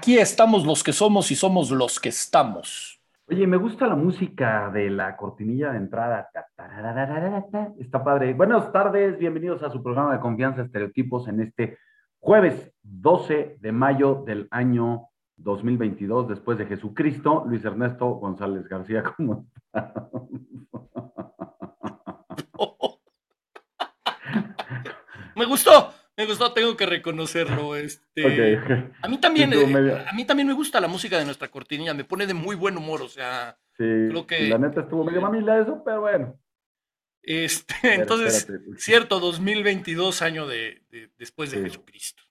Aquí estamos los que somos y somos los que estamos. Oye, me gusta la música de la cortinilla de entrada. Está padre. Buenas tardes, bienvenidos a su programa de confianza estereotipos en este jueves 12 de mayo del año 2022, después de Jesucristo. Luis Ernesto González García, ¿cómo está? Me gustó. Me gustó, tengo que reconocerlo. Este, A, mí también, eh, a mí también me gusta la música de nuestra cortinilla, me pone de muy buen humor, o sea, sí, creo que... La neta estuvo medio mamila eso, pero bueno. Este, entonces, cierto, 2022, año de, después de Jesucristo.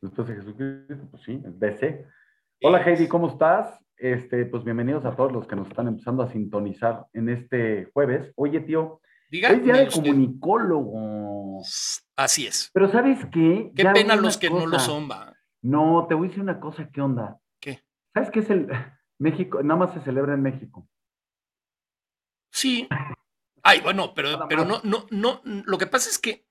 Después de Jesucristo, pues sí, BC. Hola Heidi, ¿cómo estás? Este, pues bienvenidos a todos los que nos están empezando a sintonizar en este jueves. Oye, tío, es día de comunicólogo. Así es. Pero ¿sabes qué? Qué pena los que no lo son, va. No, te voy a decir una cosa, ¿qué onda? ¿Qué? ¿Sabes qué es el México? Nada más se celebra en México. Sí. Ay, bueno, pero, pero no, no, no, lo que pasa es que,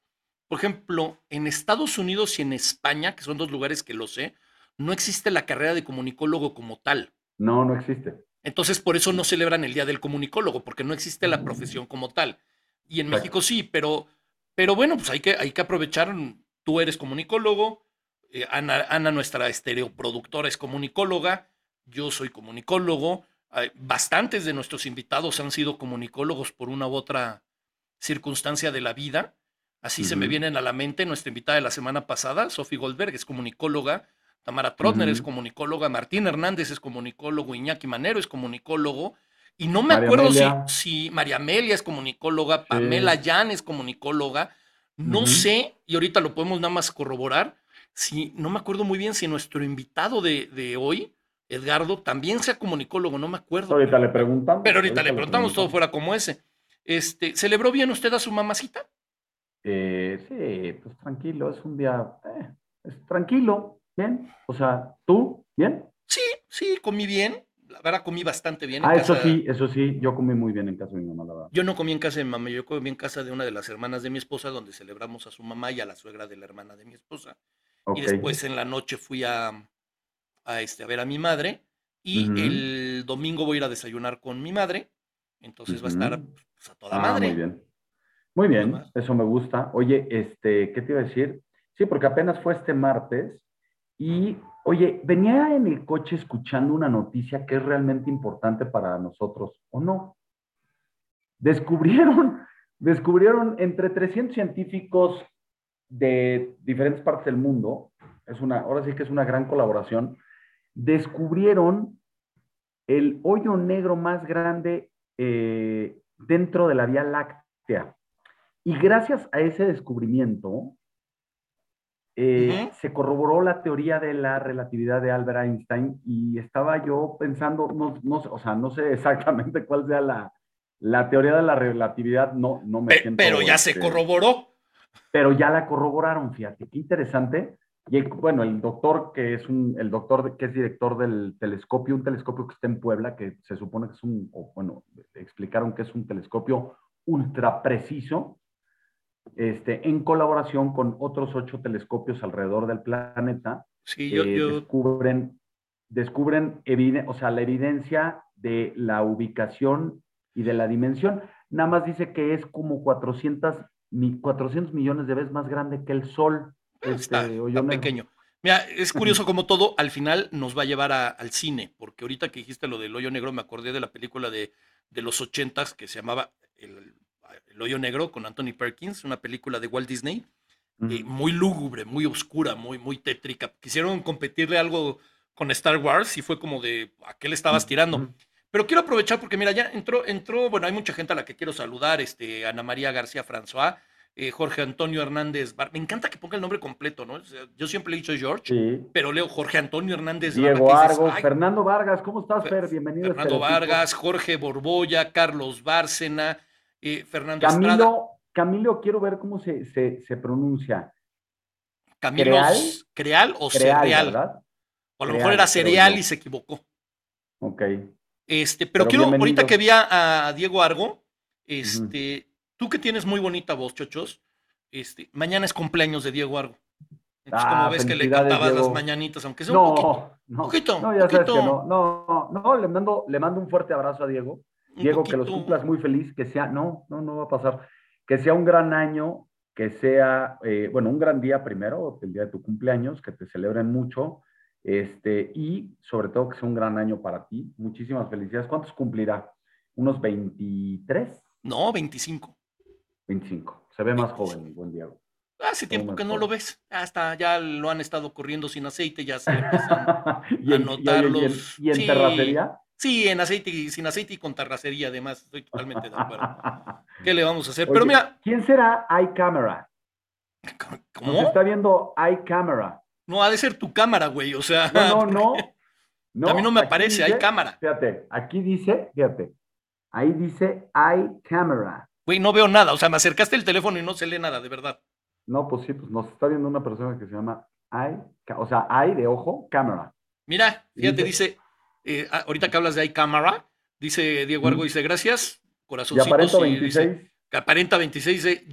por ejemplo, en Estados Unidos y en España, que son dos lugares que lo sé, no existe la carrera de comunicólogo como tal. No, no existe. Entonces, por eso no celebran el Día del Comunicólogo, porque no existe la profesión como tal. Y en México sí, pero, pero bueno, pues hay que, hay que aprovechar. Tú eres comunicólogo, eh, Ana, nuestra estereoproductora, es comunicóloga, yo soy comunicólogo. bastantes de nuestros invitados han sido comunicólogos por una u otra circunstancia de la vida. Así se me vienen a la mente nuestra invitada de la semana pasada, Sophie Goldberg, es comunicóloga. Tamara Trotner es comunicóloga, Martín Hernández es comunicólogo, Iñaki Manero es comunicólogo. Y no me acuerdo si, María Amelia es comunicóloga, Pamela Yan es comunicóloga. No sé, y ahorita lo podemos nada más corroborar, si no me acuerdo muy bien si nuestro invitado de, hoy, Edgardo, también sea comunicólogo, no me acuerdo. Ahorita le preguntamos. Pero ahorita, le preguntamos, todo fuera como ese. Este, ¿Celebró bien usted a su mamacita? Eh, sí, pues tranquilo, es un día, eh, es tranquilo, bien. O sea, ¿tú? ¿Bien? Sí, sí, comí bien la verdad comí bastante bien. ah, eso sí, eso sí, yo comí muy bien en casa de mi mamá, la verdad. Yo no comí en casa de mi mamá, yo comí en casa de una de las hermanas de mi esposa, donde celebramos a su mamá y a la suegra de la hermana de mi esposa. Y después en la noche fui a, a, este, a ver a mi madre y el domingo voy a ir a desayunar con mi madre, entonces va a estar pues, a toda ah, madre. Muy bien. Muy bien, eso me gusta. Oye, este, ¿qué te iba a decir? Sí, porque apenas fue este martes y Oye, venía en el coche escuchando una noticia que es realmente importante para nosotros, ¿o no? Descubrieron, descubrieron entre 300 científicos de diferentes partes del mundo, es una, ahora sí que es una gran colaboración, descubrieron el hoyo negro más grande eh, dentro de la Vía Láctea. Y gracias a ese descubrimiento, eh, se corroboró la teoría de la relatividad de Albert Einstein y estaba yo pensando, no, no, o sea, no sé exactamente cuál sea la, la teoría de la relatividad, no, no me siento, Pero ya se este, corroboró. Pero ya la corroboraron, fíjate, qué interesante. Y bueno, el doctor que es un, el doctor que es director del telescopio, un telescopio que está en Puebla, que se supone que es un, bueno, explicaron que es un telescopio ultra preciso, este, en colaboración con otros ocho telescopios alrededor del planeta, sí, yo, eh, descubren, descubren o sea, la evidencia de la ubicación y de la dimensión. Nada más dice que es como 400, 400 millones de veces más grande que el Sol. Este, está, pequeño. Mira, es curioso como todo al final nos va a llevar al cine, porque ahorita que dijiste lo del hoyo negro me acordé de la película de, de los ochentas que se llamaba el, el Hoyo Negro con Anthony Perkins, una película de Walt Disney, eh, muy lúgubre, muy oscura, muy, muy tétrica. Quisieron competirle algo con Star Wars y fue como de, ¿a qué le estabas tirando? Pero quiero aprovechar porque mira, ya entró, entró, bueno, hay mucha gente a la que quiero saludar, este, Ana María García François, eh, Jorge Antonio Hernández Me encanta que ponga el nombre completo, ¿no? yo siempre le he dicho George, pero leo Jorge Antonio Hernández Diego Argo, Fernando Vargas, ¿cómo estás, Fer? Bienvenido. Fernando Vargas, Jorge Borboya, Carlos Bárcena, Fernando Camilo, Camilo, quiero ver cómo se, se, pronuncia. Camilo, ¿Creal? o cereal? O a lo mejor era cereal y se equivocó. Ok. Este, pero, quiero, ahorita que vi a, Diego Argo, este, tú que tienes muy bonita voz, chochos, este, mañana es cumpleaños de Diego Argo. Entonces, como Ah, ves que le cantabas las mañanitas, aunque sea un poquito. No, poquito, no, ya sabes que poquito. no, no, no, le mando, le mando un fuerte abrazo a Diego. Diego, que los cumplas muy feliz, que sea, no, no, no va a pasar, que sea un gran año, que sea, eh, bueno, un gran día primero, el día de tu cumpleaños, que te celebren mucho, este, y sobre todo que sea un gran año para ti. Muchísimas felicidades. ¿Cuántos cumplirá? ¿Unos 23? No, 25. 25. Se ve más joven, el buen Diego. Hace tiempo que no lo ves. Hasta ya lo han estado corriendo sin aceite, ya se empiezan. y, y, y en- los- y en sí. terracería. Sí, en aceite y sin aceite y con terracería, además. Estoy totalmente de acuerdo. ¿Qué le vamos a hacer? Oye, Pero mira, ¿Quién será iCamera? Nos ¿cómo? está viendo iCamera. No ha de ser tu cámara, güey. O sea, No, no, no. no a mí no me aparece, hay dice- cámara. Fíjate, aquí dice, fíjate, ahí dice iCamera. Güey, no veo nada. O sea, me acercaste el teléfono y no se lee nada, de verdad. No, pues sí, pues nos está viendo una persona que se llama i, o sea, i de ojo, cámara. Mira, fíjate, Dice- dice, eh, ah, ahorita que hablas de iCamera, dice Diego Argo, Mm. dice, gracias, Y corazoncitos. y dice, 26. que aparenta 26, dice,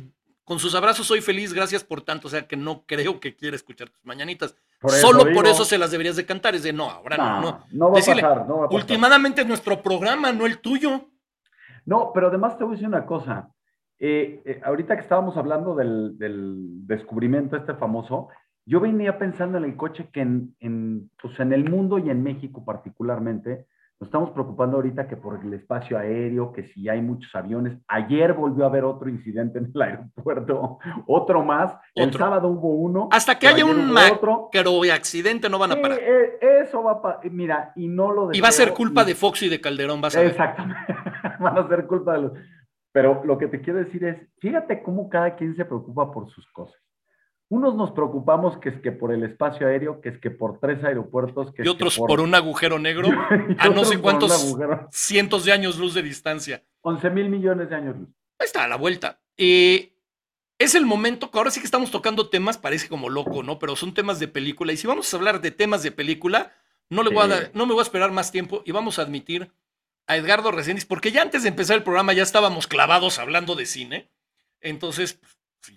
con sus abrazos soy feliz, gracias por tanto. O sea, que no creo que quiera escuchar tus mañanitas. Por Solo por eso se las deberías de cantar. Es de, no, ahora no, No, no. no va Decirle, a pasar, no va a pasar. Últimamente es nuestro programa, no el tuyo. No, pero además te voy a decir una cosa. Eh, eh, ahorita que estábamos hablando del, del descubrimiento este famoso, yo venía pensando en el coche que en, en, pues en el mundo y en México particularmente, nos estamos preocupando ahorita que por el espacio aéreo, que si hay muchos aviones. Ayer volvió a haber otro incidente en el aeropuerto, otro más. El sábado hubo uno. Hasta que haya un macro accidente no van a parar. eh, eso va a pa- Mira, y no lo Y va a ser culpa y- de Fox y de Calderón, vas a ver. Exactamente. Van a ser culpa de los. Pero lo que te quiero decir es, fíjate cómo cada quien se preocupa por sus cosas. Unos nos preocupamos que es que por el espacio aéreo, que es que por tres aeropuertos, que Y es otros que por un agujero negro a no sé cuántos cientos de años luz de distancia. 11 mil millones de años luz. Ahí está, a la vuelta. Eh, es el momento, que ahora sí que estamos tocando temas, parece como loco, ¿no? Pero son temas de película. Y si vamos a hablar de temas de película, no, le voy a dar- no me voy a esperar más tiempo y vamos a admitir a Edgardo Reséndiz, porque ya antes de empezar el programa ya estábamos clavados hablando de cine. Entonces,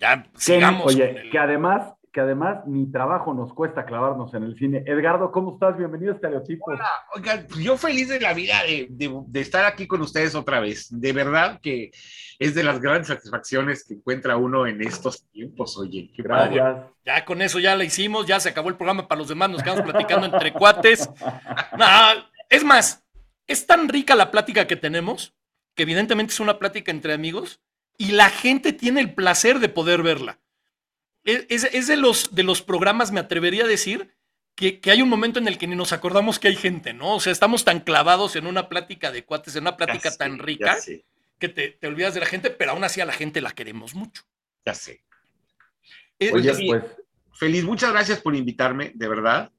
ya Que- sigamos. oye, el- que además, que además mi trabajo nos cuesta clavarnos en el cine. Edgardo, ¿cómo estás? Bienvenido a Estereotipos. Hola, oigan, pues yo feliz de la vida de, de- de estar aquí con ustedes otra vez. De verdad que es de las grandes satisfacciones que encuentra uno en estos tiempos, oye. qué padre. Gracias. Ya con eso ya la hicimos, ya se acabó el programa para los demás, nos quedamos platicando entre cuates. No, es más, es tan rica la plática que tenemos, que evidentemente es una plática entre amigos, y la gente tiene el placer de poder verla. Es, es- de, los, de los programas, me atrevería a decir, que, que hay un momento en el que ni nos acordamos que hay gente, ¿no? O sea, estamos tan clavados en una plática de cuates, en una plática Ya tan rica, que te, te olvidas de la gente, pero aún así a la gente la queremos mucho. ya sé. Eh, Oye, pues, Feliz, muchas gracias por invitarme, de verdad.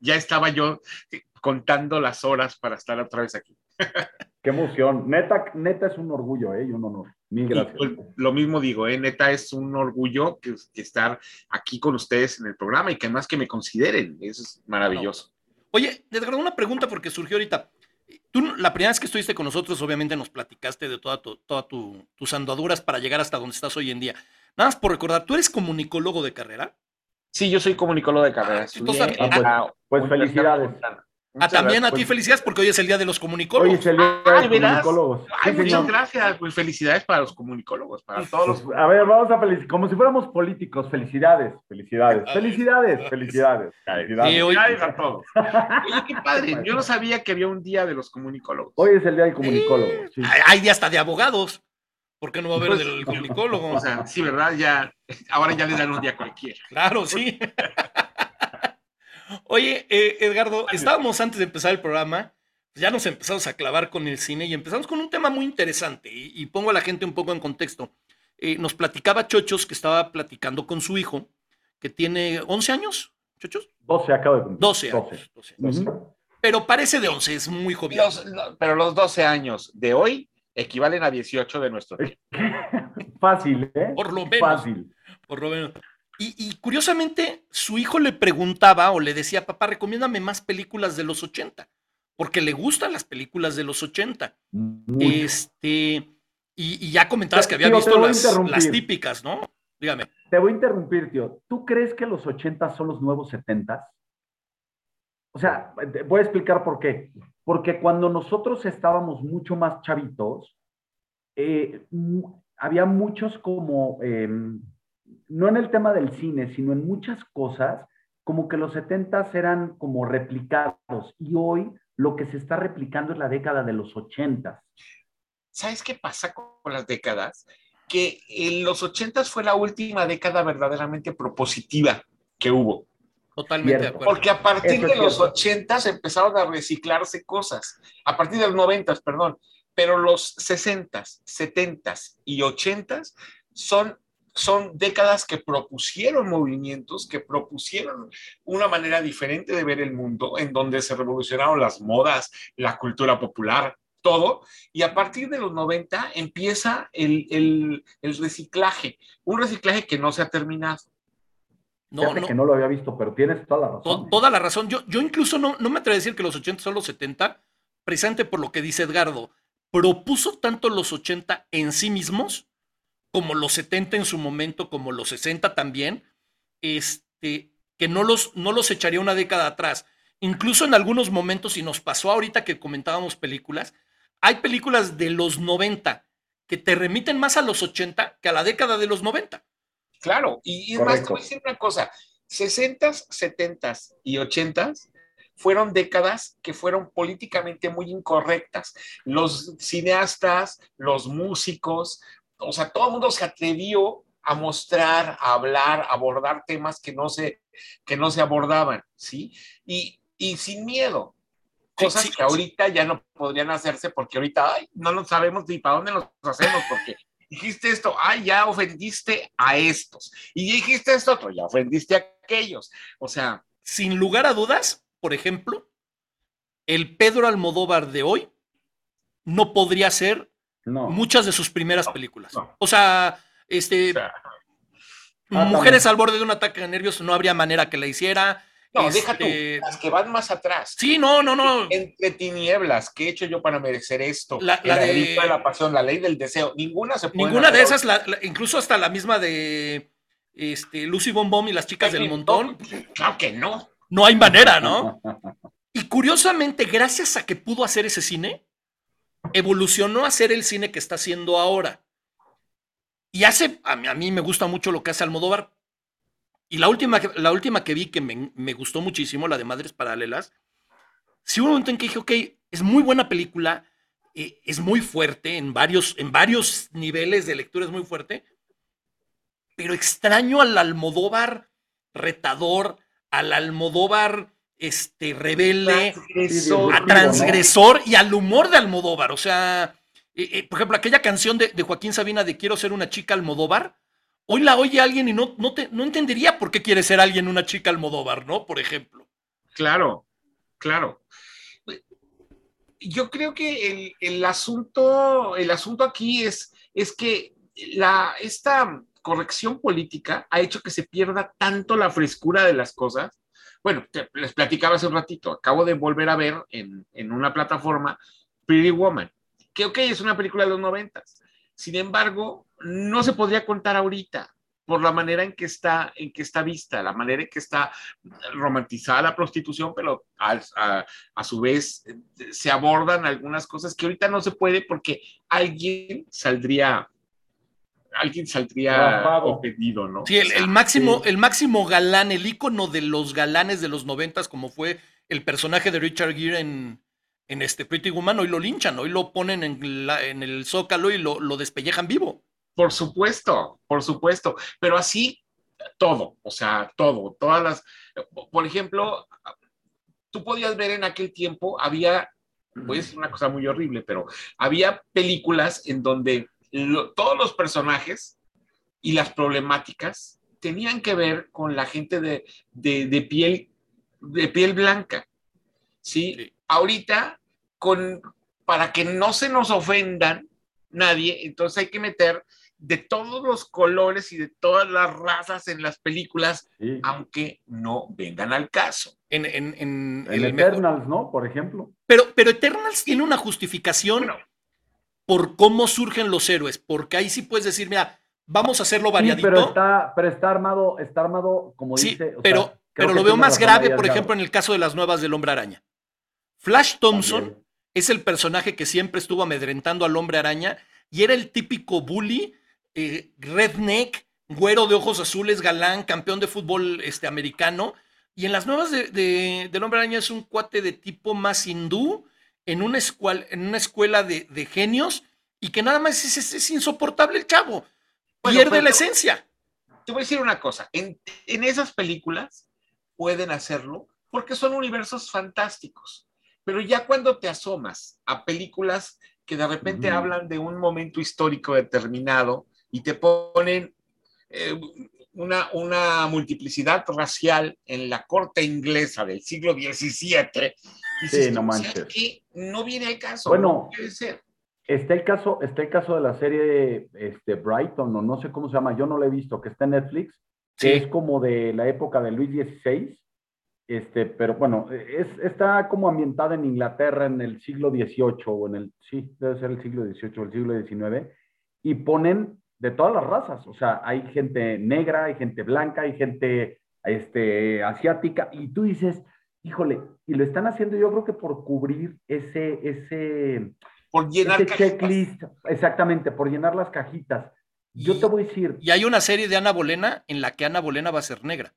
Ya estaba yo eh, contando las horas para estar otra vez aquí. qué emoción. Neta, neta es un orgullo, ¿eh? Y un honor. Mil Y, gracias. pues, lo mismo digo, ¿eh? neta es un orgullo que, que estar aquí con ustedes en el programa y que además que me consideren. Eso es maravilloso. Oye, Edgardo, una pregunta porque surgió ahorita. Tú, la primera vez que estuviste con nosotros, obviamente nos platicaste de todas tu, toda tu- tus andaduras para llegar hasta donde estás hoy en día. Nada más por recordar, ¿tú eres comunicólogo de carrera? Sí, yo soy comunicólogo de carrera. Ah, entonces, en ah, pues- pues felicidades. Ah, Muchas también a ti felicidades porque hoy es el día de los Hoy comunicólogos. es el día de Ay, los comunicólogos. Ay, Sí, muchas señor. gracias. Pues felicidades para los comunicólogos, para todos los. Pues, a ver, vamos a felicitar. Como si fuéramos políticos. Felicidades, felicidades, felicidades, felicidades. felicidades. Sí, hoy- Felicidades a todos. Oye, qué padre. Yo no sabía que había un día de los comunicólogos. Hoy es el día del comunicólogo. sí. Hay, hay día hasta de abogados. ¿Por qué no va a haber Pues, del comunicólogo? O sea, sí, ¿verdad? Ya, ahora ya les dan un día cualquiera. Claro, sí. Oye, eh, Edgardo, estábamos antes de empezar el programa, ya nos empezamos a clavar con el cine y empezamos con un tema muy interesante y, y pongo a la gente un poco en contexto. Eh, nos platicaba Chochos que estaba platicando con su hijo, que tiene 11 años, Chochos, 12 acabo de cumplir. 12 años. 12 años. Ujú. Pero parece de 11, es muy joven. Los- lo- pero los 12 años de hoy equivalen a 18 de nuestro tiempo. Fácil, ¿eh? Por lo menos. Fácil. Por lo menos. Y, y curiosamente, su hijo le preguntaba o le decía, papá, recomiéndame más películas de los 80, porque le gustan las películas de los 80. Mucho. Este, y, y ya comentabas que había Tío, te visto las, típicas, ¿no? Dígame. te voy a interrumpir, tío. ¿Tú crees que los 80 son los nuevos 70? O sea, voy a explicar por qué. Porque cuando nosotros estábamos mucho más chavitos, eh, había muchos como, em, no en el tema del cine, sino en muchas cosas, como que los 70 eran como replicados y hoy lo que se está replicando es la década de los 80. ¿Sabes qué pasa con las décadas? Que en los 80 fue la última década verdaderamente propositiva que hubo. Totalmente de acuerdo. Porque a partir de los 80 empezaron a reciclarse cosas. A partir de los 90, perdón. Pero los 60, 70 y 80 son son décadas que propusieron movimientos, que propusieron una manera diferente de ver el mundo, en donde se revolucionaron las modas, la cultura popular, todo. Y a partir de los 90 empieza el, reciclaje, un reciclaje que no se ha terminado. No, no, que no lo había visto, pero tienes toda la razón. toda la razón. Yo, yo incluso no, no me atrevo a decir que los 80 son los 70, precisamente por lo que dice Edgardo. Propuso tanto los 80 en sí mismos como los 70 en su momento, como los 60 también, este, que no los, no los echaría una década atrás. Incluso en algunos momentos, y nos pasó ahorita que comentábamos películas, hay películas de los 90 que te remiten más a los 80 que a la década de los 90. Claro, y, es más, te voy a decir una cosa, 60, 70 y 80 fueron décadas que fueron políticamente muy incorrectas. Los cineastas, los músicos, o sea, todo el mundo se atrevió a mostrar, a hablar, a abordar temas que no se, que no se abordaban, ¿sí? Y, y sin miedo. Cosas que ahorita ya no podrían hacerse porque ahorita, ay, no lo sabemos ni para dónde nos hacemos porque dijiste esto, ay, ya ofendiste a estos. Y dijiste esto otro, ya ofendiste a aquellos. O sea. Sin lugar a dudas, por ejemplo, el Pedro Almodóvar de hoy no podría ser Muchas de sus primeras películas. O sea, este. Ah, mujeres al borde de un ataque de nervios, no habría manera que la hiciera. No, deja tú, este, las que van más atrás. Sí, no, no, no. Entre tinieblas, ¿qué he hecho yo para merecer esto? La, de... la pasión, la ley del deseo, ninguna se puede. Ninguna de esas, incluso hasta la misma de este, Lucy Bombom y las chicas del montón. claro que no. No hay manera, ¿no? Y curiosamente, gracias a que pudo hacer ese cine, evolucionó a ser el cine que está haciendo ahora. Y hace, a mí, me gusta mucho lo que hace Almodóvar. Y la última, la última que vi que me, gustó muchísimo, la de Madres Paralelas, sí hubo un momento en que dije, ok, es muy buena película, eh, es muy fuerte, en varios, en varios niveles de lectura es muy fuerte, pero extraño al Almodóvar retador, al Almodóvar este, rebelde, a transgresor y al humor de Almodóvar. O sea, eh, eh, por ejemplo, aquella canción de, Joaquín Sabina de Quiero ser una chica Almodóvar, hoy la oye alguien y no, no, te, no entendería por qué quiere ser alguien una chica Almodóvar, ¿no? Por ejemplo. Claro, claro. Yo creo que el, asunto, el asunto aquí es, es que la, esta corrección política ha hecho que se pierda tanto la frescura de las cosas bueno, les platicaba hace un ratito, acabo de volver a ver en, una plataforma Pretty Woman, que ok, es una película de los noventas. Sin embargo, no se podría contar ahorita por la manera en que está, en que está vista, la manera en que está romantizada la prostitución, pero a, a, su vez eh, se abordan algunas cosas que ahorita no se puede porque alguien saldría alguien saldría ofendido, ¿no? Sí, el, máximo, el máximo galán, el ícono de los galanes de los noventas, como fue el personaje de Richard Gere en, en este Pretty Woman, hoy lo linchan, hoy lo ponen en, la, en el zócalo y lo, lo despellejan vivo. Por supuesto, por supuesto, pero así todo, o sea, todo, todas las, por ejemplo, tú podías ver en aquel tiempo, había, voy a decir una cosa muy horrible, pero había películas en donde todos los personajes y las problemáticas tenían que ver con la gente de, piel, de piel blanca. ¿sí? Ahorita, con, para que no se nos ofendan nadie, entonces hay que meter de todos los colores y de todas las razas en las películas, aunque no vengan al caso. En, en, Eternals, ¿no? Por ejemplo. Pero, pero Eternals tiene una justificación por cómo surgen los héroes, porque ahí sí puedes decir, mira, vamos a hacerlo variadito. pero está, pero está armado, está armado, como sí, dice. pero, pero lo veo más grave, por ejemplo, en el caso de las nuevas del Hombre Araña. Flash Thompson es el personaje que siempre estuvo amedrentando al Hombre Araña y era el típico bully, eh, redneck, güero de ojos azules, galán, campeón de fútbol este, americano. Y en las nuevas de, del Hombre Araña es un cuate de tipo más hindú, en una, escuela, en una escuela de, genios, y que nada más es, insoportable el chavo. Pierde la esencia. Te voy a decir una cosa, en, esas películas pueden hacerlo porque son universos fantásticos, pero ya cuando te asomas a películas que de repente hablan de un momento histórico determinado y te ponen eh, una, una, multiplicidad racial en la corte inglesa del siglo XVII. Sí, no manches. Que no viene al caso. Bueno, Está el caso, está el caso de la serie este, Brighton, o no sé cómo se llama, yo no la he visto, que está en Netflix, que es como de la época de Luis XVI, este, pero bueno, es, está como ambientada en Inglaterra en el siglo XVIII, o en el, sí, debe ser el siglo XVIII o el siglo XIX, y ponen de todas las razas, o sea, hay gente negra, hay gente blanca, hay gente este, asiática, y tú dices, híjole, y lo están haciendo yo creo que por cubrir ese, ese, por llenar ese checklist, exactamente, por llenar las cajitas. Yo te voy a decir. Y hay una serie de Ana Bolena en la que Ana Bolena va a ser negra.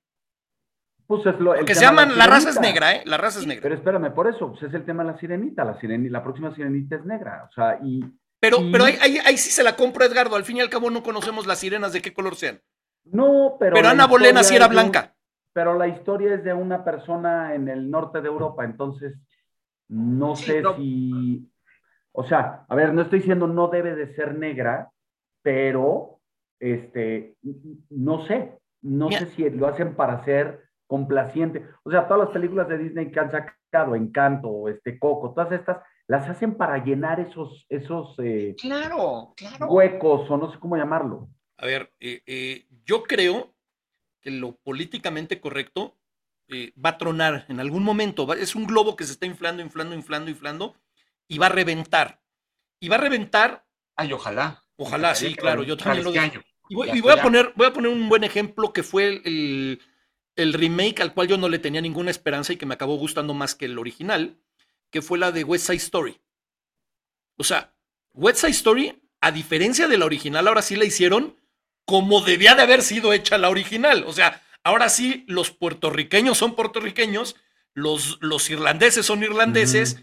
Pues es lo. Que se llaman, la, raza es negra, ¿eh? La raza es negra. Pero espérame, por eso, pues es el tema de la sirenita. La, sirenita, la próxima sirenita es negra. O sea, y. Pero, pero ahí, ahí, sí se la compro, Edgardo. Al fin y al cabo no conocemos las sirenas de qué color sean. No, pero. Pero Ana Bolena sí era blanca. pero la historia es de una persona en el norte de Europa, entonces no sé si. O sea, a ver, no estoy diciendo no debe de ser negra, pero este, no sé, no sé si lo hacen para ser complaciente. O sea, todas las películas de Disney que han sacado, Encanto, este Coco, todas estas, las hacen para llenar esos, esos eh, claro, claro. huecos, o no sé cómo llamarlo. A ver, eh, eh, yo creo que lo políticamente correcto va a tronar en algún momento. es un globo que se está inflando, inflando, inflando, inflando, y va a reventar. Y va a reventar. Ay, ojalá. Ojalá, sí, claro. Yo también lo digo. Y, voy, a poner, voy a poner un buen ejemplo que fue el, el remake al cual yo no le tenía ninguna esperanza y que me acabó gustando más que el original, que fue la de West Side Story. O sea, West Side Story, a diferencia de la original, ahora sí la hicieron como debía de haber sido hecha la original. O sea, ahora sí los puertorriqueños son puertorriqueños, los, los irlandeses son irlandeses,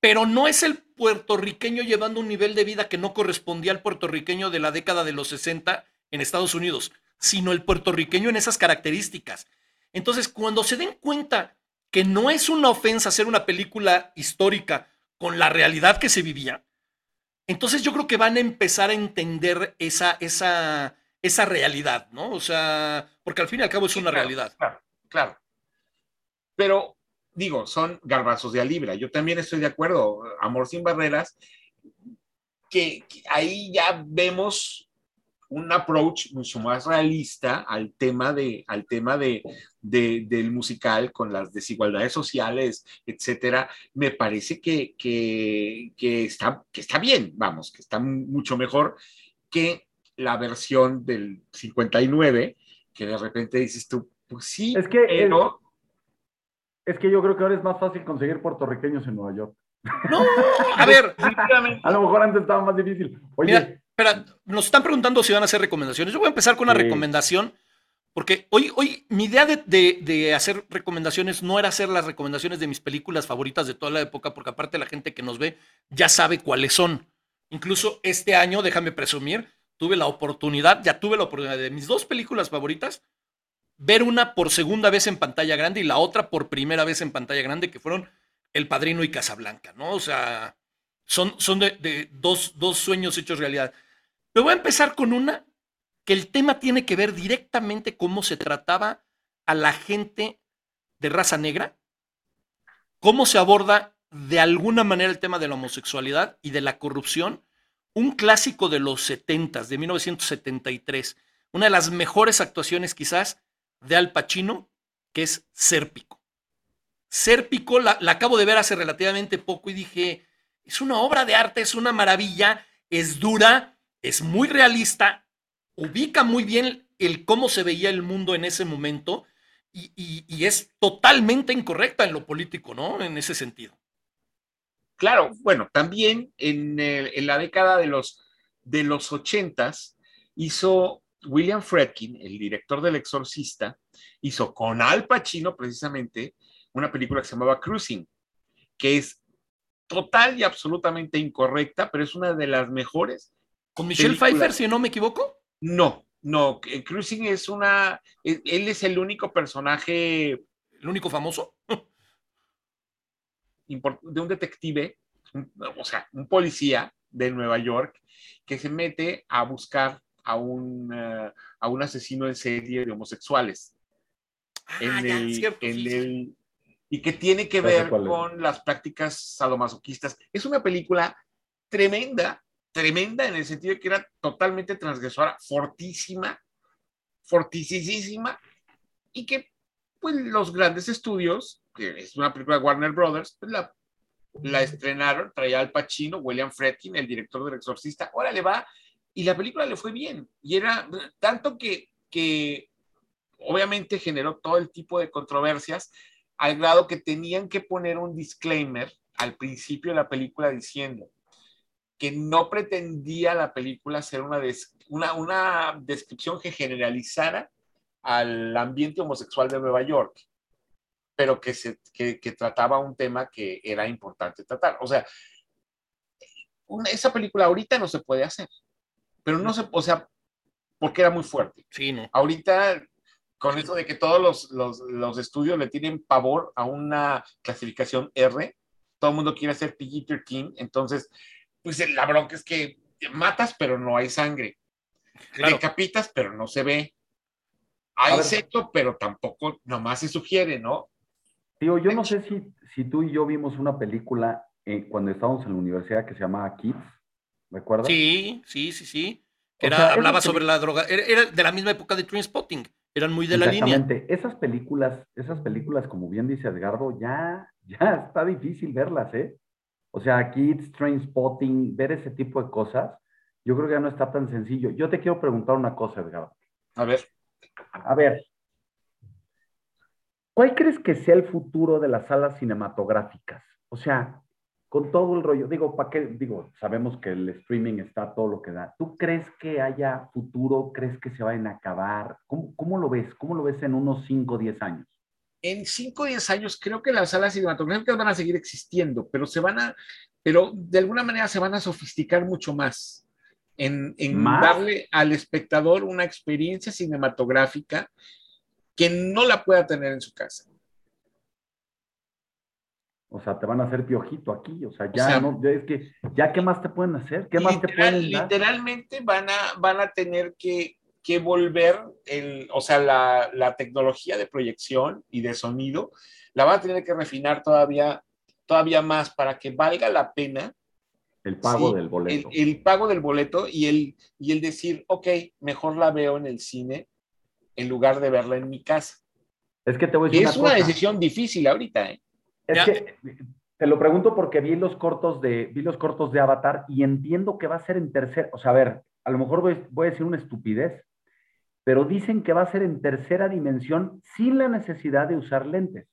pero no es el puertorriqueño llevando un nivel de vida que no correspondía al puertorriqueño de la década de los 60 en Estados Unidos sino el puertorriqueño en esas características. Entonces, cuando se den cuenta que no es una ofensa hacer una película histórica con la realidad que se vivía, entonces yo creo que van a empezar a entender esa, esa, esa realidad, ¿no? O sea, porque al fin y al cabo es una realidad. Claro, claro. Pero digo, son garbazos de a libra. Yo también estoy de acuerdo, Amor sin barreras, que ahí ya vemos un approach mucho más realista al tema, de, al tema de, del musical con las desigualdades sociales, etcétera, me parece que, que, está, que está bien, vamos, que está mucho mejor que la versión del 59, que de repente dices tú, pues sí, es que, pero... Es, que yo creo que ahora es más fácil conseguir puertorriqueños en Nueva York. No, a ver. a lo mejor antes estaba más difícil. Oye, Espera, nos están preguntando si van a hacer recomendaciones. Yo voy a empezar con una recomendación, porque hoy, hoy mi idea de, hacer recomendaciones no era hacer las recomendaciones de mis películas favoritas de toda la época, porque aparte la gente que nos ve ya sabe cuáles son. Incluso este año, déjame presumir, tuve la oportunidad, ya tuve la oportunidad de mis dos películas favoritas, ver una por segunda vez en pantalla grande y la otra por primera vez en pantalla grande, que fueron El Padrino y Casablanca, ¿no? O sea, son, son de, de dos, dos sueños hechos realidad. Me voy a empezar con una que el tema tiene que ver directamente cómo se trataba a la gente de raza negra, cómo se aborda de alguna manera el tema de la homosexualidad y de la corrupción, un clásico de los 70, de 1973, una de las mejores actuaciones quizás de Al Pacino, que es Sérpico. Sérpico la acabo de ver hace relativamente poco y dije, es una obra de arte, es una maravilla, es dura, es muy realista, ubica muy bien el cómo se veía el mundo en ese momento y, es totalmente incorrecta en lo político, ¿no? En ese sentido. Claro, bueno, también en, en la década de los, de los ochentas hizo William Fredkin, el director del Exorcista, hizo con Al Pacino precisamente una película que se llamaba Cruising, que es total y absolutamente incorrecta, pero es una de las mejores. ¿Con Michelle Pfeiffer, si no me equivoco? No, no, Cruising es una, él es el único personaje. ¿El único famoso? de un detective, o sea, un policía de Nueva York que se mete a buscar a un, eh, a un asesino en serie de homosexuales. Ah, en el, y que tiene que ver con las prácticas sadomasoquistas. Es una película tremenda, tremenda en el sentido de que era totalmente transgresora, fortísima, fortísima, y que pues los grandes estudios, que es una película de Warner Brothers, pues la, estrenaron, traía al Pacino, William Fredkin, el director del Exorcista, ahora le va, y la película le fue bien, y era tanto que, que obviamente generó todo el tipo de controversias, al grado que tenían que poner un disclaimer al principio de la película diciendo que no pretendía la película ser una, una, una descripción que generalizara al ambiente homosexual de Nueva York, pero que, se, que, trataba un tema que era importante tratar. O sea, esa película ahorita no se puede hacer, pero no se, o sea, porque era muy fuerte. Sí, no. Ahorita con eso de que todos los, los, los, estudios le tienen pavor a una clasificación R, todo el mundo quiere hacer PG-13, entonces, pues la bronca es que matas, pero no hay sangre. Decapitas, pero no se ve. Hay sexo, pero tampoco, nomás se sugiere, ¿no? Tío, yo no sé si, si tú y yo vimos una película eh, cuando estábamos en la universidad que se llamaba Kids, ¿recuerdas? Sí, sí, sí, sí. Que era, hablaba sobre la droga, era, era, de la misma época de Spotting eran muy de la línea. Exactamente. Esas películas, esas películas, como bien dice Edgardo, ya, ya está difícil verlas, ¿eh? O sea, Kids, Train Spotting, ver ese tipo de cosas, yo creo que ya no está tan sencillo. Yo te quiero preguntar una cosa, Edgardo. A ver. A ver. ¿Cuál crees que sea el futuro de las salas cinematográficas? O sea, con todo el rollo, digo, ¿para qué? Digo, sabemos que el streaming está todo lo que da. ¿Tú crees que haya futuro? ¿Crees que se vayan a acabar? ¿Cómo, cómo lo ves? ¿Cómo lo ves en unos 5 o 10 años? En 5 o 10 años creo que las salas cinematográficas van a seguir existiendo, pero se van a, pero de alguna manera se van a sofisticar mucho más en, en darle al espectador una experiencia cinematográfica que no la pueda tener en su casa. O sea, te van a hacer piojito aquí. O sea, ya no, es que, ya qué más te pueden hacer, qué más te pueden dar? Literalmente van a, van a tener que, que volver, el, o sea, la, la, tecnología de proyección y de sonido, la van a tener que refinar todavía, todavía más para que valga la pena. El pago del boleto. El, pago del boleto y el, y el decir, ok, mejor la veo en el cine en lugar de verla en mi casa. Es que te voy a decir Es una decisión difícil ahorita, ¿eh? Es que te lo pregunto porque vi los cortos de vi los cortos de Avatar y entiendo que va a ser en tercera, o sea, a ver, a lo mejor voy, voy, a decir una estupidez, pero dicen que va a ser en tercera dimensión sin la necesidad de usar lentes.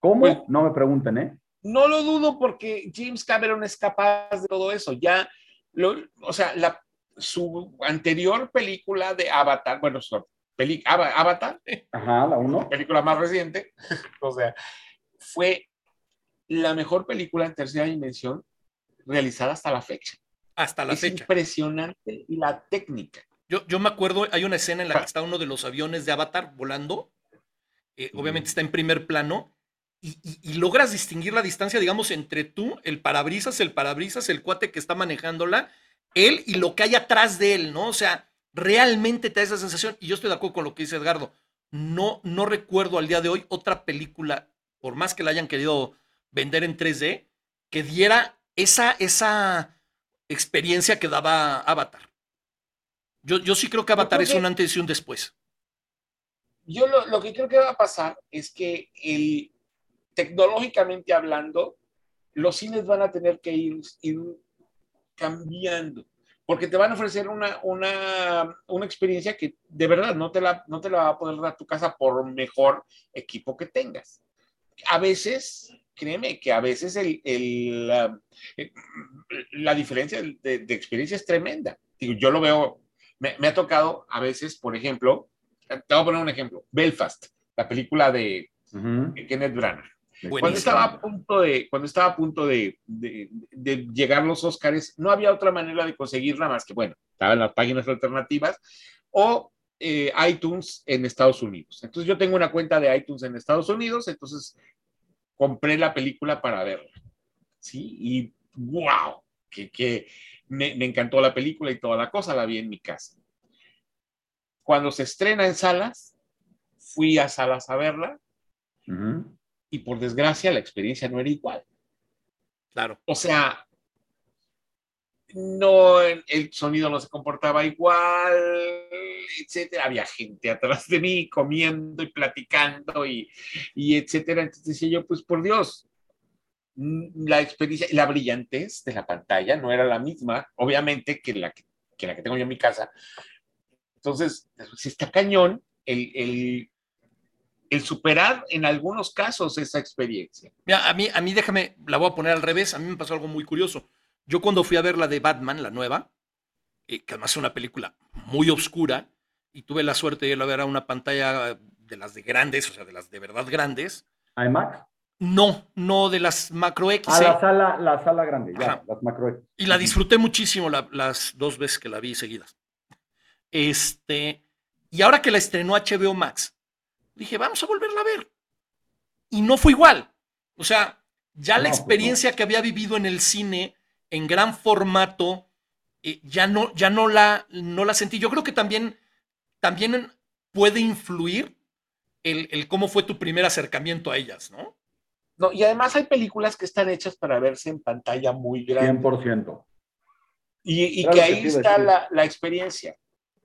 ¿Cómo? Pues no me pregunten, ¿eh? No lo dudo porque James Cameron es capaz de todo eso. Ya, lo, o sea, la, su anterior película de Avatar, bueno, su Avatar, Ajá, la uno. película más reciente, o sea, fue la mejor película en tercera dimensión realizada hasta la fecha. Hasta la es fecha. Impresionante la técnica. Yo, yo me acuerdo, hay una escena en la que está uno de los aviones de Avatar volando, eh, obviamente está en primer plano, y, y, logras distinguir la distancia, digamos, entre tú, el parabrisas, el parabrisas, el cuate que está manejándola, él y lo que hay atrás de él, ¿no? O sea, realmente te da esa sensación. Y yo estoy de acuerdo con lo que dice Edgardo. No, no recuerdo al día de hoy otra película, por más que la hayan querido vender en 3D, que diera esa, esa experiencia que daba Avatar. Yo, yo sí creo que Avatar es un antes y un después. Yo lo, lo, que creo que va a pasar es que el, tecnológicamente hablando, los cines van a tener que ir, ir cambiando porque te van a ofrecer una, una, una experiencia que de verdad no te, la, no te la va a poder dar tu casa por mejor equipo que tengas. A veces, créeme que a veces el, el, la, eh, la diferencia de, de, experiencia es tremenda. Digo, yo lo veo, me, me, ha tocado a veces, por ejemplo, te voy a poner un ejemplo, Belfast, la película de, uh -huh. Kenneth Branagh. Cuando estaba a punto de, cuando estaba a punto de, de, de, llegar los Óscares, no había otra manera de conseguirla más que, bueno, estaban las páginas alternativas o eh, iTunes en Estados Unidos. Entonces yo tengo una cuenta de iTunes en Estados Unidos, entonces compré la película para verla. ¿Sí? Y wow, que, que me, me encantó la película y toda la cosa, la vi en mi casa. Cuando se estrena en salas, fui a salas a verla. Uh -huh y por desgracia la experiencia no era igual. Claro. O sea, no, el sonido no se comportaba igual, etcétera. Había gente atrás de mí comiendo y platicando y, y etcétera. Entonces decía yo, pues por Dios, la experiencia, la brillantez de la pantalla no era la misma, obviamente, que la que, que la que tengo yo en mi casa. Entonces, si está cañón, el, el el superar en algunos casos esa experiencia. Mira, a mí, a mí déjame, la voy a poner al revés, a mí me pasó algo muy curioso. Yo cuando fui a ver la de Batman, la nueva, eh, que además es una película muy oscura, y tuve la suerte de ir a ver a una pantalla de las de grandes, o sea, de las de verdad grandes. ¿IMAX? No, no de las macro X. A la sala, la sala grande, ya, las macro X. Y la disfruté muchísimo la, las dos veces que la vi seguidas. Este, y ahora que la estrenó HBO Max, dije, vamos a volverla a ver. Y no fue igual. O sea, ya no, la experiencia pues no. que había vivido en el cine en gran formato, eh, ya, no, ya no, la, no la sentí. Yo creo que también, también puede influir el, el, cómo fue tu primer acercamiento a ellas, ¿no? No, y además hay películas que están hechas para verse en pantalla muy grande. 100%. Y, y claro que ahí que está la, la experiencia.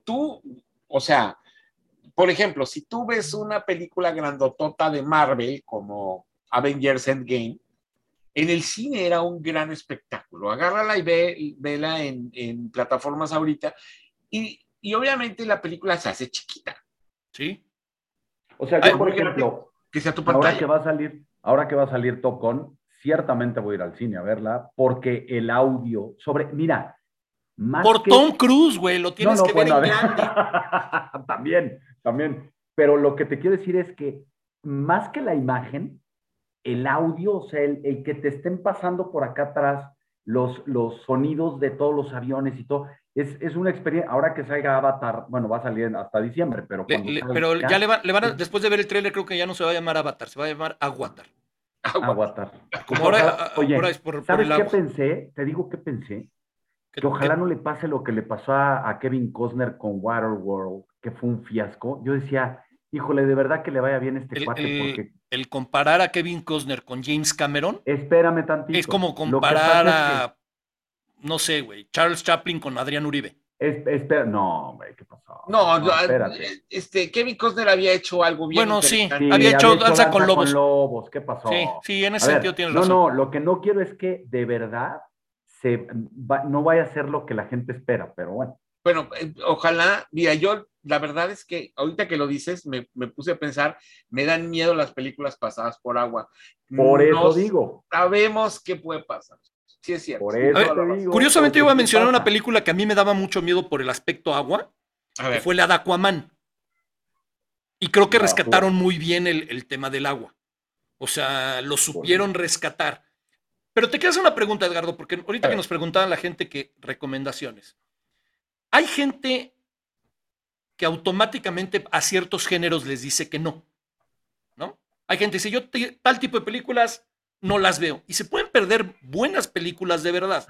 Tú, o sea, por ejemplo, si tú ves una película grandotota de Marvel como Avengers Endgame, en el cine era un gran espectáculo. Agárrala y ve, vela en, en plataformas ahorita. Y, y, obviamente la película se hace chiquita. Sí. O sea, yo, Ay, por ejemplo, que sea tu pantalla. Ahora que va a salir, ahora que va a salir Top Gun, ciertamente voy a ir al cine a verla, porque el audio sobre, mira, más Por que... Tom Cruise, güey, lo tienes no, no, que bueno, ver en grande. también, también. Pero lo que te quiero decir es que más que la imagen, el audio, o sea, el, el que te estén pasando por acá atrás los, los sonidos de todos los aviones y todo, es, es, una experiencia. Ahora que salga Avatar, bueno, va a salir hasta diciembre, pero. Le, le, pero ya, ya le, va, le, van a, después de ver el trailer, creo que ya no se va a llamar Avatar, se va a llamar Aguatar. Aguatar. Como ahora, Oye, ahora es por, ¿sabes por qué pensé? Te digo qué pensé. Que ojalá no le pase lo que le pasó a, a, Kevin Costner con Waterworld, que fue un fiasco. Yo decía, híjole, de verdad que le vaya bien este el, cuate. El, porque... el, comparar a Kevin Costner con James Cameron. Espérame tantito. Es como comparar a, que... no sé, güey, Charles Chaplin con Adrián Uribe. Es, espera, no, hombre, ¿qué pasó? No, no espérate. este, Kevin Costner había hecho algo bien. Bueno, sí, sí, había hecho danza con lobos. con lobos. ¿Qué pasó? Sí, sí, en ese ver, sentido tienes no, razón. No, no, lo que no quiero es que de verdad se, va, no vaya a ser lo que la gente espera, pero bueno. Bueno, eh, ojalá, mira, yo la verdad es que ahorita que lo dices, me, me, puse a pensar, me dan miedo las películas pasadas por agua. Por eso digo. Sabemos qué puede pasar. Sí, es cierto. Por eso ver, digo, curiosamente, yo voy a mencionar una película que a mí me daba mucho miedo por el aspecto agua, que fue la de Aquaman. Y creo que rescataron muy bien el, el tema del agua. O sea, lo supieron rescatar. Pero te quiero hacer una pregunta, Edgardo, porque ahorita que nos preguntaban la gente que recomendaciones. Hay gente que automáticamente a ciertos géneros les dice que no. ¿No? Hay gente que dice, yo tal tipo de películas no las veo. Y se pueden perder buenas películas de verdad.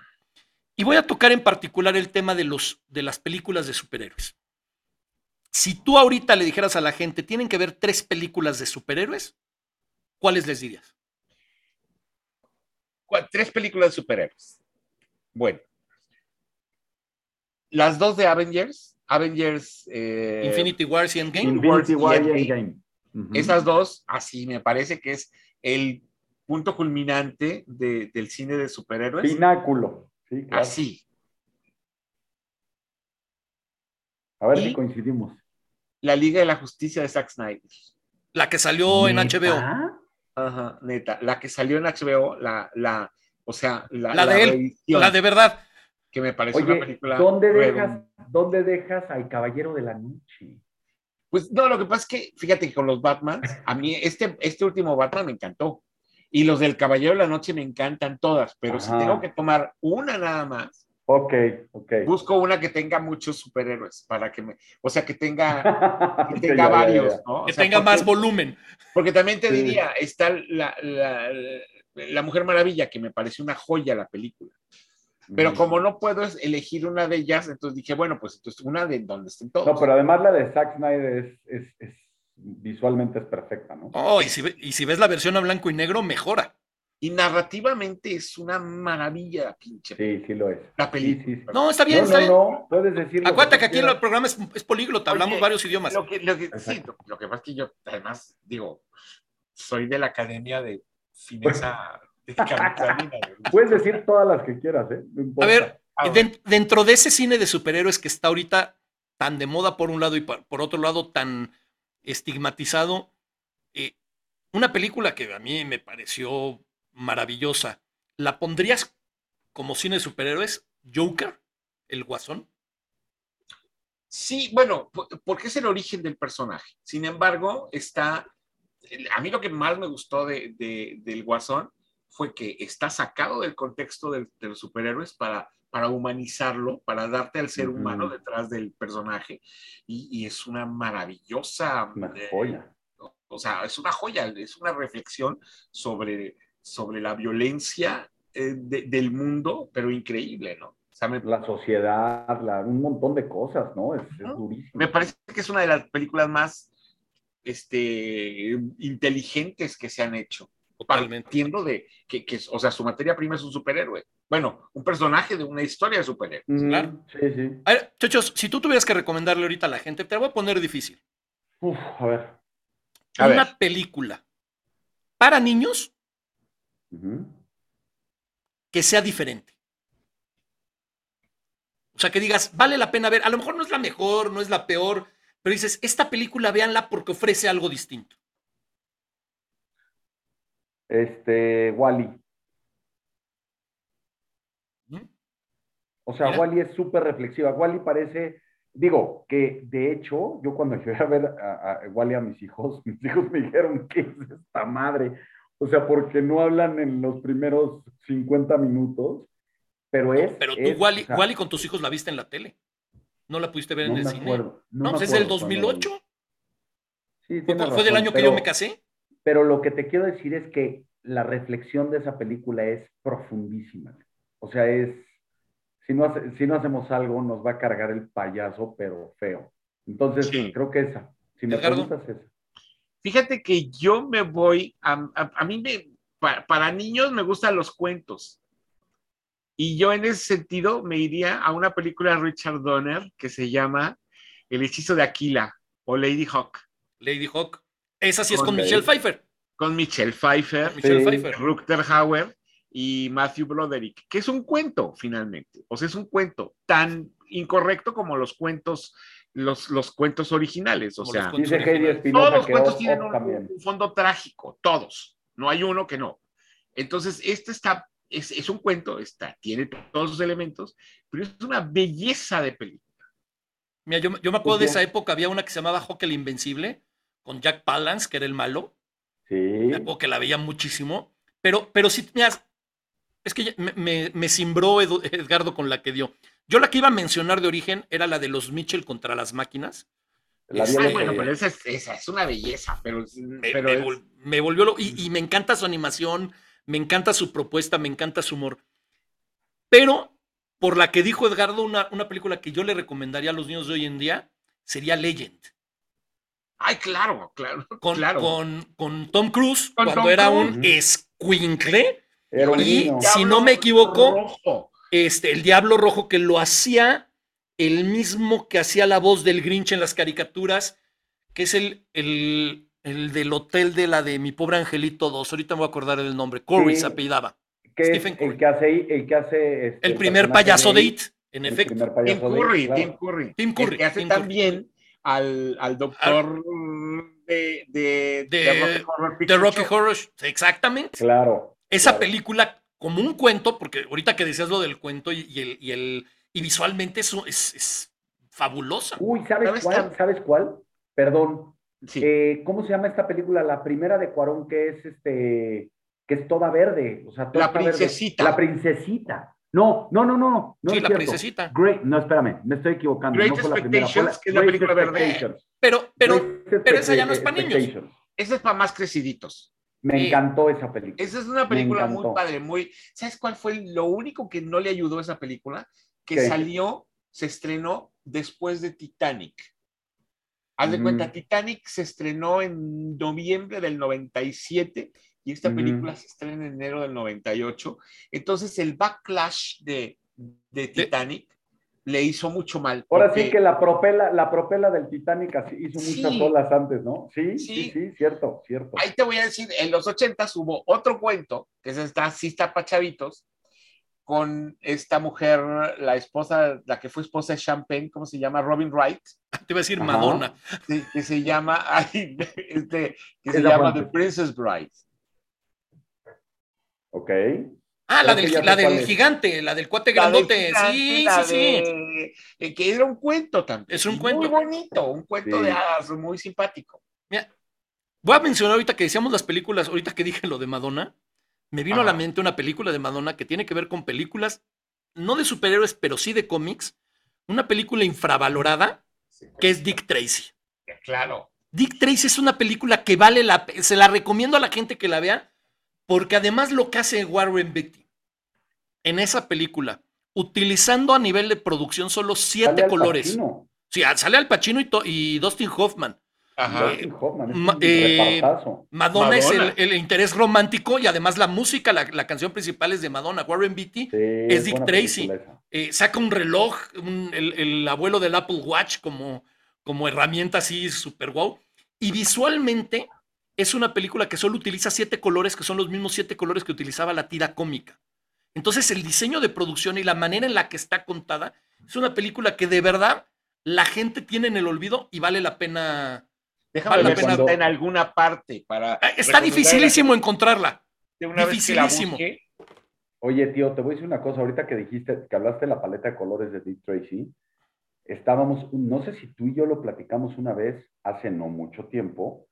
Y voy a tocar en particular el tema de, los, de las películas de superhéroes. Si tú ahorita le dijeras a la gente, tienen que ver tres películas de superhéroes, ¿cuáles les dirías? tres películas de superhéroes. Bueno, las dos de Avengers, Avengers eh, Infinity Wars y Endgame. Infinity War y Endgame. Uh -huh. Esas dos, así me parece que es el punto culminante de, del cine de superhéroes. Pináculo. Sí, claro. Así. A ver Y- si coincidimos. La Liga de la Justicia de Zack Snyder. La que salió en. HBO. Ajá, neta. La que salió en HBO, la, la, o sea, la, La de él, La de verdad. Que me parece una Oye, película. ¿dónde dejas, ¿dónde dejas al Caballero de la Noche? Pues no, lo que pasa es que, fíjate que con los Batman, a mí este, este último Batman me encantó. Y los del Caballero de la Noche me encantan todas, pero si tengo que tomar una nada más, Ok, ok. busco una que tenga muchos superhéroes para que me, o sea, que tenga, que tenga ya, ya, varios, ya. ¿no? O Que sea, tenga porque- más volumen. Porque también te Sí. diría, está la, la, la Mujer Maravilla, que me parece una joya la película. Pero Mm. como no puedo elegir una de ellas, entonces dije, bueno, pues entonces una de donde estén todos. No, pero además la de Zack Snyder es, es, es- visualmente es perfecta, ¿no? Oh, y si, y si ves la versión a blanco y negro, mejora. Y narrativamente es una maravilla, pinche. Sí, sí lo es. La Sí, película. sí, sí. No, está bien, no, está no, bien. no, puedes decir. Acuérdate que aquí el programa es, es políglota, hablamos Oye, varios idiomas. Lo que, lo que, sí, lo, lo que pasa es que yo, además, digo, soy de la Academia de Fineza de. Puedes decir todas las que quieras, ¿eh? No importa. A ver, Ah, Den- dentro de ese cine de superhéroes que está ahorita tan de moda por un lado y por otro lado tan estigmatizado, eh, una película que a mí me pareció maravillosa, ¿la pondrías como cine de superhéroes? Joker, el guasón. Sí, bueno, po- porque es el origen del personaje. Sin embargo, está. A mí lo que más me gustó de, de- del Guasón fue que está sacado del contexto del- de los superhéroes para, para humanizarlo, para darte al ser humano detrás del personaje. Y, y es una maravillosa. Una eh, joya. o sea, es una joya, es una reflexión sobre, sobre la violencia eh, de- del mundo, pero increíble, ¿no? O sea, me, La sociedad, la- un montón de cosas, ¿no? Es, durísimo. me parece que es una de las películas más este, inteligentes que se han hecho. Totalmente. Partiendo de que, que, o sea, su materia prima es un superhéroe. Bueno, un personaje de una historia de superhéroe. Mm, claro. Sí, sí. A ver, chochos, si tú tuvieras que recomendarle ahorita a la gente, te la voy a poner difícil. Uf, a ver. A una ver. película para niños que sea diferente. O sea, que digas, vale la pena ver. A lo mejor no es la mejor, no es la peor, pero dices, esta película véanla porque ofrece algo distinto. Este, Wally. O sea. Wally es súper reflexiva. Wally parece, digo, que de hecho, yo cuando llegué a ver a, a Wally a mis hijos, mis hijos me dijeron, ¿qué es esta madre? O sea, porque no hablan en los primeros 50 minutos, pero es... Pero tú, es, Wally, o sea, Wally, con tus hijos la viste en la tele. ¿No la pudiste ver no en el me cine? acuerdo, no, me pues es del acuerdo cuándo la vi. 2008. Sí, Fue, tienes fue del razón, año que pero- yo me casé. Pero lo que te quiero decir es que la reflexión de esa película es profundísima. O sea, es, si no, hace- si no hacemos algo, nos va a cargar el payaso, pero feo. Entonces, Sí. creo que esa. Si me Edgardo. preguntas esa. Fíjate que yo me voy a, a, a mí me, pa- para niños me gustan los cuentos. Y yo en ese sentido me iría a una película de Richard Donner que se llama El hechizo de Aquila o Lady Hawk, Lady Hawk. Esa sí es Con Michelle Pfeiffer. con Michelle Pfeiffer, Michelle Sí. Pfeiffer. Rutger Hauer y Matthew Broderick, que es un cuento finalmente. O sea, es un cuento tan incorrecto como los cuentos, los, los cuentos originales. O Como sea, los originales. Todos los cuentos tienen un, fondo trágico, todos. No hay uno que no. Entonces, este está, es, es un cuento, está, tiene todos sus elementos, pero es una belleza de película. Mira, yo, yo me acuerdo de esa época, había una que se llamaba Hawk el Invencible, con Jack Palance, que era el malo. Sí. Me acuerdo que la veía muchísimo. Pero, pero sí, mira, es que me, me, me cimbró Edu- Edgardo con la que dio. Yo la que iba a mencionar de origen era la de los Mitchell contra las máquinas. La Ah, bueno, pero esa es, esa es una belleza, pero, Me, pero me es- vol- me volvió lo- y, y me encanta su animación, me encanta su propuesta, me encanta su humor. Pero, por la que dijo Edgardo, una, una película que yo le recomendaría a los niños de hoy en día sería Legend. Ay, claro, claro, Con, claro. con, con Tom Cruise, Con cuando Tom era Cruise. un escuincle. Un y si no me equivoco, rojo. este, el Diablo Rojo que lo hacía el mismo que hacía la voz del Grinch en las caricaturas, que es el, el, el del hotel de la de mi pobre angelito 2. Ahorita me voy a acordar del nombre. Corey Sí. se apellidaba. Stephen Curry. el que hace, el que hace de de- al, al doctor de, de, De- Rocky Horror The Picture Rocky. Horror. Exactamente. Claro. Esa claro. película, como un cuento, porque ahorita que decías lo del cuento y, y el, y, el, y visualmente es, es, es fabulosa. Uy, ¿sabes, ¿Sabes cuál? ¿Sabes cuál? Perdón. Sí. Eh, ¿Cómo se llama esta película? La primera de Cuarón que es este, que es toda verde. O sea, toda La verde. princesita. La princesita. No, no, no, no. no Sí, es la cierto. princesita. Great, no, espérame, me estoy equivocando. Great no fue la primera, fue Expectations, que es la película verde. Pero, pero, Great pero esa ya no es para niños. Ese es para más creciditos. Me encantó esa película. Esa es una película muy padre, muy... ¿Sabes cuál fue lo único que no le ayudó a esa película? Que ¿Qué? salió, se estrenó después de Titanic. Haz de Mm. cuenta, Titanic se estrenó en noviembre del 97 y esta película se estrena en enero del 98. Entonces el backlash de, de Titanic le hizo mucho mal. Ahora porque- sí que la propela, la propela del Titanic así hizo muchas Sí. olas antes, ¿no? Sí, sí, Sí. sí, cierto, cierto. Ahí te voy a decir, en los 80 hubo otro cuento, que es esta, sí está para chavitos, con esta mujer, la esposa, la que fue esposa de Champagne, ¿cómo se llama? Robin Wright, te iba a decir Ajá. Madonna. sí, que se llama, ay, este, que se llama fuente. The Princess Bride. Ok. Ah, la del, la del gigante, la del cuate La del grandote. gigante, Sí, sí, sí. de- eh, que era un cuento también. Es un cuento. Muy bonito, un cuento Sí. de hadas, muy simpático. Mira, voy a mencionar ahorita que decíamos las películas, ahorita que dije lo de Madonna, me vino a la mente una película de Madonna que tiene que ver con películas, no de superhéroes, pero sí de cómics. Una película infravalorada que es Dick Tracy. Claro. Dick Tracy es una película que vale la pena, se la recomiendo a la gente que la vea, porque además lo que hace Warren Beatty en esa película, utilizando a nivel de producción solo siete Al colores. Pacino, Sí, ah, sale Al Pacino y, Dustin Hoffman. Ajá. Dustin Hoffman, es Ma- un eh. Madonna, es el, el interés romántico y además la música, la, la canción principal es de Madonna. Warren Beatty Sí, es Dick Tracy. eh, saca un reloj, un- el, el abuelo del Apple Watch como, como herramienta así super wow. Y visualmente es una película que solo utiliza siete colores, que son los mismos siete colores que utilizaba la tira cómica. Entonces el diseño de producción y la manera en la que está contada es una película que de verdad la gente tiene en el olvido y vale la pena. Déjame Vale la ver si pena. está en alguna parte para. Ah, Está dificilísimo encontrarla. de una vez que la dificilísimo. Oye, tío, te voy a decir una cosa. Ahorita que dijiste, que hablaste de la paleta de colores de Dick Tracy, estábamos, no sé si tú y yo lo platicamos una vez, hace no mucho tiempo,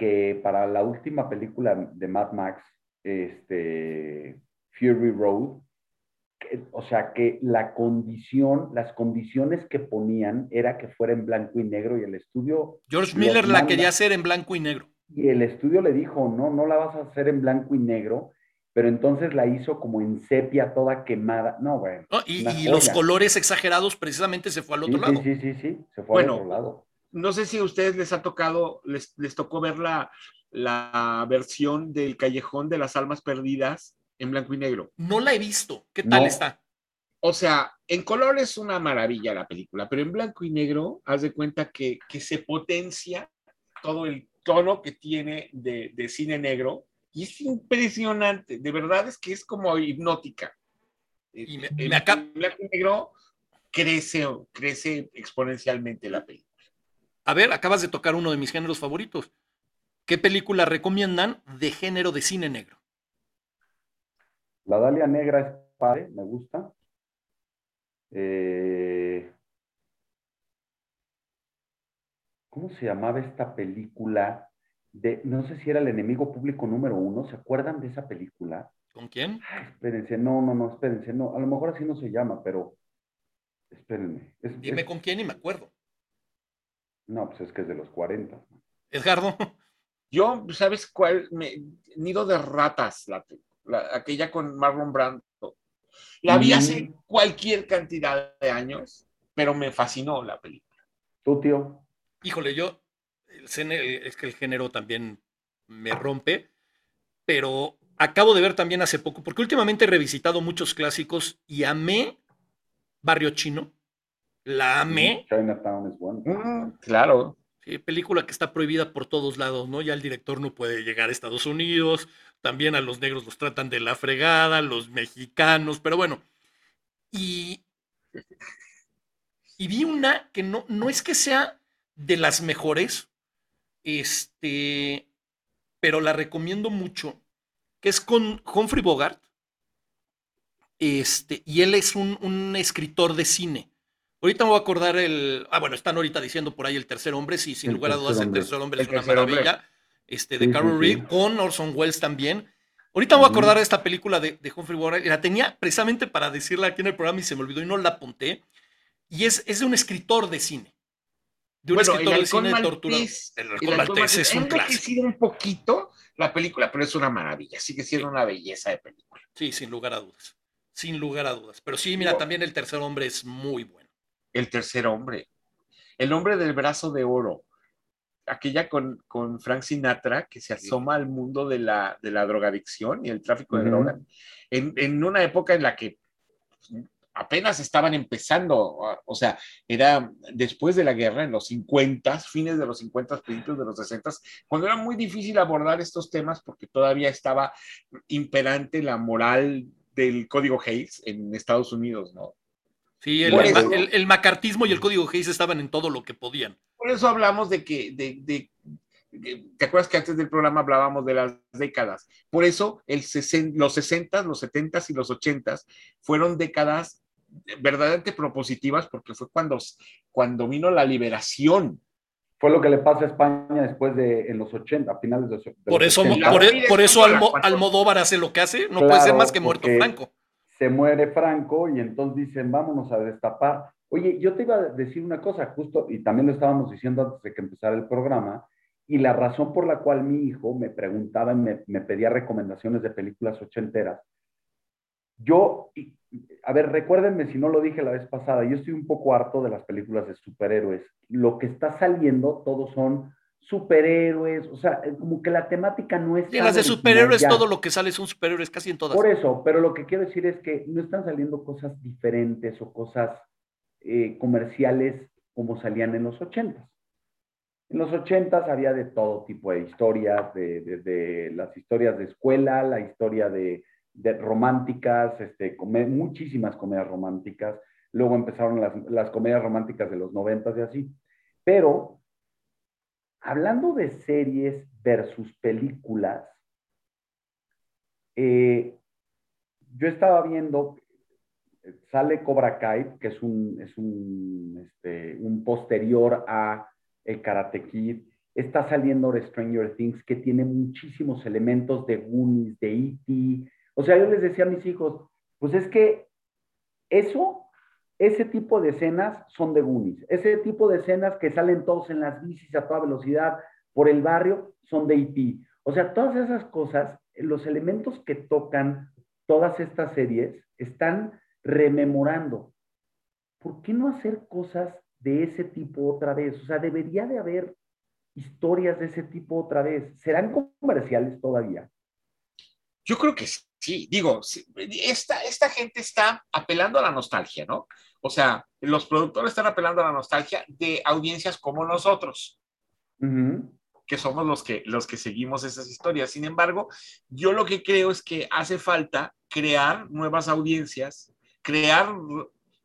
que para la última película de Mad Max, este, Fury Road, que- o sea, que la condición, las condiciones que ponían era que fuera en blanco y negro y el estudio George Miller la quería hacer en blanco y negro. y el estudio le dijo, no, no la vas a hacer en blanco y negro, pero entonces la hizo como en sepia, toda quemada. No, güey. ¿no? Y, los colores exagerados precisamente se fue al Sí, otro sí, lado. sí, sí, sí, se fue Bueno, al otro lado. No sé si a ustedes les ha tocado, les, les tocó ver la, la versión del Callejón de las Almas Perdidas en blanco y negro. No la he visto. ¿Qué tal No. está? O sea, en color es una maravilla la película, pero en blanco y negro, haz de cuenta que, que se potencia todo el tono que tiene de, de cine negro y es impresionante. De verdad es que es como hipnótica. Y me- en me acaba- blanco y negro crece, crece exponencialmente la película. A ver, acabas de tocar uno de mis géneros favoritos. ¿Qué película recomiendan de género de cine negro? La Dalia Negra es padre, me gusta. Eh, ¿Cómo se llamaba esta película? De, no sé si era el enemigo público número uno. ¿Se acuerdan de esa película? ¿Con quién? Ay, espérense, no, no, no, espérense, no. A lo mejor así no se llama, pero espérenme. Es- Dime es- con quién y me acuerdo. No, pues es que es de los 40. Edgardo. Yo, ¿sabes cuál? Me- Nido de ratas, la, la- aquella con Marlon Brando. La vi Mm. hace cualquier cantidad de años, pero me fascinó la película. ¿Tú, tío? Híjole, yo, el cine, es que el género también me rompe, pero acabo de ver también hace poco, porque últimamente he revisitado muchos clásicos y amé Barrio Chino. La amé. Chinatown es bueno. Mm, claro. Sí, película que está prohibida por todos lados, ¿no? Ya el director no puede llegar a Estados Unidos, también a los negros los tratan de la fregada, los mexicanos, pero bueno. Y Y vi una que no, no es que sea de las mejores, este, pero la recomiendo mucho, que es con Humphrey Bogart. Este, y él es un, un escritor de cine. Ahorita me voy a acordar el. Ah, bueno, están ahorita diciendo por ahí el tercer hombre, sí, sin El lugar a dudas, tercer el hombre. tercer hombre El es una tercer hombre. maravilla. Este, de Sí, sí, Carol sí. Reed, con Orson Welles también. Ahorita me voy a acordar de esta película de, de Humphrey Bogart, la tenía precisamente para decirla aquí en el programa y se me olvidó y no la apunté. Y es, es de un escritor de cine. De un Bueno, escritor de cine halcón de tortura. maltés, El halcón maltés es un clásico. un poquito la película, pero es una maravilla. Sigue siendo una belleza de película. Sí, sin lugar a dudas. Sin lugar a dudas. Pero sí, mira, también el tercer hombre es muy bueno. El tercer hombre. El hombre del brazo de oro. Aquella con, con Frank Sinatra que se asoma al mundo de la, de la drogadicción y el tráfico de Ujú. drogas. En, en una época en la que apenas estaban empezando, o sea, era después de la guerra, en los 50, fines de los 50, principios de los 60, cuando era muy difícil abordar estos temas porque todavía estaba imperante la moral del código Hayes en Estados Unidos, ¿no? Sí, el, el- el- el macartismo y el código Hayes estaban en todo lo que podían. Por eso hablamos de que, de, de- de- ¿te acuerdas que antes del programa hablábamos de las décadas? Por eso el sesen- los 60, los 70 y los 80 fueron décadas verdaderamente propositivas porque fue cuando, cuando vino la liberación. Fue lo que le pasa a España después de, en los 80, a finales de los de Por los eso, 80. La por, e- por es eso Almo-. Almodóvar hace lo que hace. No puede ser Claro, más que muerto porque- Franco. Se muere Franco y entonces dicen, vámonos a destapar. Oye, yo te iba a decir una cosa, justo, y también lo estábamos diciendo antes de que empezara el programa, y la razón por la cual mi hijo me preguntaba me, me pedía recomendaciones de películas ochenteras. Yo, a ver, recuérdenme si no lo dije la vez pasada, yo estoy un poco harto de las películas de superhéroes. Lo que está saliendo, todos son superhéroes, o sea, como que la temática no es... Y las de superhéroes, ya. todo lo que sale son superhéroes, casi en todas. Por eso, pero lo que quiero decir es que no están saliendo cosas diferentes o cosas eh, comerciales como salían en los ochentas. En los ochentas había de todo tipo de historias, de, de- de las historias de escuela, la historia de, de románticas, este, come- muchísimas comedias románticas. Luego empezaron las, las comedias románticas de los noventas y así. Pero, hablando de series versus películas, eh, yo estaba viendo, sale Cobra Kai, que es un, es un, este, un posterior a el Karate Kid. Está saliendo Stranger Things, que tiene muchísimos elementos de Goonies, de E.T. O sea, yo les decía a mis hijos, pues es que eso, ese tipo de escenas son de Goonies. Ese tipo de escenas que salen todos en las bicis a toda velocidad por el barrio son de E.T. O sea, todas esas cosas, los elementos que tocan todas estas series están rememorando. ¿Por qué no hacer cosas de ese tipo otra vez? O sea, debería de haber historias de ese tipo otra vez. ¿Serán comerciales todavía? Yo creo que sí, digo, esta, esta gente está apelando a la nostalgia, ¿no? O sea, los productores están apelando a la nostalgia de audiencias como nosotros. Que somos los que, los que seguimos esas historias. Sin embargo, yo lo que creo es que hace falta crear nuevas audiencias, crear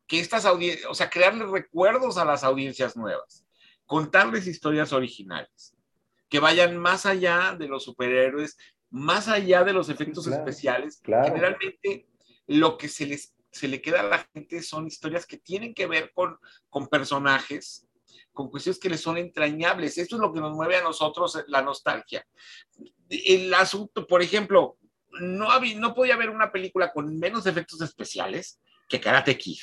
que estas audiencias, o sea, crearle recuerdos a las audiencias nuevas, contarles historias originales, que vayan más allá de los superhéroes, más allá de los efectos Sí, claro, especiales. claro. Generalmente lo que se les se le queda a la gente son historias que tienen que ver con, con personajes, con cuestiones que les son entrañables. Esto es lo que nos mueve a nosotros, la nostalgia. El asunto, por ejemplo, no, había, no podía haber una película con menos efectos especiales que Karate Kid.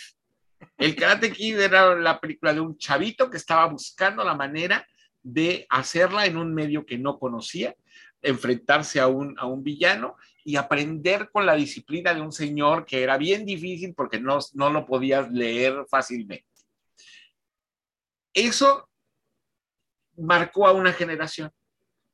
El Karate Kid era la película de un chavito que estaba buscando la manera de hacerla en un medio que no conocía, enfrentarse a un, a un villano y aprender con la disciplina de un señor que era bien difícil porque no, no lo podías leer fácilmente. Eso marcó a una generación,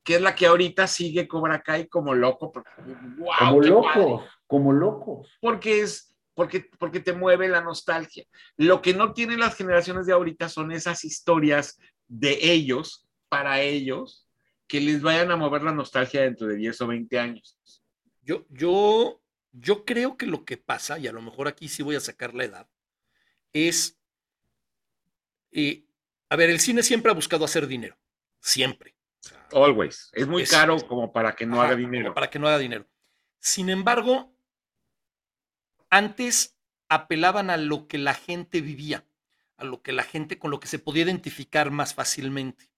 que es la que ahorita sigue Cobra Kai como loco. Porque, wow, como padre. como locos. Porque es, porque, porque te mueve la nostalgia. Lo que no tienen las generaciones de ahorita son esas historias de ellos, para ellos, que les vayan a mover la nostalgia dentro de 10 o 20 años. Yo, yo, yo creo que lo que pasa, y a lo mejor aquí sí voy a sacar la edad, es, eh, a ver, el cine siempre ha buscado hacer dinero, siempre. Always. Es muy caro como para que no haga dinero. Para que no haga dinero. Sin embargo, antes apelaban a lo que la gente vivía, a lo que la gente con lo que se podía identificar más fácilmente.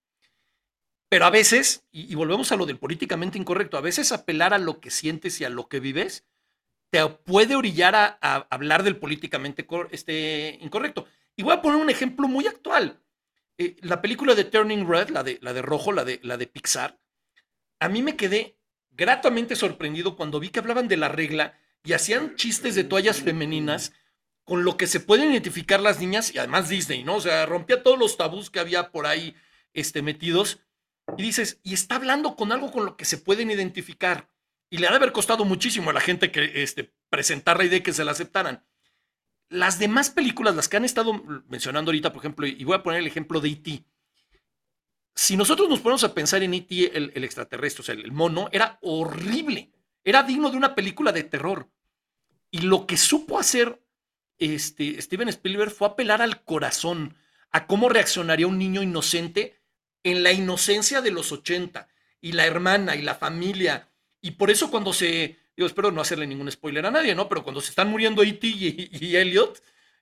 Pero a veces, y, volvemos a lo del políticamente incorrecto, a veces apelar a lo que sientes y a lo que vives te puede orillar a, hablar del políticamente este, incorrecto. Y voy a poner un ejemplo muy actual. Eh, la película de Turning Red, la de, la de Rojo, la de, la de Pixar, a mí me quedé gratamente sorprendido cuando vi que hablaban de la regla y hacían chistes de toallas femeninas con lo que se pueden identificar las niñas y además Disney, ¿no? O sea, rompía todos los tabús que había por ahí este, metidos y dices, y está hablando con algo con lo que se pueden identificar y le ha de haber costado muchísimo a la gente que este, presentar la idea que se la aceptaran. Las demás películas, las que han estado mencionando ahorita, por ejemplo, y voy a poner el ejemplo de E.T., si nosotros nos ponemos a pensar en E.T., el, extraterrestre, o sea, el, mono, era horrible. Era digno de una película de terror. Y lo que supo hacer este, Steven Spielberg fue apelar al corazón, a cómo reaccionaría un niño inocente en la inocencia de los 80, y la hermana y la familia. Y por eso cuando se, yo espero no hacerle ningún spoiler a nadie, ¿no? Pero cuando se están muriendo E.T. y, Elliot,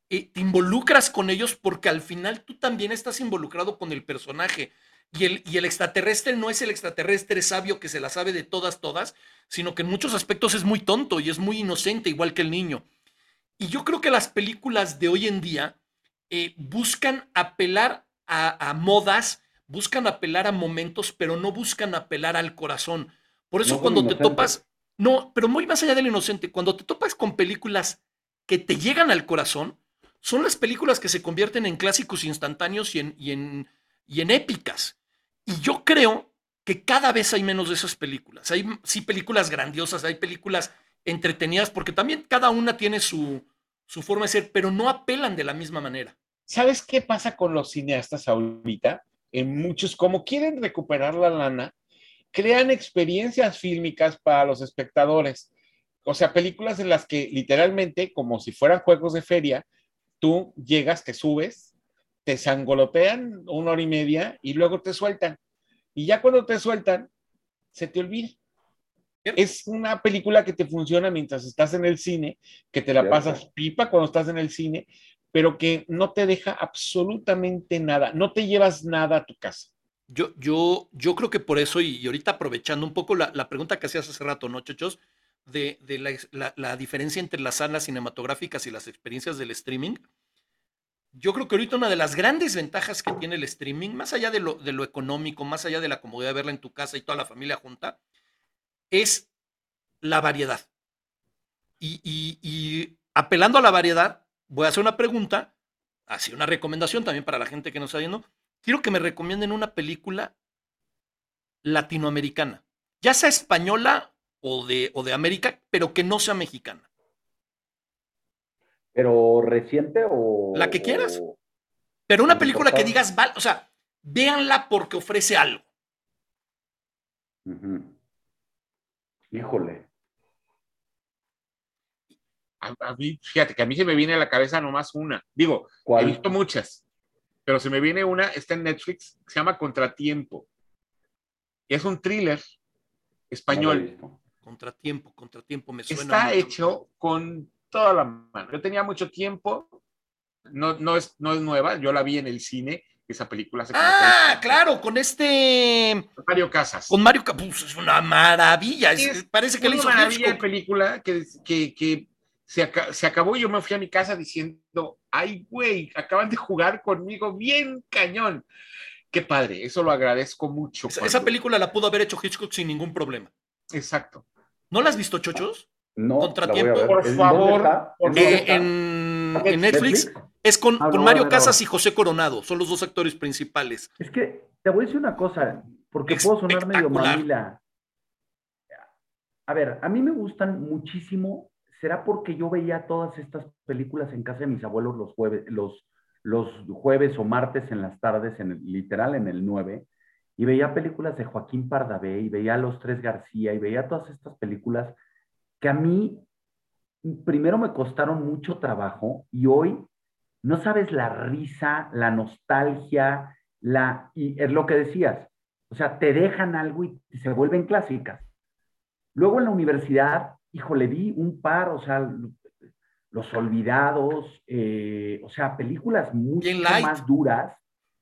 eh, te involucras con ellos porque al final tú también estás involucrado con el personaje. Y el, y el, extraterrestre no es el extraterrestre sabio que se la sabe de todas, todas, sino que en muchos aspectos es muy tonto y es muy inocente, igual que el niño. Y yo creo que las películas de hoy en día eh, buscan apelar a, modas, buscan apelar a momentos, pero no buscan apelar al corazón. Por eso cuando te topas, no, pero muy más allá del inocente, cuando te topas con películas que te llegan al corazón, son las películas que se convierten en clásicos instantáneos y en, y en, y en épicas. Y yo creo que cada vez hay menos de esas películas. Hay sí películas grandiosas, hay películas entretenidas, porque también cada una tiene su, su forma de ser, pero no apelan de la misma manera. ¿Sabes qué pasa con los cineastas ahorita? En muchos, como quieren recuperar la lana, crean experiencias fílmicas para los espectadores. O sea, películas en las que literalmente, como si fueran juegos de feria, tú llegas, te subes, te sangolotean una hora y media y luego te sueltan. Y ya cuando te sueltan, se te olvida. Es una película que te funciona mientras estás en el cine, que te la pasas pipa cuando estás en el cine, pero que no te deja absolutamente nada, no te llevas nada a tu casa. Yo, yo, yo creo que por eso, y, ahorita aprovechando un poco la, pregunta que hacías hace rato, ¿no, chachos? De, la, la, diferencia entre las salas cinematográficas y las experiencias del streaming yo creo que ahorita una de las grandes ventajas que tiene el streaming, más allá de lo, de lo económico, más allá de la comodidad de verla en tu casa y toda la familia junta, es la variedad. Y, apelando a la variedad, voy a hacer una pregunta, así una recomendación también para la gente que nos está viendo. Quiero que me recomienden una película latinoamericana, ya sea española o de, o de América, pero que no sea mexicana. ¿Pero reciente o...? La que quieras. Pero una película que digas, o sea, véanla porque ofrece algo. Híjole. A, mí, fíjate que a mí se me viene a la cabeza nomás una. Digo, he visto muchas, pero se me viene una, está en Netflix, se llama Contratiempo. Es un thriller español. contratiempo, contratiempo, me suena. Está hecho con toda la mano. Yo tenía mucho tiempo, no, no, es, no es nueva, yo la vi en el cine, esa película. Se ah, claro, con este... Mario Casas. Con Mario Casas, pues, es una maravilla, parece que le hizo una maravilla película que, que, que se, se, acabó y yo me fui a mi casa diciendo, ay, güey, acaban de jugar conmigo bien cañón. Qué padre, eso lo agradezco mucho. Esa, película la pudo haber hecho Hitchcock sin ningún problema. Exacto. ¿No la has visto, Chochos? No, Contratiempo. Por favor. Eh, en, Netflix, es con, ah, Mario Casas y José Coronado. Son los dos actores principales. Es que te voy a decir una cosa, porque puedo sonar medio mamila. A ver, a mí me gustan muchísimo. ¿Será porque yo veía todas estas películas en casa de mis abuelos los jueves, los, los jueves o martes en las tardes, en literal en el 9? Y veía películas de Joaquín Pardavé, y veía Los Tres García, y veía todas estas películas que a mí primero me costaron mucho trabajo y hoy no sabes la risa, la nostalgia, la, y es lo que decías, o sea, te dejan algo y se vuelven clásicas. Luego en la universidad, híjole, vi un par, o sea, Los Olvidados, eh, o sea, películas mucho más duras.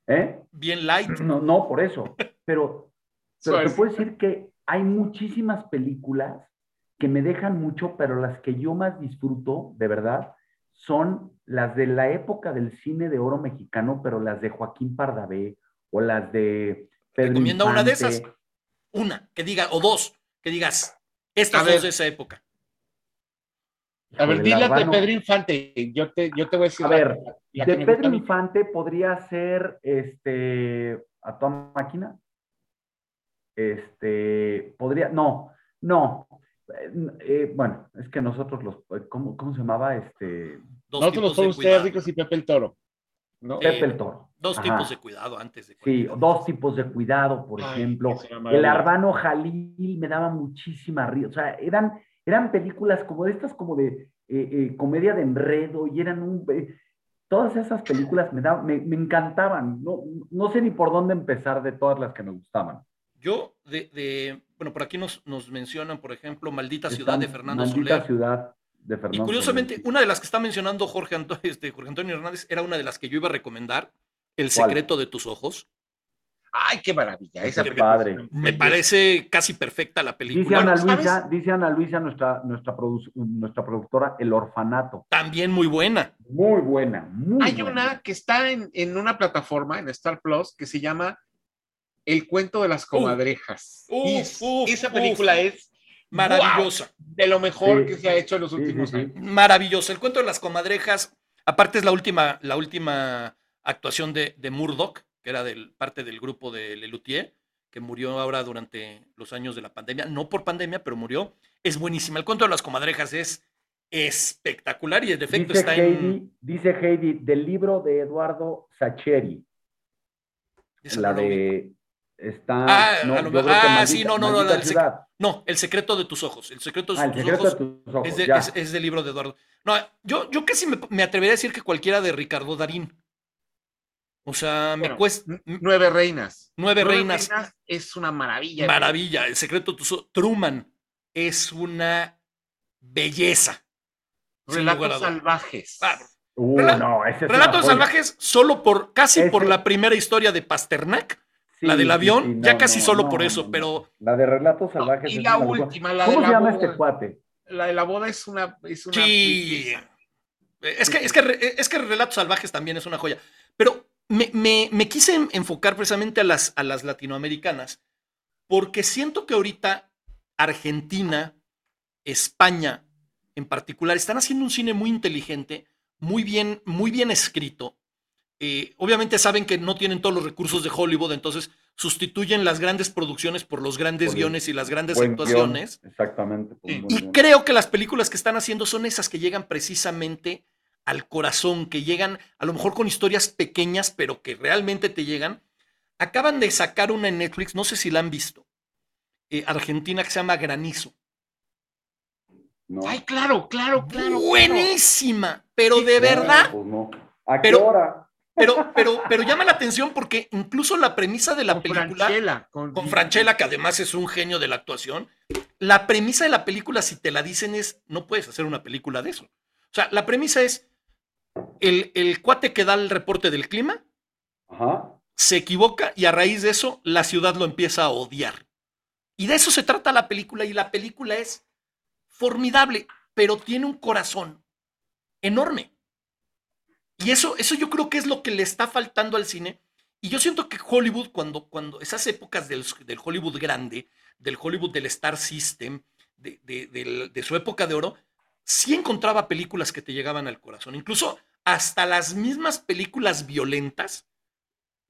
¿eh? Bien light. No, no, por eso. Pero, pero te puedo decir que hay muchísimas películas que me dejan mucho, pero las que yo más disfruto, de verdad, son las de la época del cine de oro mexicano, pero las de Joaquín Pardavé o las de Pedro Recomienda una de esas. Una, que diga, o dos, que digas, estas dos de esa época. A ver, dile de Pedro Infante. Yo te, yo te voy a decir. A ver, de Pedro Infante podría ser este. A toda máquina. Este. Podría. No, no. Eh, bueno, es que nosotros los. ¿Cómo, cómo se llamaba? Este. nosotros somos ustedes ricos y Pepe el Toro. ¿No? Pepe el Toro. Dos tipos de cuidado antes de. Sí, dos tipos de cuidado, por ejemplo. El Arbano Jalil me daba muchísima risa. O sea, eran eran películas como de estas, como de eh, eh, comedia de enredo, y eran un... Eh, todas esas películas me, me, encantaban. No, no, sé ni por dónde empezar de todas las que me gustaban. Yo, de, bueno, por aquí nos, nos mencionan, por ejemplo, Maldita Ciudad de Fernando Maldita Ciudad de Fernando Y curiosamente, una de las que está mencionando Jorge, este, Jorge Antonio Hernández era una de las que yo iba a recomendar, El secreto de tus ojos. Ay, qué maravilla. Esa padre. Me parece casi perfecta la película. Dice Ana Luisa, dice Ana Luisa nuestra, nuestra, nuestra productora, El Orfanato. También muy buena. Muy buena. Muy Hay una que está en, en, una plataforma, en Star Plus, que se llama El cuento de las comadrejas. esa película es maravillosa. de lo mejor que se ha hecho en los últimos años. Maravillosa. El cuento de las comadrejas, aparte es la última, la última actuación de, de Murdoch que era del, parte del grupo de Lelutier, que murió ahora durante los años de la pandemia, no por pandemia, pero murió. Es buenísima. El cuento de las comadrejas es espectacular y el defecto está en. Dice Heidi, del libro de Eduardo Sacheri. La de. Está. Ah, ah sí, no, no, no. El no, El secreto de tus ojos. El secreto de, ah, tus, ojos es, del libro de Eduardo. No, yo, yo casi me, me atrevería a decir que cualquiera de Ricardo Darín. O sea, me cuesta. Nueve reinas. Nueve, reinas. Es una maravilla. Maravilla. El secreto de Truman es una belleza. Relatos salvajes. Uh, no, Relatos salvajes solo por, casi por la primera historia de Pasternak. La del avión, ya casi solo por eso, pero. La de Relatos Salvajes. y la última, la ¿Cómo se llama este cuate? La de la boda es una. Es una sí. Es que, es, que, es que Relatos Salvajes también es una joya. Pero me, quise enfocar precisamente a las, a las latinoamericanas, porque siento que ahorita Argentina, España en particular, están haciendo un cine muy inteligente, muy bien, muy bien escrito. Eh, obviamente saben que no tienen todos los recursos de Hollywood, entonces sustituyen las grandes producciones por los grandes guiones y las grandes actuaciones. Exactamente. Y creo que las películas que están haciendo son esas que llegan precisamente al corazón, que llegan a lo mejor con historias pequeñas, pero que realmente te llegan. Acaban de sacar una en Netflix, no sé si la han visto, eh, Argentina, que se llama Granizo. Ay, claro, claro, claro. Buenísima, pero de verdad. Pues ¿A qué hora? Pero, pero, pero llama la atención porque incluso la premisa de la película. con, con Franchella, que además es un genio de la actuación. La premisa de la película, si te la dicen, es: no puedes hacer una película de eso. O sea, la premisa es: el, cuate que da el reporte del clima se equivoca y a raíz de eso la ciudad lo empieza a odiar. Y de eso se trata la película y la película es formidable, pero tiene un corazón enorme. Y eso, eso yo creo que es lo que le está faltando al cine. Y yo siento que Hollywood, cuando, cuando esas épocas del, Hollywood grande, del Hollywood del Star System, de, de, su época de oro, sí encontraba películas que te llegaban al corazón. Incluso hasta las mismas películas violentas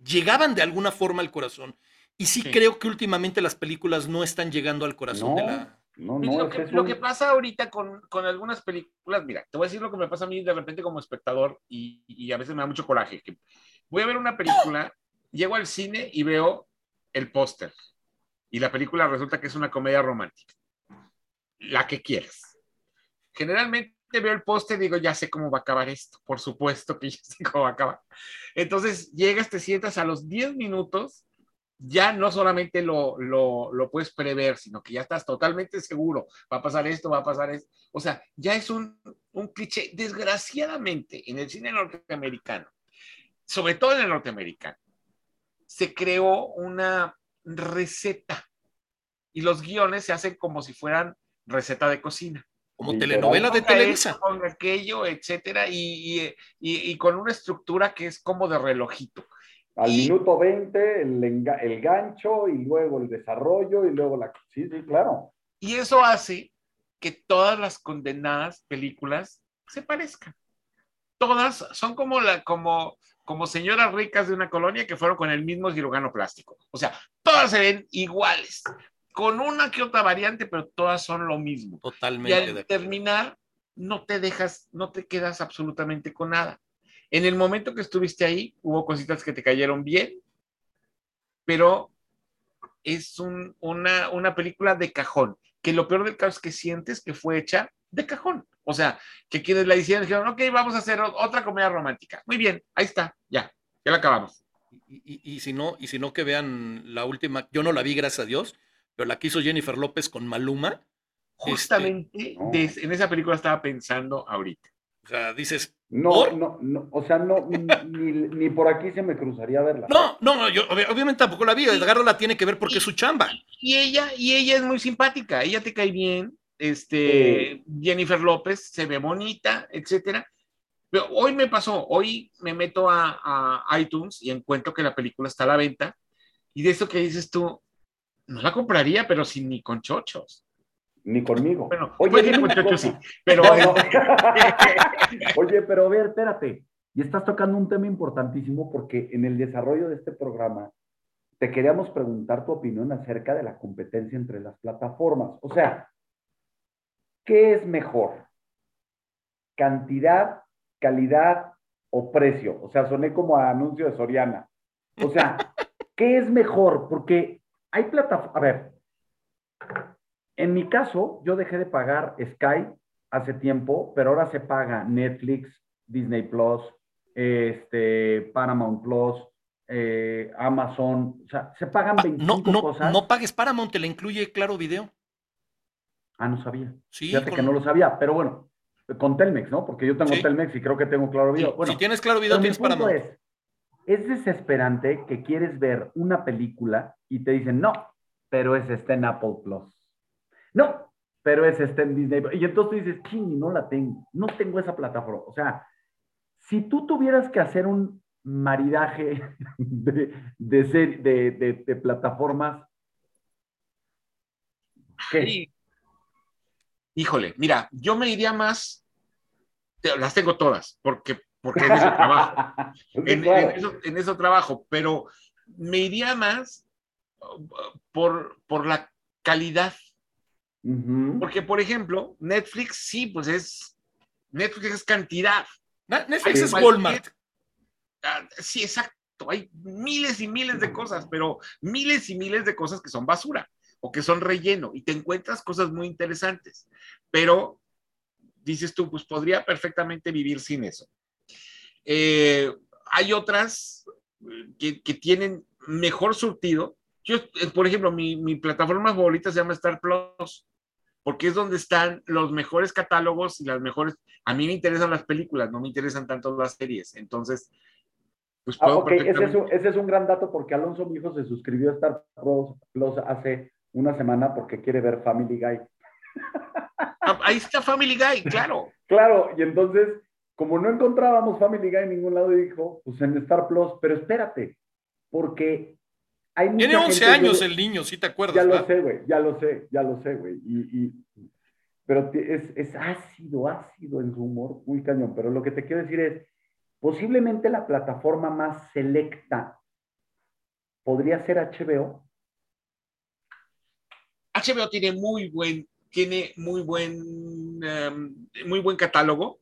llegaban de alguna forma al corazón. Y sí, creo que últimamente las películas no están llegando al corazón de la... No, no, lo, que, pasa ahorita con, algunas películas, mira, te voy a decir lo que me pasa a mí de repente como espectador y, a veces me da mucho coraje. Que voy a ver una película, llego al cine y veo el póster y la película resulta que es una comedia romántica. La que quieras. Generalmente te veo el poste digo, ya sé cómo va a acabar esto. Por supuesto que ya sé cómo va a acabar. Entonces llegas, te sientas a los 10 minutos, ya no solamente lo, lo, lo, puedes prever, sino que ya estás totalmente seguro, va a pasar esto, va a pasar esto. O sea, ya es un, un cliché. Desgraciadamente, en el cine norteamericano, sobre todo en el norteamericano, se creó una receta y los guiones se hacen como si fueran receta de cocina. Como telenovela de Televisa. con aquello, etcétera, y, y, y, con una estructura que es como de relojito. Al minuto 20, el, el gancho, y luego el desarrollo, y luego la. Sí, sí, claro. Y eso hace que todas las condenadas películas se parezcan. Todas son como, la, como, como señoras ricas de una colonia que fueron con el mismo cirujano plástico. O sea, todas se ven iguales con una que otra variante, pero todas son lo mismo. Totalmente. Y al terminar, no te dejas, no te quedas absolutamente con nada. En el momento que estuviste ahí, hubo cositas que te cayeron bien, pero es un, una, una película de cajón, que lo peor del caso es que sientes que fue hecha de cajón. O sea, que quienes la hicieron dijeron, ok, vamos a hacer otra comedia romántica. Muy bien, ahí está, ya, ya la acabamos. Y, y, y, si no, y si no que vean la última, yo no la vi, gracias a Dios, pero la que hizo Jennifer López con Maluma. Justamente este, en esa película estaba pensando ahorita. O sea, dices. No, no, no, o sea, no, ni, ni, por aquí se me cruzaría verla. No, no, yo obviamente tampoco la vi. Edgardo la tiene que ver porque es su chamba. Y ella, y ella es muy simpática, ella te cae bien. Este, Jennifer López se ve bonita, etcétera. Pero hoy me pasó, hoy me meto a, a iTunes y encuentro que la película está a la venta. Y de eso que dices tú, no la compraría, pero sin ni con chochos. Ni conmigo. Bueno, oye, con chochos sí, pero... oye, pero a ver, espérate. Y estás tocando un tema importantísimo porque en el desarrollo de este programa te queríamos preguntar tu opinión acerca de la competencia entre las plataformas. O sea, ¿qué es mejor? ¿Cantidad, calidad o precio? O sea, soné como a anuncio de Soriana. O sea, ¿qué es mejor? Porque hay plataformas, a ver, en mi caso, yo dejé de pagar Sky hace tiempo, pero ahora se paga Netflix, Disney Plus, este, Paramount Plus, eh, Amazon, o sea, se pagan 25 ah, no, no, cosas. No pagues Paramount, te la incluye Claro Video. Ah, no sabía. Sí. Fíjate que no lo sabía, pero bueno, con Telmex, ¿no? Porque yo tengo Sí. Telmex y creo que tengo Claro Video. Sí, Bueno, si tienes Claro Video, tienes Paramount. Es, es desesperante que quieres ver una película y te dicen, no, pero ese está en Apple Plus. No, pero ese está en Disney. Y entonces tú dices, ching, no la tengo, no tengo esa plataforma. O sea, si tú tuvieras que hacer un maridaje de, de, ser- de, de- de plataformas, ¿qué? Sí. Híjole, mira, yo me iría más, te- las tengo todas, porque, porque en eso trabajo. En, en eso, en eso trabajo, pero me iría más uh, por, por la calidad. Porque, por ejemplo, Netflix sí, pues es, Netflix es cantidad. Netflix Hay es Walmart. Ah, Sí, exacto. Hay miles y miles de cosas, pero miles y miles de cosas que son basura o que son relleno y te encuentras cosas muy interesantes. Pero dices tú, pues podría perfectamente vivir sin eso. Eh, hay otras eh, que, que tienen mejor surtido. Yo, eh, por ejemplo, mi, mi plataforma favorita se llama Star Plus, porque es donde están los mejores catálogos y las mejores. A mí me interesan las películas, no me interesan tanto las series. Entonces, pues Ah, puedo ok, ese es, perfectamente- un, ese es un gran dato porque Alonso, mi hijo, se suscribió a Star Plus, Plus hace una semana porque quiere ver Family Guy. Ah, Ahí está Family Guy, claro. Claro, y entonces, como no encontrábamos Family Guy en ningún lado, dijo, pues en Star Plus, pero espérate, porque hay Tiene 11 gente- años yo- el niño, si te acuerdas. Ya lo sé, güey, ya lo sé, ya lo sé, güey. Y, y- pero es, es ácido, ácido en su humor, muy cañón. Pero lo que te quiero decir es, posiblemente la plataforma más selecta podría ser HBO. HBO tiene muy buen, tiene muy buen, em, muy buen catálogo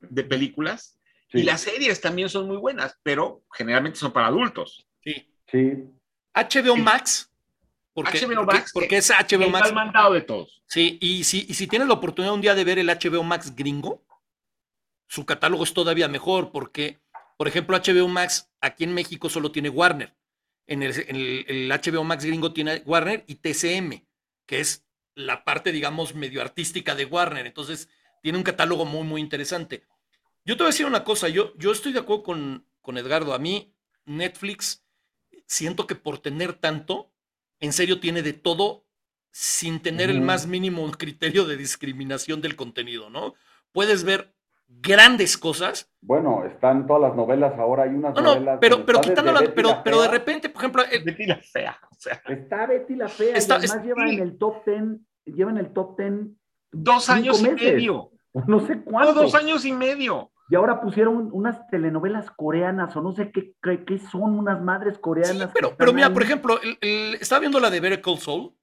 de películas Sí, y las series también son muy buenas, pero generalmente son para adultos. Sí. sí. HBO. Max Porque, HBO Max, porque es HBO El Max. mal mandado de todos. Sí, y si, y si tienes la oportunidad un día de ver el HBO Max gringo, su catálogo es todavía mejor porque, por ejemplo, HBO Max aquí en México solo tiene Warner. En el, en el- el HBO Max gringo tiene Warner y TCM, que es la parte, digamos, medio artística de Warner. Entonces, tiene un catálogo muy, muy interesante. Yo te voy a decir una cosa, yo, yo estoy de acuerdo con, con Edgardo. A mí, Netflix, siento que por tener tanto, en serio tiene de todo sin tener el más mínimo criterio de discriminación del contenido, ¿no? Puedes ver grandes cosas. Bueno, están todas las novelas ahora, hay unas No, no, novelas. pero, pero quitando la- pero, la pero de repente, por ejemplo, el- Betty la fea. O sea, Está Betty la Fea, Está- y además es- lleva sí. en el top ten, lleva en el top ten dos años y medio. no sé No, cuánto. dos años y medio. Y ahora pusieron unas telenovelas coreanas, o no sé qué, qué, qué son, unas madres sí, coreanas. que pero, mira, ahí. por ejemplo, el- el- estaba viendo la de Better Call Saul,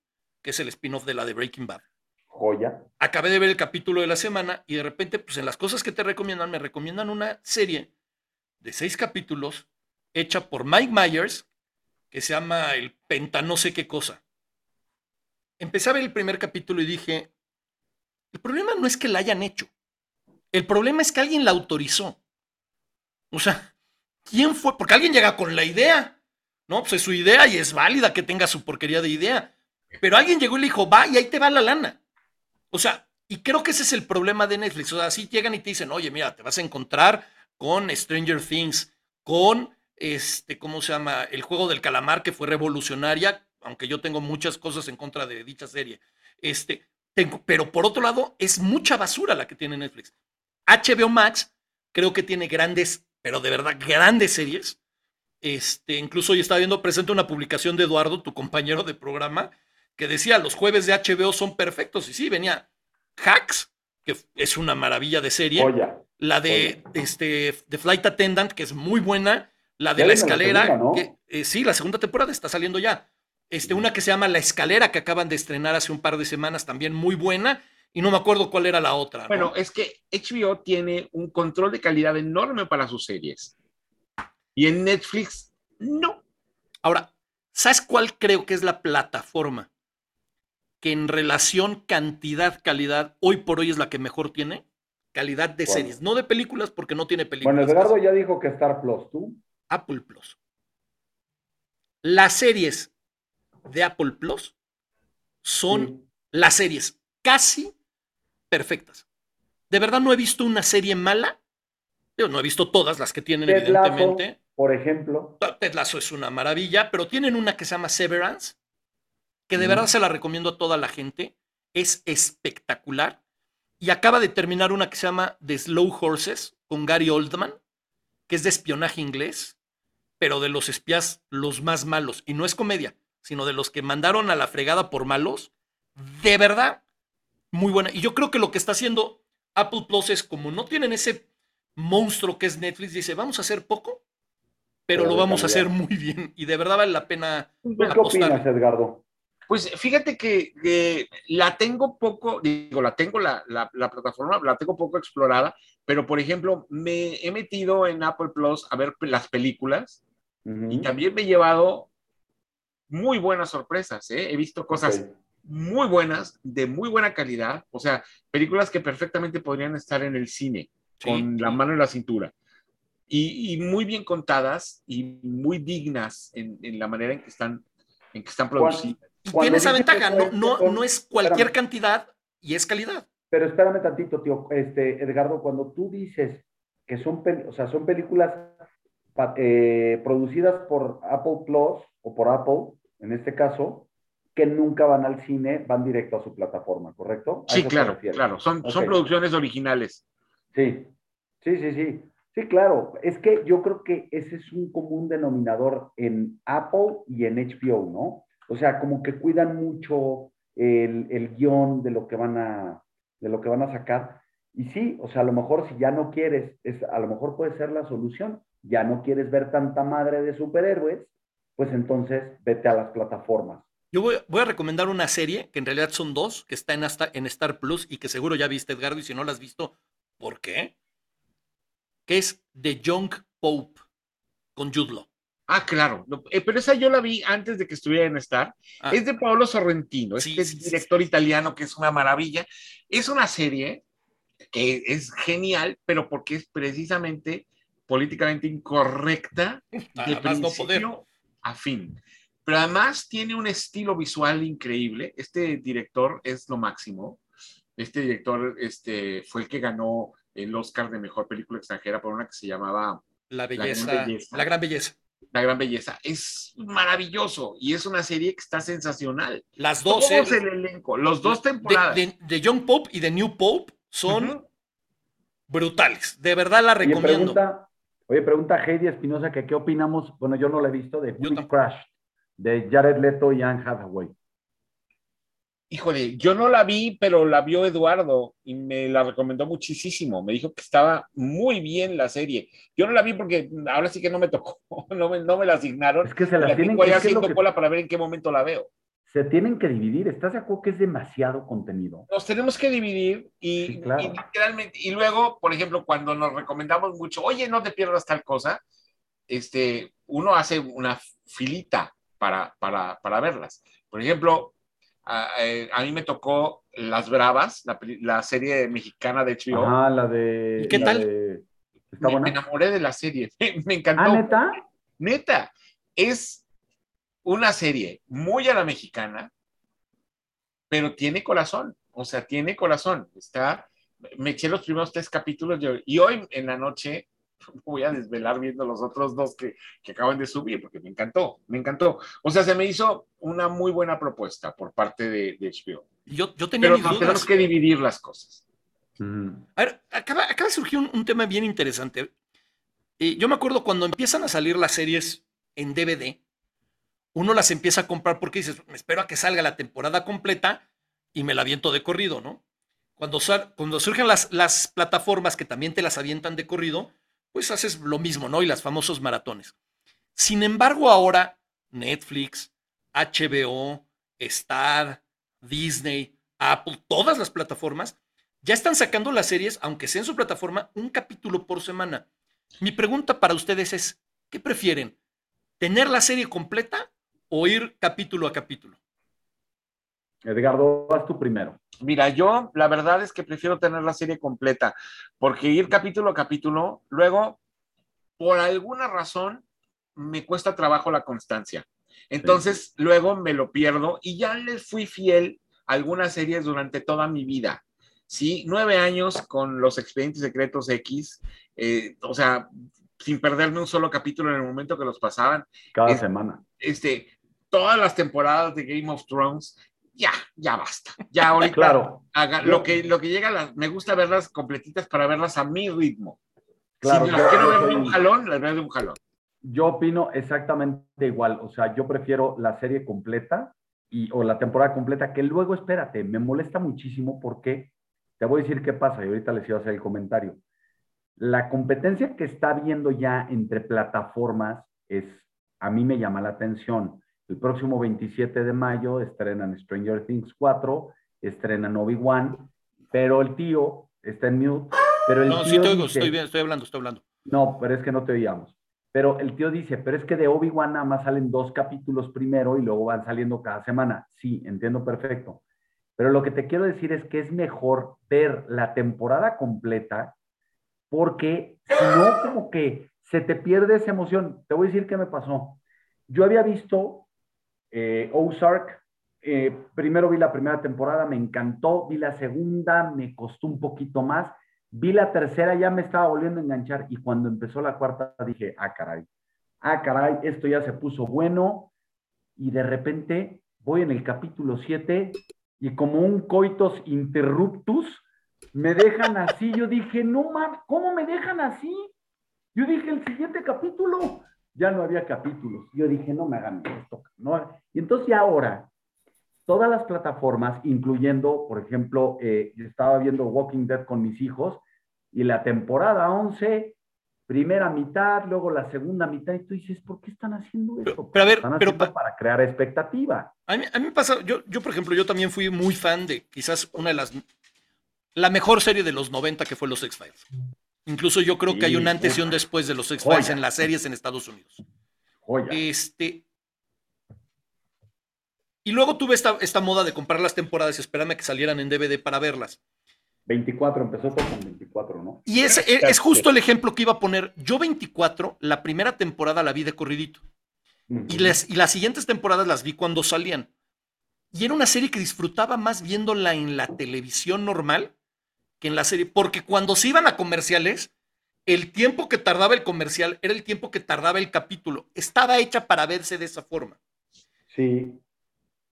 que es el spin-off de la de Breaking Bad. Joya. acabé de ver el capítulo de la semana y de repente, pues en las cosas que te recomiendan, me recomiendan una serie de seis capítulos hecha por Mike Myers que se llama El Penta no sé qué cosa. Empecé a ver el primer capítulo y dije, el problema no es que la hayan hecho, el problema es que alguien la autorizó. O sea, ¿quién fue? Porque alguien llega con la idea, ¿no? Pues es su idea y es válida que tenga su porquería de idea. Pero alguien llegó y le dijo, va, y ahí te va la lana. O sea, y creo que ese es el problema de Netflix. O sea, si llegan y te dicen, oye, mira, te vas a encontrar con Stranger Things, con este, ¿cómo se llama? El juego del calamar, que fue revolucionaria, aunque yo tengo muchas cosas en contra de dicha serie. Este, tengo, pero por otro lado, es mucha basura la que tiene Netflix. HBO Max creo que tiene grandes, pero de verdad grandes series. Este, incluso hoy estaba viendo, presente una publicación de Eduardo, tu compañero de programa, que decía los jueves de HBO son perfectos. Y sí, venía Hacks, que es una maravilla de serie. La de este The Flight Attendant, que es muy buena. La de Ya la escalera. segunda, ¿no? que, eh, sí, la segunda temporada está saliendo ya. Este, una que se llama La Escalera, que acaban de estrenar hace un par de semanas, también muy buena. Y no me acuerdo cuál era la otra. ¿no? Bueno, es que HBO tiene un control de calidad enorme para sus series. Y en Netflix, no. Ahora, ¿sabes cuál creo que es la plataforma que en relación cantidad-calidad hoy por hoy es la que mejor tiene? Calidad de series, no de películas, porque no tiene películas. Bueno, Edgardo ya dijo que Star Plus, ¿tú? Apple Plus. Las series de Apple Plus son Sí. las series casi perfectas. De verdad no he visto una serie mala. Yo no he visto todas las que tienen, Ted evidentemente. por ejemplo. Ted Lasso es una maravilla, pero tienen una que se llama Severance, que de Mm. verdad se la recomiendo a toda la gente. Es espectacular. Y acaba de terminar una que se llama The Slow Horses con Gary Oldman, que es de espionaje inglés, pero de los espías los más malos. Y no es comedia, sino de los que mandaron a la fregada por malos. De verdad, muy buena. Y yo creo que lo que está haciendo Apple Plus es como no tienen ese monstruo que es Netflix, dice, vamos a hacer poco, pero Pero lo vamos a hacer muy bien. Y de verdad vale la pena ¿Tú qué apostar. opinas, Edgardo? Pues fíjate que, la tengo poco, digo, la tengo la, la, la plataforma, la tengo poco explorada, pero por ejemplo, me he metido en Apple Plus a ver las películas y también me he llevado muy buenas sorpresas, ¿eh? He visto cosas. Muy buenas, de muy buena calidad, o sea, películas que perfectamente podrían estar en el cine, Sí, con la mano en la cintura. Y, y muy bien contadas y muy dignas en, en la manera en que están, en que están producidas. Y tiene esa ventaja, no, no, no es cualquier espérame. cantidad y es calidad. Pero espérame tantito, tío. Este, Edgardo, cuando tú dices que son, o sea, son películas eh, producidas por Apple Plus o por Apple, en este caso, que nunca van al cine, van directo a su plataforma, ¿correcto? ¿A Sí, claro, claro, son, son producciones originales. Sí, sí, sí, sí. Sí, claro. Es que yo creo que ese es un común denominador en Apple y en HBO, ¿no? O sea, como que cuidan mucho el, el guion de lo que van a, de lo que van a sacar. Y sí, o sea, a lo mejor si ya no quieres, es, a lo mejor puede ser la solución. Ya no quieres ver tanta madre de superhéroes, pues entonces vete a las plataformas. Yo voy, voy a recomendar una serie, que en realidad son dos, que está en, hasta, en Star Plus y que seguro ya viste, Edgardo, y si no la has visto, ¿por qué? Que es The Young Pope con Jude Law. Ah, claro. Eh, pero esa yo la vi antes de que estuviera en Star. Ah. Es de Paolo Sorrentino, Sí, este sí, sí, director italiano que es una maravilla. Es una serie que es genial, pero porque es precisamente políticamente incorrecta de Además, no poder. principio a fin. Pero además tiene un estilo visual increíble. Este director es lo máximo. Este director este, fue el que ganó el Oscar de Mejor Película Extranjera por una que se llamaba La gran belleza, belleza. la gran belleza. La Gran Belleza. Es maravilloso y es una serie que está sensacional. Las dos, Todos ¿eh? el elenco, los dos temporadas. de- de Young Pope y de New Pope son brutales. De verdad la Oye, recomiendo. pregunta, oye, pregunta Heidi Espinosa que qué opinamos, bueno, yo no la he visto, de. Crash, de Jared Leto y Anne Hathaway. Híjole, yo no la vi, pero la vio Eduardo y me la recomendó muchísimo. Me dijo que estaba muy bien la serie. Yo no la vi porque ahora sí que no me tocó, no me, no me la asignaron. Es que se la tienen que, haciendo que- cola para ver en qué momento la veo. se tienen que dividir. ¿Estás de acuerdo que es demasiado contenido? Nos tenemos que dividir y, Sí, claro. y literalmente, y luego, por ejemplo, cuando nos recomendamos mucho, oye, no te pierdas tal cosa, este, uno hace una filita para, para, para verlas. Por ejemplo, a, eh, a mí me tocó Las Bravas, la, la serie mexicana de HBO. Ajá, la de. ¿Y qué la tal? de- ¿Está me, me enamoré de la serie, me encantó. Ah, neta. Neta, es una serie muy a la mexicana, pero tiene corazón, o sea, tiene corazón. Está, me eché los primeros tres capítulos de- y hoy en la noche voy a desvelar viendo los otros dos que, que acaban de subir, porque me encantó, me encantó. O sea, se me hizo una muy buena propuesta por parte de, de HBO. Yo, yo tenía Pero mis dudas. tenemos que dividir las cosas. Mm. A ver, acaba, acaba de surgir un, un tema bien interesante. Eh, yo me acuerdo cuando empiezan a salir las series en DVD, uno las empieza a comprar porque dices, me espero a que salga la temporada completa y me la aviento de corrido, ¿no? Cuando, sal- cuando surgen las, las plataformas que también te las avientan de corrido, pues haces lo mismo, ¿no? Y las famosos maratones. Sin embargo, ahora Netflix, HBO, Star, Disney, Apple, todas las plataformas ya están sacando las series, aunque sea en su plataforma, un capítulo por semana. Mi pregunta para ustedes es, ¿qué prefieren? ¿Tener la serie completa o ir capítulo a capítulo? Edgardo, vas tú primero. Mira, yo la verdad es que prefiero tener la serie completa, porque ir capítulo a capítulo, luego, por alguna razón, me cuesta trabajo la constancia. Entonces, luego me lo pierdo y ya les fui fiel a algunas series durante toda mi vida. Sí, nueve años con los expedientes secretos X, eh, o sea, sin perderme un solo capítulo en el momento que los pasaban Cada Es- semana. este, todas las temporadas de Game of Thrones, ya, ya basta. Ya ahorita Claro, haga- lo, que, lo que llega, a las- me gusta verlas completitas para verlas a mi ritmo. claro. si yo- las quiero ver de un jalón, las veo de un jalón. Yo opino exactamente igual. O sea, yo prefiero la serie completa y, o la temporada completa, que luego, espérate, me molesta muchísimo porque te voy a decir qué pasa y ahorita les iba a hacer el comentario. La competencia que está habiendo ya entre plataformas es, a mí me llama la atención. El próximo 27 de mayo estrenan Stranger Things 4, estrenan Obi-Wan, pero el tío está en mute. Pero el No, sí tío te oigo, dice- estoy, bien, estoy hablando, estoy hablando. no, pero es que no te oíamos. Pero el tío dice, pero es que de Obi-Wan nada más salen dos capítulos primero y luego van saliendo cada semana. Sí, entiendo perfecto. Pero lo que te quiero decir es que es mejor ver la temporada completa porque si no, como que se te pierde esa emoción. Te voy a decir qué me pasó. Yo había visto eh, Ozark, eh, primero vi la primera temporada, me encantó, vi la segunda, me costó un poquito más, vi la tercera, ya me estaba volviendo a enganchar y cuando empezó la cuarta dije, ah, caray, ah, caray, esto ya se puso bueno y de repente voy en el capítulo 7 y como un coitus interruptus, me dejan así, yo dije, no mames, ¿cómo me dejan así? Yo dije, el siguiente capítulo, ya no había capítulos. Yo dije, no me hagan esto. ¿no? Y entonces ahora, todas las plataformas, incluyendo, por ejemplo, eh, yo estaba viendo Walking Dead con mis hijos y la temporada 11, primera mitad, luego la segunda mitad, y tú dices, ¿por qué están haciendo esto? Pero- a ver, están pero pa- para crear expectativa. A mí, a mí me pasa, yo, yo, por ejemplo, yo también fui muy fan de quizás una de las, la mejor serie de los 90 que fue los X-Files. Incluso yo creo que hay un antes y un después de los X-Files en las series en Estados Unidos. Este. Y luego tuve esta, esta moda de comprar las temporadas y esperarme a que salieran en DVD para verlas. 24, empezó con 24, ¿no? Y es, es, justo el ejemplo que iba a poner. Yo 24, la primera temporada la vi de corridito. y, las, y las siguientes temporadas las vi cuando salían. Y era una serie que disfrutaba más viéndola en la televisión normal que en la serie, porque cuando se iban a comerciales, el tiempo que tardaba el comercial era el tiempo que tardaba el capítulo. Estaba hecha para verse de esa forma. Sí.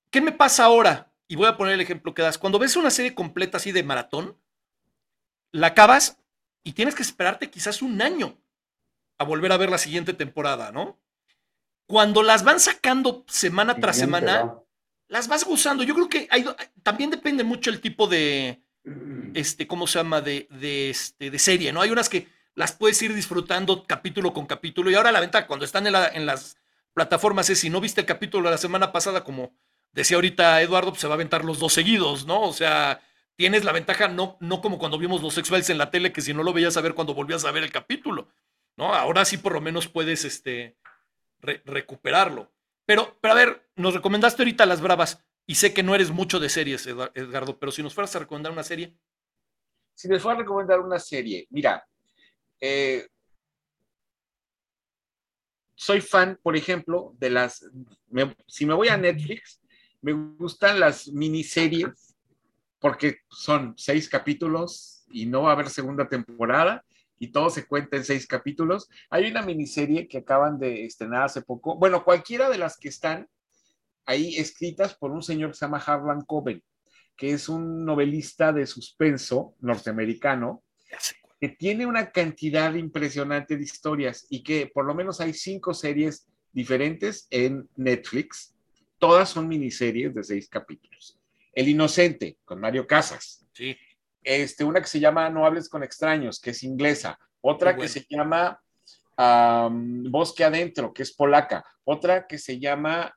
¿Qué me pasa ahora? Y voy a poner el ejemplo que das. Cuando ves una serie completa así de maratón, la acabas y tienes que esperarte quizás un año a volver a ver la siguiente temporada, ¿no? Cuando las van sacando semana tras semana, las vas gozando. Yo creo que también depende mucho el tipo de, este, ¿cómo se llama? De, de, este, de serie, ¿no? Hay unas que las puedes ir disfrutando capítulo con capítulo y ahora la ventaja cuando están en, en las plataformas es si no viste el capítulo de la semana pasada, como decía ahorita Eduardo, pues se va a aventar los dos seguidos, ¿no? O sea, tienes la ventaja no, no como cuando vimos los sexuales en la tele, que si no lo veías a ver cuando volvías a ver el capítulo, ¿no? Ahora sí por lo menos puedes este, recuperarlo. Pero, pero a ver, nos recomendaste ahorita las bravas y sé que no eres mucho de series, Edgardo, pero si nos fueras a recomendar una serie. Si les fuera a recomendar una serie, mira, eh, soy fan, por ejemplo, de las, si me voy a Netflix, me gustan las miniseries porque son seis capítulos y no va a haber segunda temporada y todo se cuenta en seis capítulos. Hay una miniserie que acaban de estrenar hace poco. Bueno, cualquiera de las que están ahí escritas por un señor que se llama Harlan Coben, que es un novelista de suspenso norteamericano que tiene una cantidad impresionante de historias y que por lo menos hay cinco series diferentes en Netflix. Todas son miniseries de seis capítulos. El Inocente, con Mario Casas. Sí. Este, una que se llama No hables con extraños, que es inglesa. Otra que se llama Bosque Adentro, que es polaca. Otra que se llama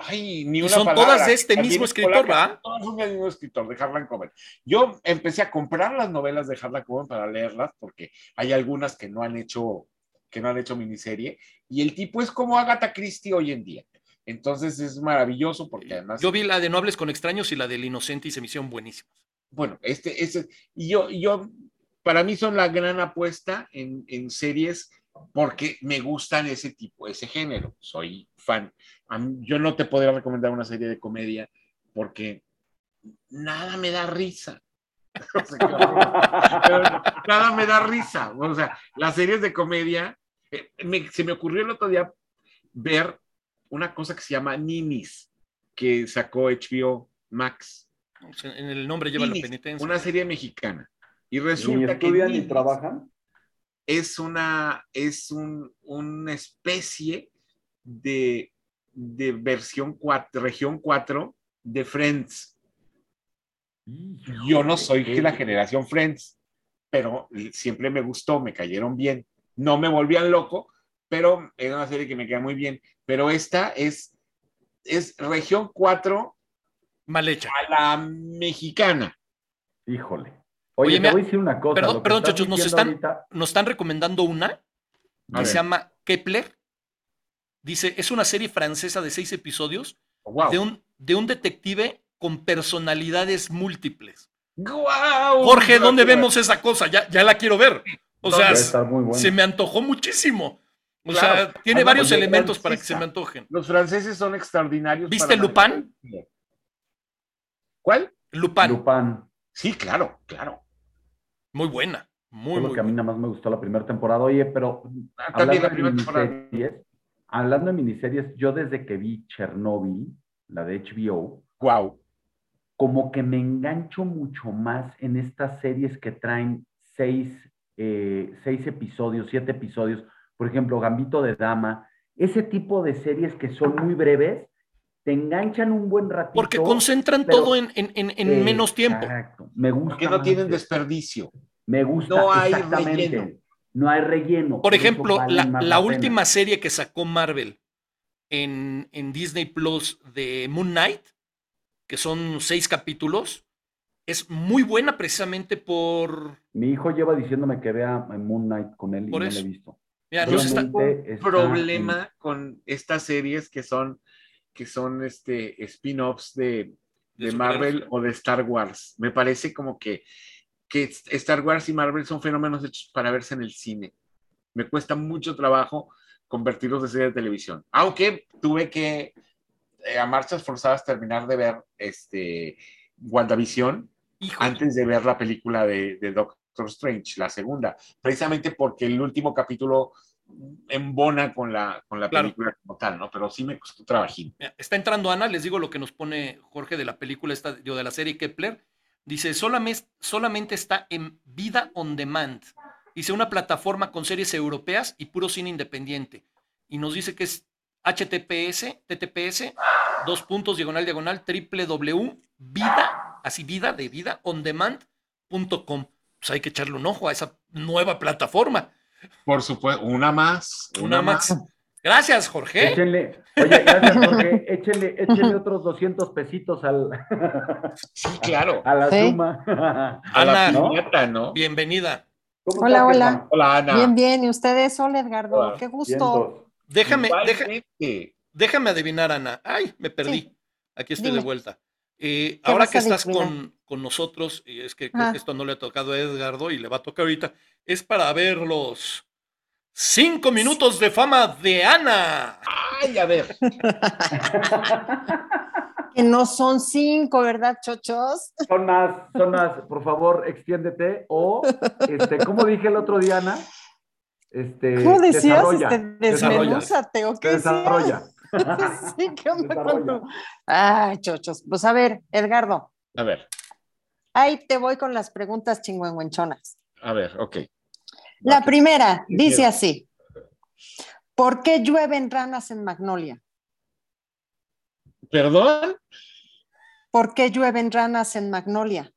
Ay, ni una y son todas de este mismo escritor, ¿verdad? Todas son del mismo escritor, de Harlan Coben. Yo empecé a comprar las novelas de Harlan Coben para leerlas, porque hay algunas que no han hecho, que no han hecho miniserie, y el tipo es como Agatha Christie hoy en día. Entonces es maravilloso porque además. Yo vi la de Nobles con Extraños y la del Inocente y se me hicieron buenísimas. Bueno, este, este, y yo, yo, para mí son la gran apuesta en, en series porque me gustan ese tipo, ese género. Soy fan. Yo no te podría recomendar una serie de comedia porque nada me da risa. nada me da risa. O sea, las series de comedia, eh, se me ocurrió el otro día ver una cosa que se llama Ninis, que sacó HBO Max. En el nombre lleva la penitencia. Una serie mexicana. Y resulta ¿Y que. y trabajan? Es una, es un, una especie de, de versión 4, región 4 de Friends. Yo no soy de la generación Friends, pero siempre me gustó, me cayeron bien. No me volvían loco, pero es una serie que me queda muy bien. Pero esta es, es región 4 mal hecha. A la mexicana. Híjole. Oye, me voy a decir una cosa. Perdón, perdón chachos, nos están, nos están recomendando una que se llama Kepler. Dice, es una serie francesa de seis episodios oh, de, un, de un detective con personalidades múltiples. Wow, Jorge, ¿dónde vemos esa cosa? Ya, ya la quiero ver. O sea, se me antojó muchísimo. O sea, tiene varios elementos para que se me antojen. Los franceses son extraordinarios. ¿Viste Lupin? ¿Cuál? Lupin. Lupin. Sí, claro, claro. Muy buena. Muy, muy que a mí nada más me gustó la primera temporada. Oye, pero ah, también la primera temporada. Hablando de miniseries, yo desde que vi Chernobyl, la de HBO, wow. como que me engancho mucho más en estas series que traen seis, eh, seis episodios, siete episodios. Por ejemplo, Gambito de Dama. Ese tipo de series que son muy breves, te enganchan un buen ratito. Porque concentran todo en, menos tiempo. Exacto. Me gusta. Porque no tienen desperdicio. Me gusta. No hay relleno. No hay relleno. Por ejemplo, la, última serie que sacó Marvel en, Disney Plus de Moon Knight, que son seis capítulos, es muy buena precisamente por. Mi hijo lleva diciéndome que vea Moon Knight con él y no lo he visto. Mira, nos está- está problema con estas series que son, que son este, spin-offs de, De de Marvel o de Star Wars. Me parece como que, que Star Wars y Marvel son fenómenos hechos para verse en el cine. Me cuesta mucho trabajo convertirlos de serie de televisión. Aunque tuve que, eh, a marchas forzadas, terminar de ver este, WandaVision antes de ver la película de, de Doctor Strange, la segunda, precisamente porque el último capítulo embona con la, con la Claro. película como tal, ¿no? Pero sí me costó trabajín. Está entrando Ana, les digo lo que nos pone Jorge de la película esta, de la serie Kepler. Dice, solamente, solamente está en Vida on Demand. Dice, una plataforma con series europeas y puro cine independiente. Y nos dice que es HTTPS, TTPS, dos puntos, diagonal, diagonal, www, vida, así vida, de vida, on demand.com. Pues hay que echarle un ojo a esa nueva plataforma. Por supuesto, una más, Una más. Gracias, Jorge. Échenle, oye, gracias, Jorge. Échenle, échenle otros 200 pesitos al, Sí, claro. a la Sí. suma. A la piñata, ¿no? bienvenida. ¿Cómo Hola, estás, hola. Hola, Ana. Bien, bien. ¿Y ustedes? Hola, Edgardo. Hola. Qué gusto. Déjame, deja- Igualmente. Déjame adivinar, Ana. Ay, me perdí. Sí. Aquí estoy de vuelta. Eh, ¿Qué ahora que estás con, con nosotros, y es que creo Ah. que esto no le ha tocado a Edgardo y le va a tocar ahorita, es para ver los cinco minutos de fama de Ana. Ay, a ver. Que no son cinco, ¿verdad, chochos? Son más, son más, por favor, extiéndete. O, este, como dije el otro día, Ana, este, ¿Cómo decías? desarrolla, Este, desarrolla. desmenúzate, ¿o qué desarrolla. Sí, ¿qué onda con Desarrolla. tu- Ay, chochos. Pues a ver, Edgardo, A ver, ahí te voy con las preguntas chingüengüenchonas. a ver, ok. La primera dice así. ¿Por qué llueven ranas en Magnolia? ¿Perdón? ¿Por qué llueven ranas en Magnolia?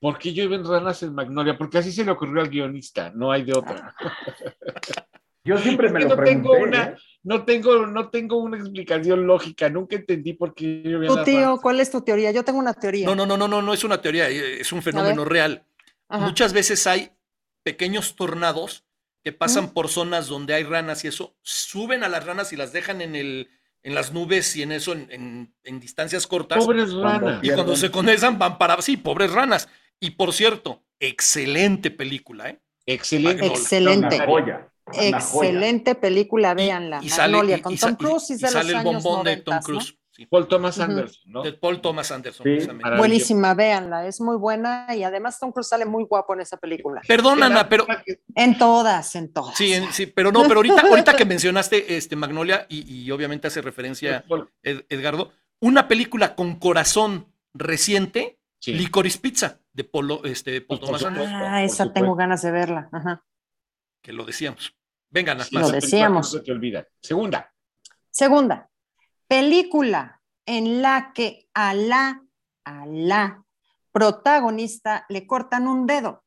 ¿Por qué llueven ranas en Magnolia? Porque así se le ocurrió al guionista, no hay de otra. Yo siempre Es me que lo no tengo una- ¿eh? No tengo, no tengo una explicación lógica, nunca entendí por qué llueven Tu las tío, ranas. ¿cuál es tu teoría? Yo tengo una teoría. No, no, no, no, no, no es una teoría, eh, es un fenómeno real. Ajá. Muchas veces hay pequeños tornados que pasan por zonas donde hay ranas y eso, suben a las ranas y las dejan en el, en las nubes y en eso, en, en- en distancias cortas. Pobres ranas. Y cuando se condensan van para... Sí, pobres ranas. Y por cierto, excelente película, ¿eh? Excelente. Excelente. Una joya. una joya. Excelente película, véanla. Y sale, Magnolia, y- con y Tom Cruise y, los sale el años bombón de Tom 90, ¿no? Sí, Paul Thomas. Anderson, ¿no? de Paul Thomas Anderson, Sí. precisamente. Maravilloso. Buenísima, véanla, es muy buena y además Tom Cruise sale muy guapo en esa película. Perdón, Ana, pero... En todas, en todas. Sí, en- sí, pero no, pero ahorita, ahorita que mencionaste este Magnolia y, y obviamente hace referencia Ed- Edgardo, una película con corazón reciente, Sí. Licorice Pizza, de Polo, este, Paul Thomas supuesto. Anderson, Ah, esa tengo ganas de verla. Ajá. que lo decíamos. Vengan, Sí, más. Lo decíamos. que No se te olvida. Segunda. Segunda, película en la que a la, a la protagonista le cortan un dedo.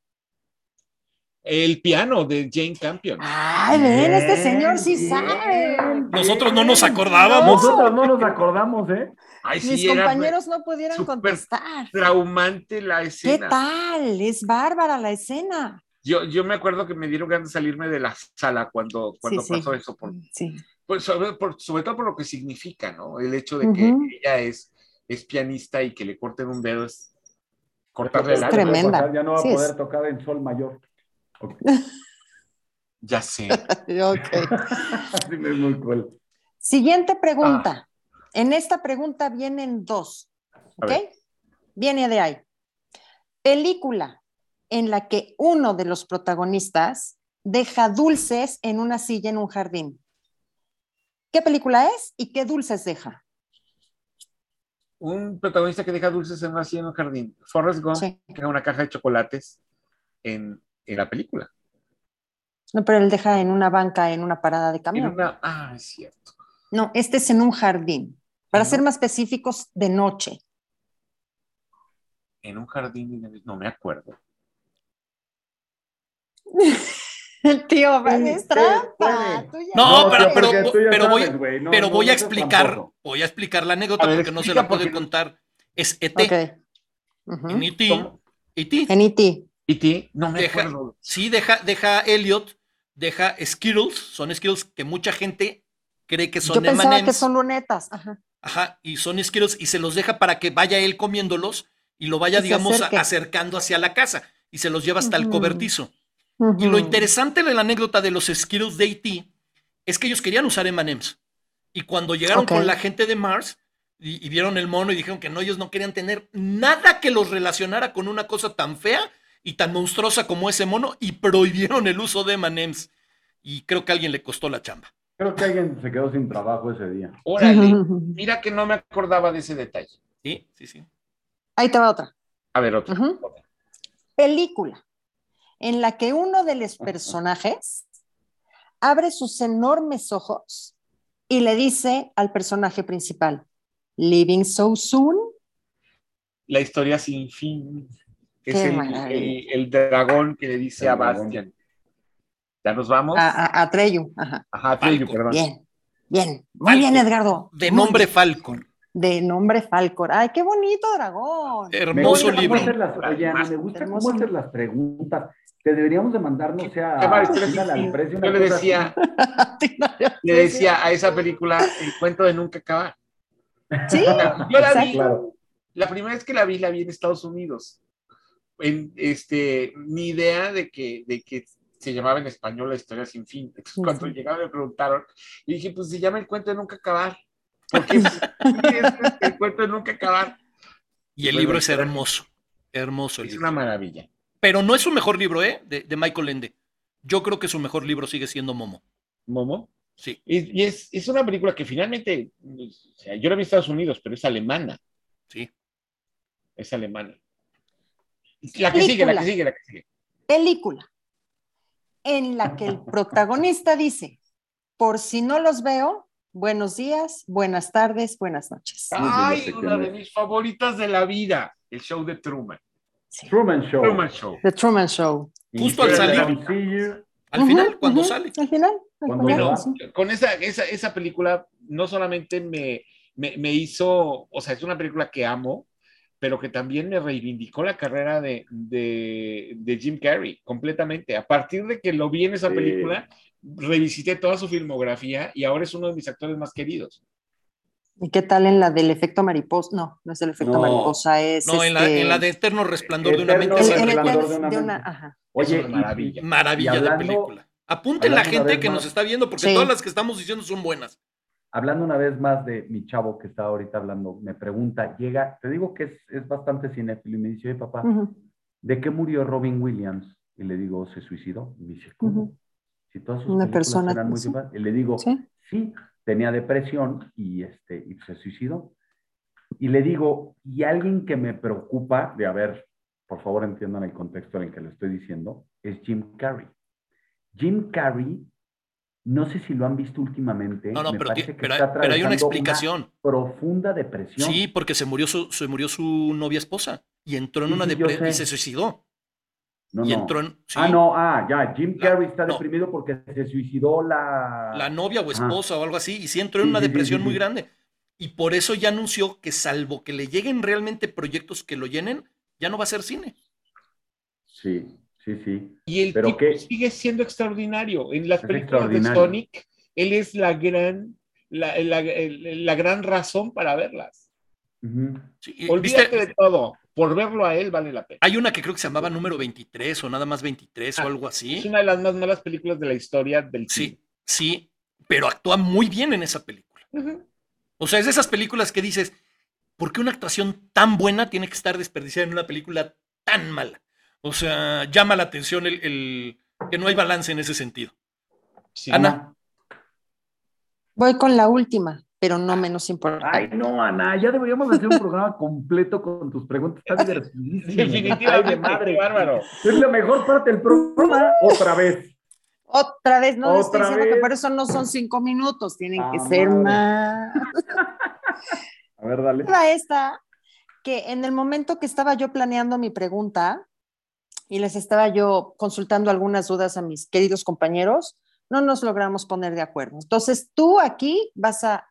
El piano de Jane Campion. Ay, ven, este señor sí Bien, sabe. bien, Nosotros no nos acordábamos. Nosotros no nos acordamos, ¿eh? Ay, Mis compañeros no pudieran súper contestar. traumante la ¿Qué escena. tal? Es bárbara la escena. Yo, yo me acuerdo que me dieron ganas de salirme de la sala cuando, cuando Sí, sí. pasó eso, por, Sí. Pues, sobre, por- sobre todo por lo que significa, ¿no? El hecho de que ella es, es pianista y que le corten un dedo es cortarle Es alma. tremenda. Ya no va Sí a es. poder tocar en sol mayor. Ok. Ya sé. Ok. Sí, es muy cruel. Siguiente pregunta. En esta pregunta vienen dos. ¿Ok? Viene de ahí. Película en la que uno de los protagonistas deja dulces en una silla en un jardín. ¿Qué película es y qué dulces deja? Un protagonista que deja dulces en una silla en un jardín. Forrest Gump Sí. deja una caja de chocolates en, en la película. No, pero él deja en una banca, en una parada de En camión. una, ah, es cierto. No, este es en un jardín. Para ser más específicos, de noche. En un jardín, no me acuerdo. El tío es trampa. puede. Tú ya No, No, pero, pero, pero voy, sabes, güey, no, pero voy no a explicar, voy a explicar la anécdota ver, porque no se la porque no- contar. Es ET. En ET, ¿Cómo? ET. En E.T. ¿Y ti? No me Deja- acuerdo. Sí, deja, deja a Elliot deja Skittles, son Skittles que mucha gente cree que son Yo pensaba que son lunetas. Ajá. Ajá, y son Skittles y se los deja para que vaya él comiéndolos y lo vaya, Y digamos, acercando hacia la casa y se los lleva hasta el Y lo interesante de la anécdota de los Skittles de E.T. es que ellos querían usar M&M's. Y cuando llegaron con la gente de Mars y, y vieron el mono y dijeron que no, ellos no querían tener nada que los relacionara con una cosa tan fea y tan monstruosa como ese mono y prohibieron el uso de M&M's. Y creo que a alguien le costó la chamba. Creo que alguien se quedó sin trabajo ese día. Órale, mira que no me acordaba de ese detalle. Sí, sí, sí. Ahí te va otra. A ver. Ujú. Película en la que uno de los personajes abre sus enormes ojos y le dice al personaje principal, Living so soon. La historia sin fin. Es el, maravilla. el- el dragón que le dice El a. Bastian. ¿Ya nos vamos? A, a, a Treyu. Ajá. Ajá, Atreyu, Falcon. perdón. Bien, bien. Muy bien. Edgardo. De Muy nombre bien. Falcon. De nombre Falcor. Ay, qué bonito dragón. Me Hermoso gusta libro. Cómo hacer las, oye, Ana, me gusta Hermoso. cómo hacer las preguntas. Te deberíamos de mandar, no sé, a, a Yo le decía, le decía a esa película el cuento de nunca acabar. Sí, Yo la vi. Claro. la primera vez que la vi, la vi en Estados Unidos. En, este, ni idea de que, de que se llamaba en español la historia sin fin. Entonces, cuando llegaron me preguntaron, y dije, pues se llama el cuento de nunca acabar. Porque es el cuento de nunca acabar. Y el Bueno, libro es hermoso. Hermoso el Es libro. una maravilla. Pero no es su mejor libro, ¿eh? De, de Michael Ende. Yo creo que su mejor libro sigue siendo Momo. Momo. Sí. Y, y es, es una película que finalmente, o sea, yo la vi en Estados Unidos, pero es alemana. Sí. Es alemana. La que sigue, la que sigue, la que sigue. película en la que el protagonista dice, por si no los veo, buenos días, buenas tardes, buenas noches. Ay, una de mis favoritas de la vida. El show de Truman. Sí. Truman Show. Truman Show. The Truman Show. Justo al salir. Al Ujú, final, cuando ujú, sale. Al final. al Cuando final, sí. con esa, esa, esa película no solamente me, me, me hizo, o sea, es una película que amo, pero que también me reivindicó la carrera de, de, de Jim Carrey completamente. A partir de que lo vi en esa Sí. película, revisité toda su filmografía y ahora es uno de mis actores más queridos. ¿Y qué tal en la del efecto mariposa? No, no es el efecto No. mariposa, es No, en la, este, en la de Eterno Resplandor de una mente. Oye, Es maravilla. Maravilla hablando- de película. Apunten la gente que nos más- está viendo, porque Sí. todas las que estamos diciendo son buenas. hablando una vez más de mi chavo que está ahorita hablando, me pregunta, llega, te digo que es, es bastante cinéfilo y me dice, oye papá, Ujú. ¿de qué murió Robin Williams? Y le digo, ¿se suicidó? Y me dice, ¿cómo? Ujú. Si todas sus Una películas persona, eran muy sí. simpáticas". Y le digo, Sí. sí, tenía depresión y, este, y se suicidó. Y le digo, y alguien que me preocupa, de a ver, por favor entiendan el contexto en el que lo estoy diciendo, es Jim Carrey. Jim Carrey, no sé si lo han visto últimamente, No, no, me pero, parece que pero, está hay- pero hay una explicación. profunda depresión. Sí, porque se murió su, se murió su novia esposa y entró en Sí, una depresión y se suicidó. No, y no. entró en. sí, Ah, no, ah, ya, Jim La- Carrey está no. deprimido porque se suicidó la... La novia o esposa o algo así, y sí entró en Sí, una sí, depresión sí, muy sí. grande. Y por eso ya anunció que, salvo que le lleguen realmente proyectos que lo llenen, ya no va a ser cine. Sí, sí, sí. Y el Pero tipo qué- sigue siendo extraordinario. En las Es películas de. Sonic, él es la gran, la, la- la gran razón para verlas. Olvídate ¿viste? de todo. Por verlo a él vale la pena. Hay una que creo que se llamaba número 23 o nada más 23 o Ah, algo Es así. una de las más malas películas de la historia del Sí, sí, pero actúa muy bien en esa película. O sea, es de esas películas que dices, ¿por qué una actuación tan buena tiene que estar desperdiciada en una película tan mala? O sea, llama la atención el, el- que no hay balance en ese sentido. Sí. Ana. Voy con la última, pero no menos importante. Ay, no, Ana, ya deberíamos hacer un programa completo con tus preguntas. Está divertidísimo. Definitivamente, madre. bárbaro. Es la mejor parte del programa, otra vez. Otra vez, no les estoy Otra diciendo que vez. por eso no son cinco minutos, tienen que Ah, ser madre. más. A ver, dale. Era esta, que en el momento que estaba yo planeando mi pregunta y les estaba yo consultando algunas dudas a mis queridos compañeros, no nos logramos poner de acuerdo. Entonces, tú aquí vas a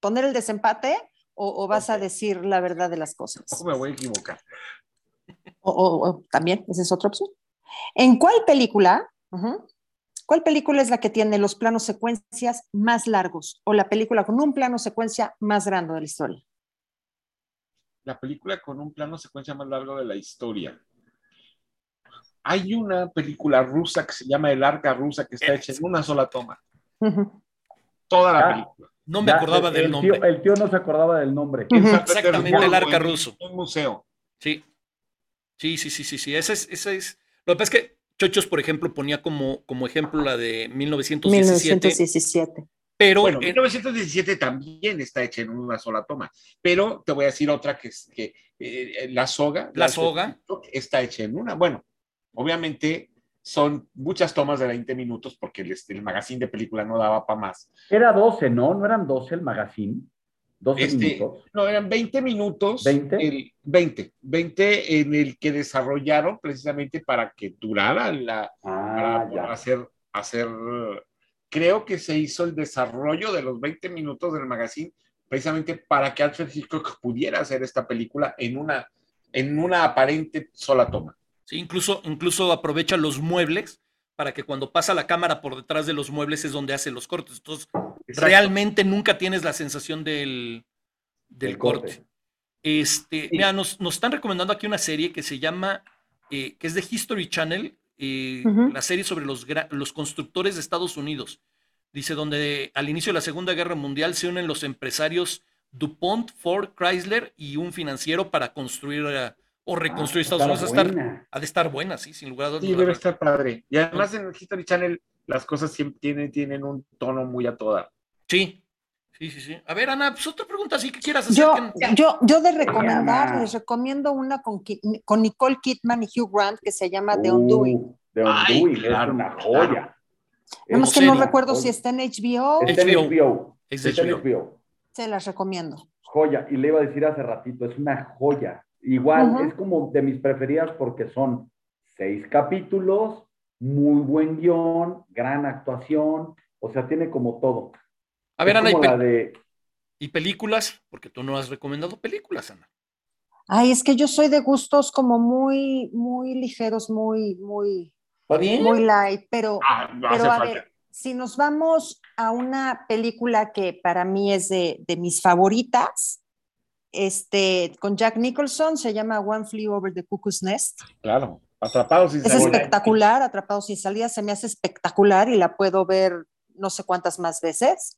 poner el desempate o, o vas a decir la verdad de las cosas. ¿Cómo me voy a equivocar? O, o- o también, esa es otra opción. ¿En cuál película ¿Cuál película es la que tiene los planos secuencias más largos o la película con un plano secuencia más grande de la historia? La película con un plano secuencia más largo de la historia. Hay una película rusa que se llama El Arca Rusa que está hecha en una sola toma. Toda la Ah. película. No me Ya, acordaba el, del el nombre. Tío, el tío no se acordaba del nombre. Exactamente, el arca ruso. Un museo. Sí. Sí, sí, sí, sí, sí. Esa es, esa es. Lo que pasa es que Chochos, por ejemplo, ponía como, como ejemplo la de 1917, 1917. pero Bueno, en- 1917 también está hecha en una sola toma, pero te voy a decir otra que es que eh, la soga. La soga. Está hecha en una. Bueno, obviamente son muchas tomas de 20 minutos porque el, el magazine de película no daba para más. Era 12, ¿no? ¿No eran 12 el magazine? 12 Este, minutos. no, eran 20 minutos. ¿20? El, 20, 20 en el que desarrollaron precisamente para que durara la, para Ah, ya. hacer, hacer, creo que se hizo el desarrollo de los 20 minutos del magazine precisamente para que Alfred Hitchcock pudiera hacer esta película en una, en una aparente sola toma. Sí, incluso, incluso aprovecha los muebles para que cuando pasa la cámara por detrás de los muebles es donde hace los cortes. Entonces, Exacto. realmente nunca tienes la sensación del, del El corte. corte. Este, Sí. mira, nos, nos están recomendando aquí una serie que se llama, eh, que es de History Channel, eh, la serie sobre los, los constructores de Estados Unidos. Dice, donde al inicio de la Segunda Guerra Mundial se unen los empresarios DuPont, Ford, Chrysler y un financiero para construir eh, o reconstruir Ah, Estados Unidos. Ha de, estar, buena. ha de estar buena, sí, sin lugar a Sí, dudas. debe estar padre. Y además en el History Channel las cosas siempre tienen, tienen un tono muy a toda. Sí, sí, sí, sí. A ver, Ana, pues otra pregunta, sí que quieras hacer. Yo, que- yo, yo de recomendar, Ana. les recomiendo una con, con Nicole Kidman y Hugh Grant que se llama The Undoing. Uh, The Ay, Undoing claro, es una claro. joya. Nada más Es que no recuerdo joya. si está en HBO, Está en HBO. HBO. Es de Está en HBO. HBO. se las recomiendo. Joya. Y le iba a decir hace ratito, es una joya. Igual, es como de mis preferidas porque son seis capítulos, muy buen guion, gran actuación, o sea, tiene como todo. A ver, Es Ana, y, pel- de... y películas, porque tú no has recomendado películas, Ana. Ay, es que yo soy de gustos como muy, muy ligeros, muy, muy, ¿Está bien? muy light, pero, Ah, no pero a falta. ver, si nos vamos a una película que para mí es de, de mis favoritas, este, con Jack Nicholson, se llama One Flew Over the Cuckoo's Nest. Claro, atrapados sin Es salida. espectacular, Atrapados sin salida, se me hace espectacular y la puedo ver no sé cuántas más veces.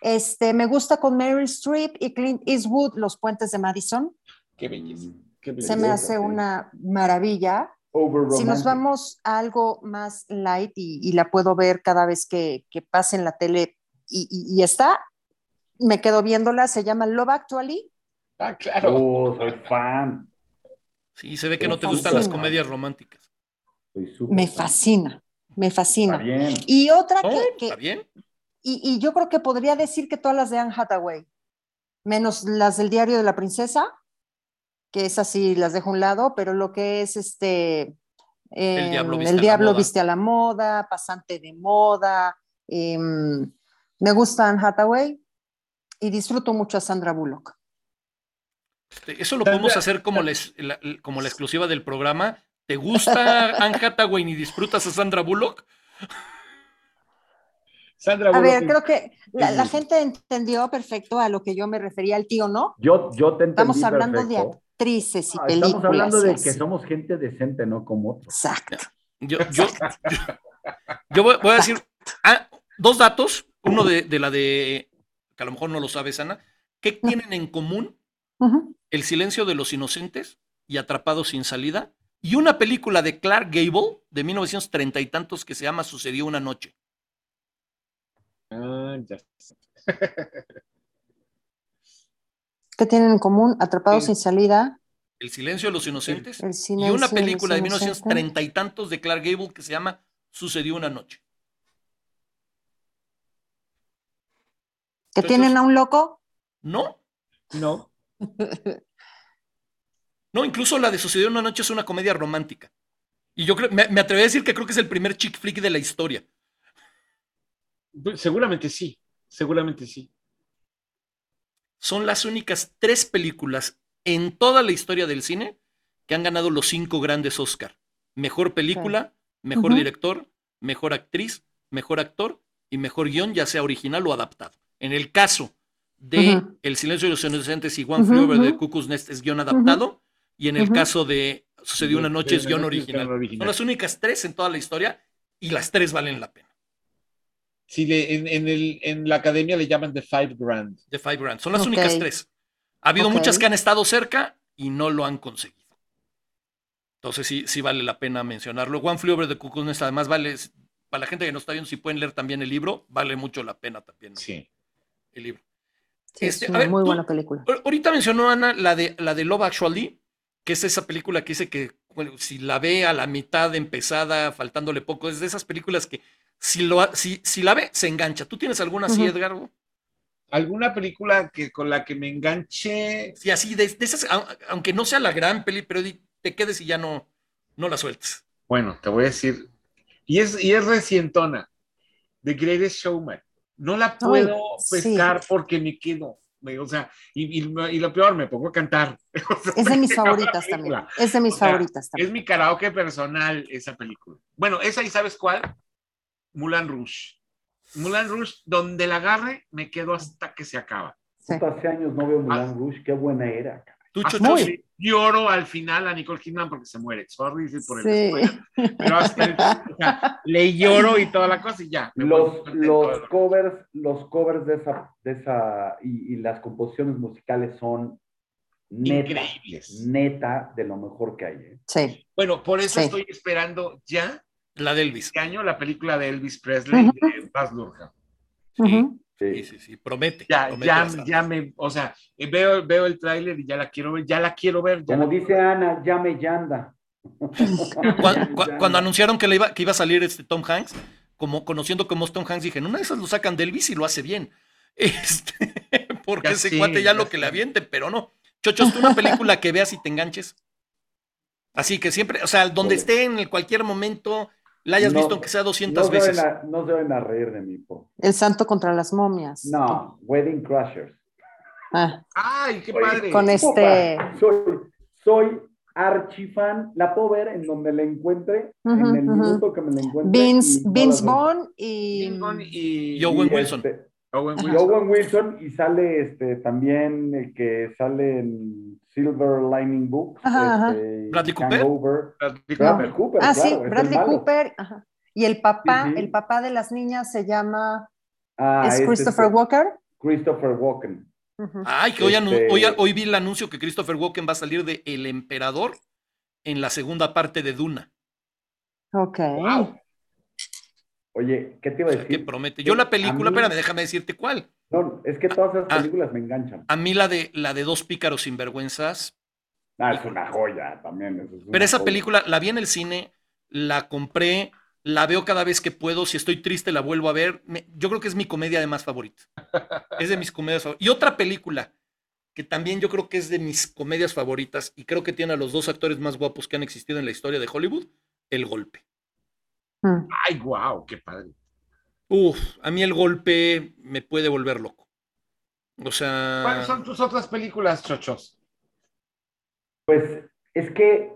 Este, me gusta con Meryl Streep y Clint Eastwood, Los Puentes de Madison. Qué belleza. Qué Se me hace una maravilla. Si nos vamos a algo más light y, y la puedo ver cada vez que, que pase en la tele y, y- y está, me quedo viéndola, se llama Love Actually. Ah, claro. Oh, soy fan. Sí, se ve que Me no te gustan las comedias románticas. Me fascina, me Está fascina. bien. Y otra ¿No? que, que- ¿Está bien? y, y yo creo que podría decir que todas las de Anne Hathaway, menos las del diario de la princesa, que es así, las dejo a un lado, pero lo que es este... El diablo em, viste el a la diablo moda. viste a la moda, pasante de moda. em, me gusta Anne Hathaway y disfruto mucho a Sandra Bullock. Este, Eso lo podemos hacer como la, como la exclusiva del programa. ¿Te gusta Anne Hathaway y disfrutas a Sandra Bullock? Sandra A ver, Bullock- creo que la, gente entendió perfecto a lo que yo me refería, el tío, ¿no? Yo, yo te entendí Estamos hablando de actrices y Ah, películas. Estamos hablando de que somos gente decente, no como otros. Exacto. Yo, yo, yo voy, voy a decir ah, dos datos. Uno de, de la de, que a lo mejor no lo sabes, Ana. ¿Qué tienen en común El silencio de los inocentes y Atrapados sin salida? Y una película de Clark Gable de 1930 y tantos que se llama Sucedió una noche. Ah, ya. ¿Qué tienen en común? Atrapados sin salida. El silencio de los inocentes El y silencio una película de inocentes. 1930 y tantos de Clark Gable que se llama Sucedió una noche. ¿Que Entonces- tienen a un loco? No, No. No, incluso la de Sucedió una noche es una comedia romántica. Y yo creo, me, me atrevería a decir que creo que es el primer chick flick de la historia. Pues, Seguramente sí. Seguramente sí. Son las únicas tres películas en toda la historia del cine que han ganado los cinco grandes Oscar. Mejor película, mejor director, mejor actriz, mejor actor y mejor guion, ya sea original o adaptado. En el caso de. El silencio de los inocentes y One Ujú, Flew Over the ujú. Cuckoo's Nest es guion adaptado, y en el caso de Sucedió una noche es guion original. Son las únicas tres en toda la historia y las tres valen la pena. Sí, le- en, en el, en la academia le llaman The Five Grand. The Five Grand. Son las únicas tres. Ha habido muchas que han estado cerca y no lo han conseguido. Entonces sí, sí vale la pena mencionarlo. One Flew Over the Cuckoo's Nest, además vale, para la gente que no está viendo, si pueden leer también el libro, vale mucho la pena también Sí. el libro. Sí, Este, es a una ver, muy tú- buena película. Ahor- Ahorita mencionó Ana la de, la de Love Actually, que es esa película que dice que bueno, si la ve a la mitad empezada, faltándole poco, es de esas películas que si, lo, si, si la ve, se engancha. ¿Tú tienes alguna así. Edgar? ¿Alguna película que, con la que me enganche? Sí, así, de, de esas, au- aunque no sea la gran peli, pero te quedes y ya no, no la sueltes. Bueno, te voy a decir. Y es, y es recientona. The Greatest Showman. No la puedo pescar porque me quedo. me- O sea, y, y- y lo peor, me pongo a cantar. O sea, Es de mis favoritas también. Es de mis O sea, favoritas Es también. mi karaoke personal esa película. Bueno, esa y sabes cuál? Mulan Rouge. Mulan Rouge, donde la agarre, me quedo hasta que se acaba. Sí. Hace años no veo Ah. Mulan Rouge, qué buena era. Chocho, Muy. sí. Lloro al final a Nicole Kidman porque se muere. Sorry sí, por el Sí. Pero hasta el- o sea, le lloro y toda la cosa y ya. Los, los covers, los covers de esa, de esa y, y las composiciones musicales son neta, increíbles. neta de lo mejor que hay. ¿eh? Sí. Bueno, por eso Sí. estoy esperando ya la de Elvis. este año la película de Elvis Presley Ujú. de Baz Luhrmann. Sí, Ujú. Sí, sí, sí, promete. Ya, promete ya, ya me, o sea, eh, veo, veo el tráiler y ya la quiero ver, ya la quiero ver. ya Como dice Ana, llame Yanda. Cuan- cua- Cuando, anunciaron que, le iba, que iba a salir este Tom Hanks, como conociendo cómo es Tom Hanks, dije, en una de esas lo sacan de Elvis y lo hace bien. Este, porque Ya ese cuate ya ya lo que le aviente, pero no. Chochos, tú una película que veas y te enganches. Así que siempre, o sea, donde esté en el cualquier momento, la hayas No, visto aunque sea 200 no se veces. a- no se van a reír de mí. po. El santo contra las momias. No, Wedding Crashers. Ah, Ay, qué padre. con este- soy, soy archifan. La puedo ver en donde la encuentre, en el minuto que me la encuentre. Vince, Vince. Vaughn y. Lincoln y, Y Owen Y, Wilson. este, Owen y Wilson. Owen Wilson y sale este también el que sale en Silver Lining Books. Ajá, ajá. este, ¿Bradley Cooper? Bradley Bradley Cooper. Cooper, Ah, claro, sí, Bradley. Cooper. ajá. Y el papá, Sí, sí. el papá de las niñas se llama. Ah, es es Christopher este, Walker. Christopher Walken. Ay, que hoy, anu- Este- hoy, hoy vi el anuncio que Christopher Walken va a salir de El Emperador en la segunda parte de Duna. Ok. Wow. Oye, ¿qué te iba O a sea, que decir? promete. Yo la película, mí- espérame, déjame decirte cuál. No, es que todas esas Ah. películas me enganchan. A mí la de la de dos pícaros sinvergüenzas. Ah, es una joya también. eso es una Pero esa joya. película la vi en el cine, la compré, la veo cada vez que puedo. Si estoy triste, la vuelvo a ver. Me- yo creo que es mi comedia de más favorita. Es de mis comedias favoritas. Y otra película que también yo creo que es de mis comedias favoritas y creo que tiene a los dos actores más guapos que han existido en la historia de Hollywood, El Golpe. Mm. Ay, wow, qué padre. Uf, a mí El Golpe me puede volver loco. O sea, ¿Cuáles son tus otras películas, chochos? Pues es que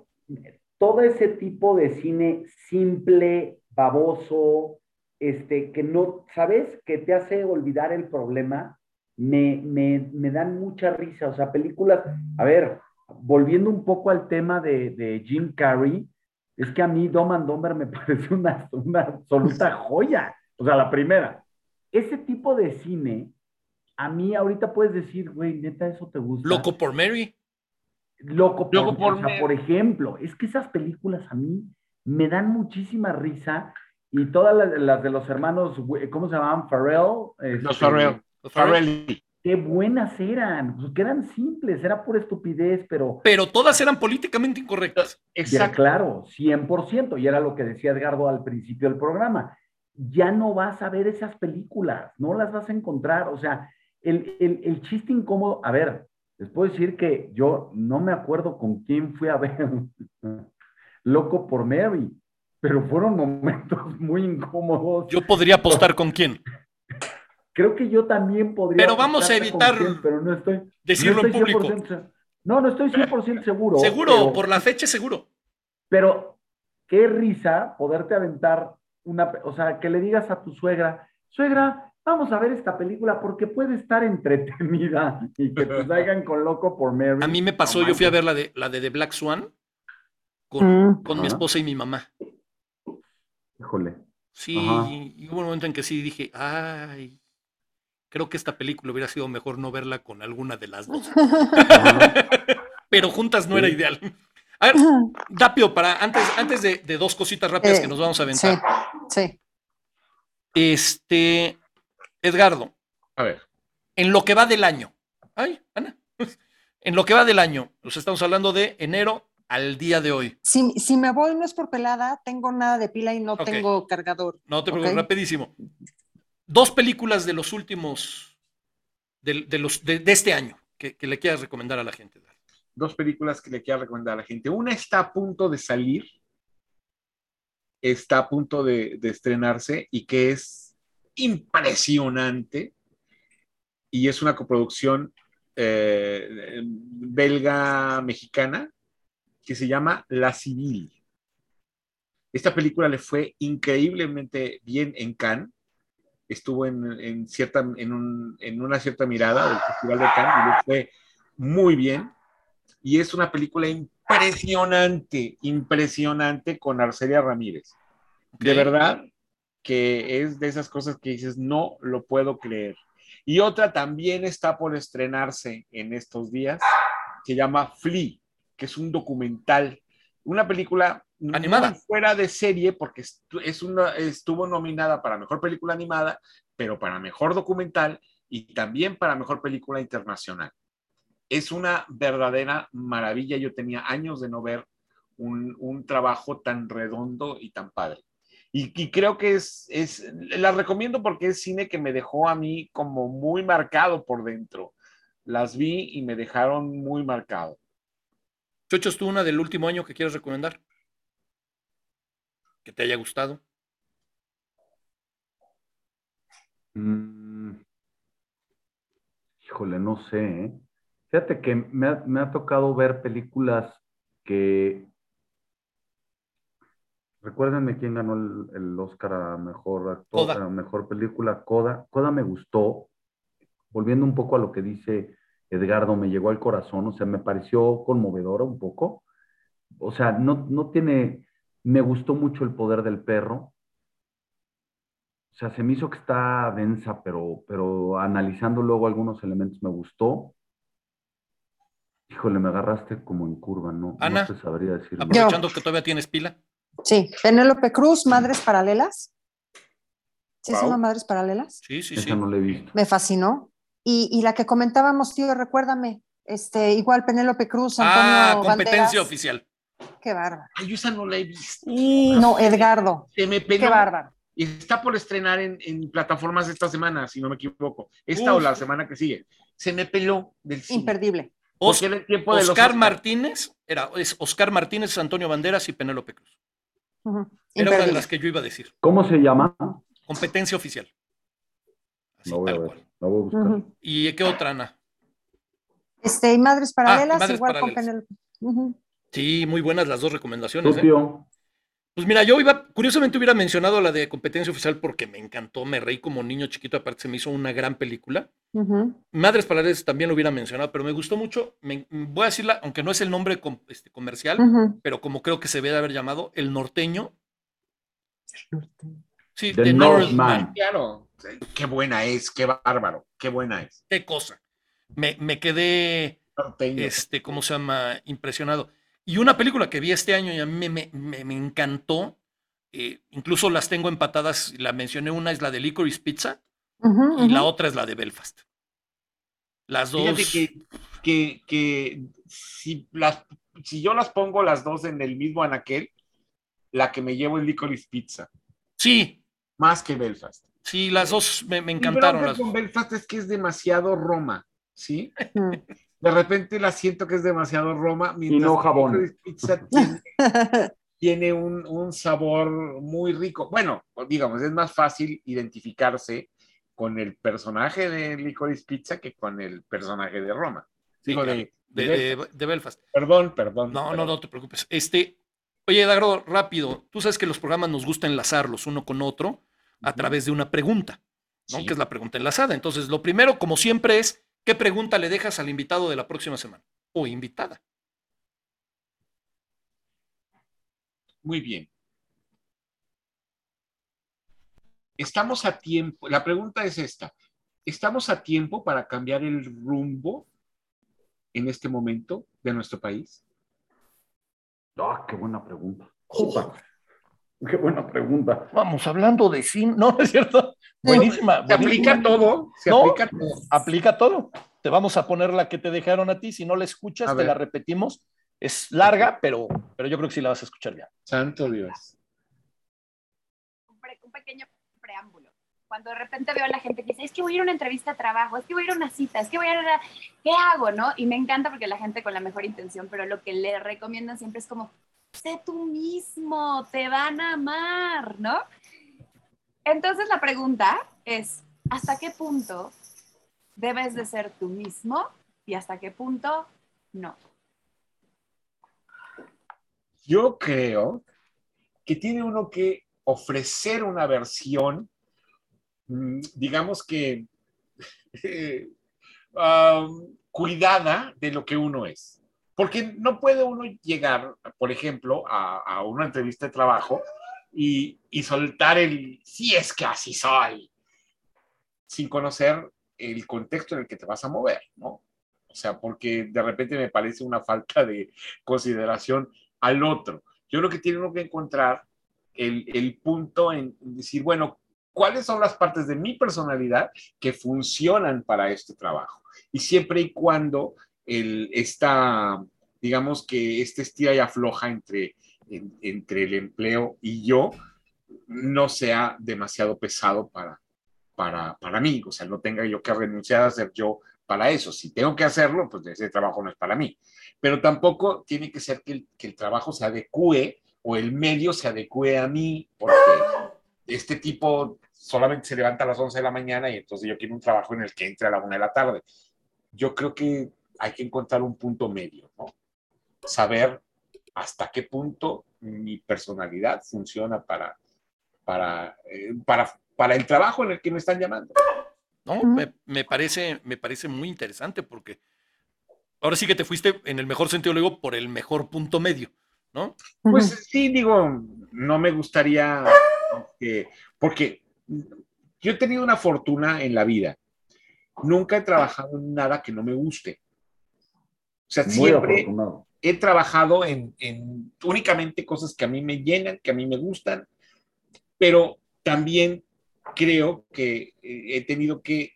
todo ese tipo de cine simple, baboso, este, que no, ¿sabes? Que te hace olvidar el problema, me, me, me dan mucha risa. O sea, películas, a ver, volviendo un poco al tema de, de Jim Carrey, es que a mí Dom and Dumber me parece una, una absoluta joya. O sea, la primera. Ese tipo de cine, a mí ahorita puedes decir, güey, neta, eso te gusta. Loco por Mary. Loco por, Loco por o sea, Mary. por ejemplo, es que esas películas a mí me dan muchísima risa y todas las, las de los hermanos, ¿cómo se llamaban? Farrell. Los este, Farrell. Los Farrell. Farrell. Qué buenas eran, pues, que eran simples, era pura estupidez, pero Pero todas eran políticamente incorrectas. ya, Exacto. claro, 100%, y era lo que decía Edgardo al principio del programa. Ya no vas a ver esas películas, no las vas a encontrar. O sea, el, el, el chiste incómodo, a ver, les puedo decir que yo no me acuerdo con quién fui a ver Loco por Mary, pero fueron momentos muy incómodos. Yo podría apostar con quién. Creo que yo también podría. Pero vamos a evitar pero no estoy, Decirlo no en estoy público. 100% se- No, no estoy 100% seguro. Seguro, pero- por la fecha seguro. Pero qué risa poderte aventar una, o sea, que le digas a tu suegra, suegra, vamos a ver esta película porque puede estar entretenida y que te salgan con loco por Mary. A mí me pasó, yo fui a ver la de, la de The Black Swan con, Mm. con mi esposa y mi mamá. Híjole. Sí, Ajá. y hubo un momento en que sí dije, ay, creo que esta película hubiera sido mejor no verla con alguna de las dos. Pero juntas no era Sí. ideal. A ver, rápido, para antes, antes de, de dos cositas rápidas Eh, que nos vamos a Sí, aventar. sí. Este, Edgardo, A ver, en lo que va del año. Ay, Ana. En lo que va del año, nos estamos hablando de enero al día de hoy. Si, si me voy no es por pelada, tengo nada de pila y no tengo cargador. No te preocupes, Ok. rapidísimo. Dos películas de los últimos, de, de los, de, este año, que, que le quieras recomendar a la gente. dos películas que le quiero recomendar a la gente. Una está a punto de salir, está a punto de, de estrenarse y que es impresionante. Y es una coproducción eh, belga-mexicana que se llama La Civil. Esta película le fue increíblemente bien en Cannes. Estuvo en, en cierta, en, un- en una cierta mirada del Festival de Cannes y fue muy bien. Y es una película impresionante, impresionante con Arcelia Ramírez. De verdad que es de esas cosas que dices, no lo puedo creer. Y otra también está por estrenarse en estos días, se llama Flea, que es un documental, una película Animada. muy fuera de serie porque es una, estuvo nominada para mejor película animada, pero para mejor documental y también para mejor película internacional. Es una verdadera maravilla. Yo tenía años de no ver un, un trabajo tan redondo y tan padre. Y, y creo que es, es, la recomiendo porque es cine que me dejó a mí como muy marcado por dentro. Las vi y me dejaron muy marcado. Chochos, tú una del último año que quieras recomendar. Que te haya gustado. Mm, híjole, no sé. ¿eh? Fíjate que me ha, me ha tocado ver películas que... Recuérdenme quién ganó el, el Oscar a mejor actor, Coda. a mejor película, Coda. Coda me gustó. Volviendo un poco a lo que dice Edgardo, me llegó al corazón, o sea, me pareció conmovedora un poco. O sea, no, no tiene, me gustó mucho el poder del perro. O sea, se me hizo que está densa, pero, pero analizando luego algunos elementos me gustó. Híjole, me agarraste como en curva, no, Ana, no te sabría decir. Aprovechando que todavía tienes pila. Sí, Penélope Cruz, Madres Paralelas. ¿Sí se Wow. llama Madres Paralelas? Sí, sí, Esa sí. no la he visto. Me fascinó. Y, y la que comentábamos, tío, recuérdame, este, igual Penélope Cruz, Antonio Ah, competencia Banderas. oficial. Qué bárbaro. Ay, yo esa no la he visto. No, Edgardo, Se me qué bárbaro. Y está por estrenar en, en plataformas esta semana, si no me equivoco. Esta Uf. o la semana que sigue. Se me peló del cine. Imperdible. Os- Porque era el tiempo de los Oscar Oscar. Martínez, era, es Oscar Martínez, Antonio Banderas y Penélope Cruz. Era una de las que yo iba a decir. ¿Cómo se llama? Competencia oficial. Así, La voy a ver, cual. la voy a buscar. ¿Y qué otra, Ana? Este, y Madres Paralelas, Madres igual Paralelas. con Penélope. Ujú. Sí, muy buenas las dos recomendaciones. ¿Tú, ¿eh? Pues mira, yo iba, curiosamente hubiera mencionado la de competencia oficial porque me encantó, me reí como niño chiquito, aparte se me hizo una gran película. Madres Paralelas también lo hubiera mencionado, pero me gustó mucho. me- voy a decirla, aunque no es el nombre com- este, comercial, pero como creo que se debe de haber llamado, El Norteño. Sí, The The Northman. Northman. Claro. Qué buena es, qué bárbaro, qué buena es. Qué cosa. Me, me quedé, Norteño. este, ¿cómo se llama? Impresionado. Y una película que vi este año y a mí me, me- me- me encantó, eh, incluso las tengo empatadas, la mencioné, una es la de Licorice Pizza y la otra es la de Belfast. Las dos. Fíjate que, que, que si, las, si yo las pongo las dos en el mismo anaquel, la que me llevo es Licorice Pizza, Sí, más que Belfast. sí, las dos me, encantaron. Las con Belfast es que es demasiado Roma, ¿sí? De repente la siento que es demasiado Roma, mientras no jabón. Pizza tiene, tiene un, un sabor muy rico. Bueno, digamos, es más fácil identificarse con el personaje de Licorice Pizza que con el personaje de Roma. Sí, Digo, claro. de, de, de de- de Belfast. Perdón, perdón. No, no, no te preocupes. Este, Oye, Dagro, rápido. Tú sabes que los programas nos gusta enlazarlos uno con otro a través de una pregunta, ¿no? Sí. Que es la pregunta enlazada. Entonces, lo primero, como siempre, es ¿qué pregunta le dejas al invitado de la próxima semana? O invitada. Muy bien. Estamos a tiempo. La pregunta es esta. ¿Estamos a tiempo para cambiar el rumbo en este momento de nuestro país? Ah, qué buena pregunta. Puta, Qué buena pregunta. Vamos, hablando de cine. No, no es cierto. Buenísima. Se aplica todo. Se No. aplica todo. Aplica todo. Te vamos a poner la que te dejaron a ti. Si no la escuchas, te la repetimos. Es larga, pero, pero yo creo que sí la vas a escuchar ya. Santo Dios. un, pre- un pequeño preámbulo. Cuando de repente veo a la gente que dice, es que voy a ir a una entrevista a trabajo, es que voy a ir a una cita, es que voy a ir a... ¿Qué hago, no? Y me encanta porque la gente con la mejor intención, pero lo que le recomiendan siempre es como, sé tú mismo, te van a amar, ¿no? Entonces la pregunta es, ¿hasta qué punto debes de ser tú mismo y hasta qué punto no? Yo creo que tiene uno que ofrecer una versión, mm, digamos que eh, cuidada de lo que uno es. Porque no puede uno llegar, por ejemplo, a, a una entrevista de trabajo y, y soltar el, sí es que así soy, sin conocer el contexto en el que te vas a mover, ¿no? O sea, porque de repente me parece una falta de consideración al otro. Yo creo que tiene uno que encontrar el, el punto en decir, bueno, ¿cuáles son las partes de mi personalidad que funcionan para este trabajo? Y siempre y cuando el, esta, digamos que este estira y afloja entre, en- entre el empleo y yo no sea demasiado pesado para, para, para mí, o sea, no tenga yo que renunciar a ser yo para eso. Si tengo que hacerlo, pues ese trabajo no es para mí. Pero tampoco tiene que ser que el, que el trabajo se adecue o el medio se adecue a mí, porque este tipo solamente se levanta a las 11 de la mañana y entonces yo quiero un trabajo en el que entre a la 1 de la tarde. Yo creo que hay que encontrar un punto medio, ¿no? Saber hasta qué punto mi personalidad funciona para, para, eh, para, para el trabajo en el que me están llamando. ¿no? Me, me parece, me parece muy interesante porque ahora sí que te fuiste, en el mejor sentido lo digo, por el mejor punto medio, ¿no? Pues sí, digo, no me gustaría, que- porque yo he tenido una fortuna en la vida. Nunca he trabajado en nada que no me guste. O sea, Muy siempre afortunado. he trabajado en, en únicamente cosas que a mí me llenan, que a mí me gustan, pero también creo que eh, he tenido que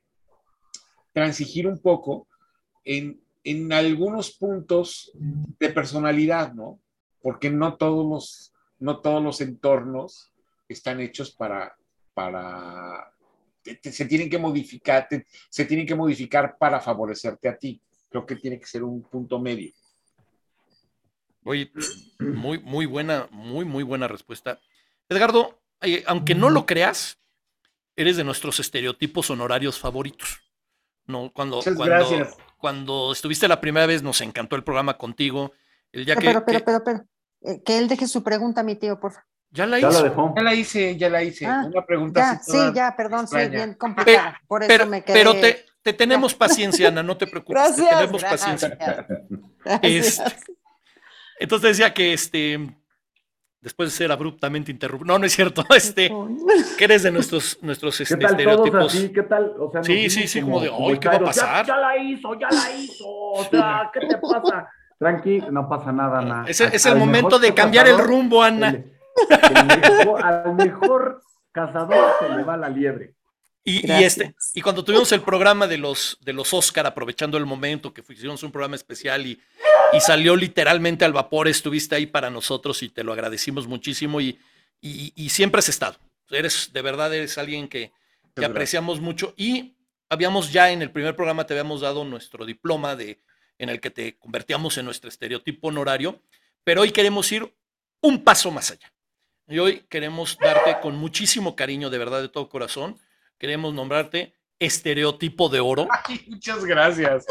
transigir un poco en, en algunos puntos de personalidad, ¿no? Porque no todos los, no todos los entornos están hechos para, para te- te- se tienen que modificar, te- se tienen que modificar para favorecerte a ti. Creo que tiene que ser un punto medio. Oye, muy, muy buena, muy, muy buena respuesta. Edgardo, eh, aunque no lo creas, eres de nuestros estereotipos honorarios favoritos. No, cuando, Muchas cuando, gracias. cuando estuviste la primera vez, nos encantó el programa contigo. El día Pero, que, pero, que- pero, pero, eh, que él deje su pregunta, mi tío, por favor. ya la Ya hizo. Ya la hice, ya la hice. Ah, Una pregunta Ya, así sí, ya, perdón, soy extraña. bien complicada. Por eso Pero, me quedé. pero te, te tenemos paciencia, Ana, no te preocupes. te Gracias, tenemos gracias. paciencia. Gracias. Este, Entonces decía que este, después de ser abruptamente interrumpido, no, no es cierto, este, que eres de nuestros, nuestros ¿Qué este, tal todos estereotipos. así? ¿Qué tal? O sea, nos Sí, sí, sí, como de, "Ay, ¿qué va a Kairos, "Ya- pasar?" Ya, la hizo, ya la hizo. O sea, ¿qué te pasa? Tranqui, no pasa nada, Ana. Es, el momento de cambiar el rumbo, Ana. el- el mejor- al mejor cazador se le va la liebre. Y, este, y cuando tuvimos el programa de los, de los Oscar, aprovechando el momento que hicimos un programa especial y, y salió literalmente al vapor, estuviste ahí para nosotros y te lo agradecimos muchísimo y, y, y siempre has estado. Eres, de verdad, eres alguien que, que apreciamos mucho y habíamos ya en el primer programa te habíamos dado nuestro diploma de, en el que te convertíamos en nuestro estereotipo honorario, pero hoy queremos ir un paso más allá. Y hoy queremos darte con muchísimo cariño, de verdad, de todo corazón, queremos nombrarte estereotipo de oro. Ay, muchas gracias.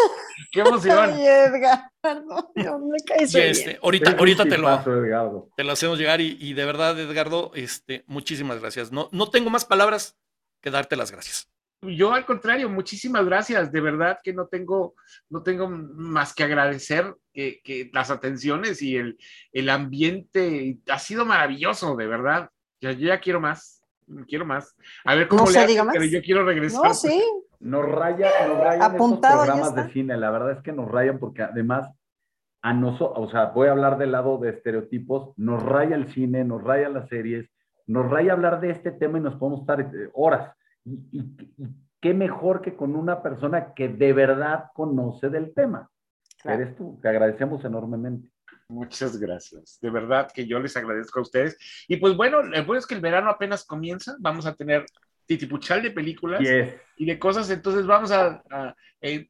Qué emoción. Ay, Edgardo, Dios, me caes Y bien. este, ahorita, Es ahorita te lo, te lo hacemos llegar y, y de verdad, Edgardo, este, muchísimas gracias. No, no tengo más palabras que darte las gracias. Yo al contrario, muchísimas gracias. De verdad que no tengo, no tengo más que agradecer que, que las atenciones y el, el ambiente ha sido maravilloso, de verdad. Ya, yo ya quiero más, quiero más. A ver cómo No le se hacen, diga más. pero yo quiero regresar. No, sí. Nos raya, nos rayan Apuntado, estos programas de cine. La verdad es que nos rayan porque además a nosotros, o sea, voy a hablar del lado de estereotipos, nos raya el cine, nos raya las series, nos raya hablar de este tema y nos podemos estar eh, horas. Y, y- y qué mejor que con una persona que de verdad conoce del tema. Claro. Eres tú, te agradecemos enormemente. Muchas gracias. De verdad que yo les agradezco a ustedes. Y pues bueno, el bueno es que el verano apenas comienza. Vamos a tener titipuchal de películas. Y de cosas. Entonces vamos a, a, eh,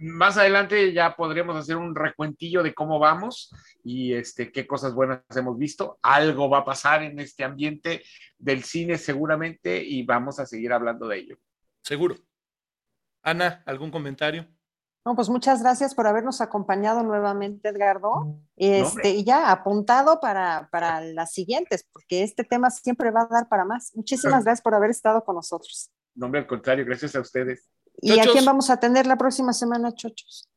más adelante ya podremos hacer un recuentillo de cómo vamos y este, qué cosas buenas hemos visto. Algo va a pasar en este ambiente del cine seguramente y vamos a seguir hablando de ello. Seguro. Ana, ¿algún comentario? No, pues muchas gracias por habernos acompañado nuevamente, Edgardo. Este, y ya apuntado para, para las siguientes, porque este tema siempre va a dar para más. Muchísimas gracias por haber estado con nosotros. No, hombre, al contrario, gracias a ustedes. ¿Y a quién vamos a tener la próxima semana, Chochos?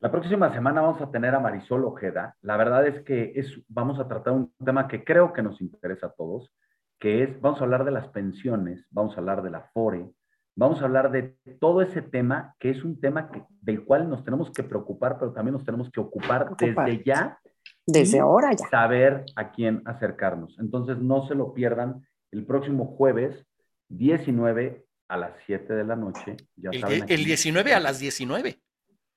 La próxima semana vamos a tener a Marisol Ojeda. La verdad es que es, vamos a tratar un tema que creo que nos interesa a todos, que es, vamos a hablar de las pensiones, vamos a hablar de la FORE, vamos a hablar de todo ese tema, que es un tema que, del cual nos tenemos que preocupar, pero también nos tenemos que ocupar, Ocupar. desde ya, Desde Y ahora ya. saber a quién acercarnos. Entonces, no se lo pierdan el próximo jueves 19 a las 7 de la noche. Ya El, saben, el 19 a las 19.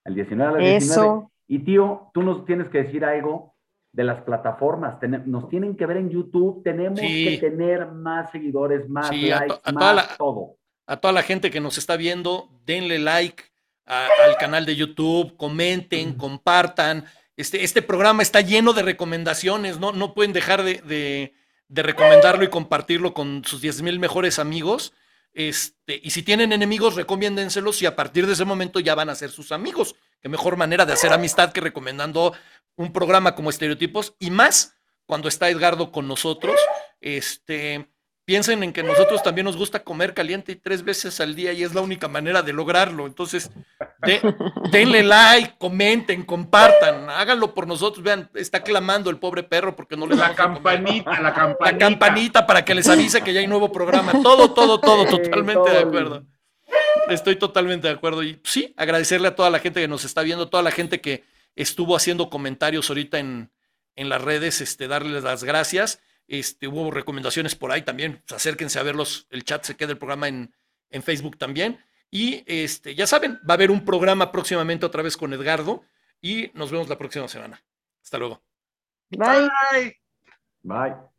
El 19 a las 19. Eso. Y tío, tú nos tienes que decir algo de las plataformas. Nos tienen que ver en YouTube. Tenemos Sí. que tener más seguidores, más Sí, a to- likes, a más la- todo. A toda la gente que nos está viendo, denle like a- al canal de YouTube, comenten, compartan. Este, este programa está lleno de recomendaciones, no, no pueden dejar de, de- de recomendarlo y compartirlo con sus 10 mil mejores amigos. Este, y si tienen enemigos, recomiéndenselos y a partir de ese momento ya van a ser sus amigos. Qué mejor manera de hacer amistad que recomendando un programa como Estereotipos y más cuando está Edgardo con nosotros. Este, piensen en que nosotros también nos gusta comer caliente y tres veces al día y es la única manera de lograrlo. Entonces, de- denle like, comenten, compartan, háganlo por nosotros. Vean, está clamando el pobre perro porque no le La campanita, la campanita. La campanita para que les avise que ya hay nuevo programa. Todo, todo, todo, totalmente todo de acuerdo. Estoy totalmente de acuerdo. Y sí, agradecerle a toda la gente que nos está viendo, toda la gente que estuvo haciendo comentarios ahorita en, en las redes, este, darles las gracias. Este, hubo recomendaciones por ahí también. Pues acérquense a verlos. El chat se queda el programa en, en Facebook también. Y este, ya saben, va a haber un programa próximamente otra vez con Edgardo. Y nos vemos la próxima semana. Hasta luego. Bye. Bye. Bye.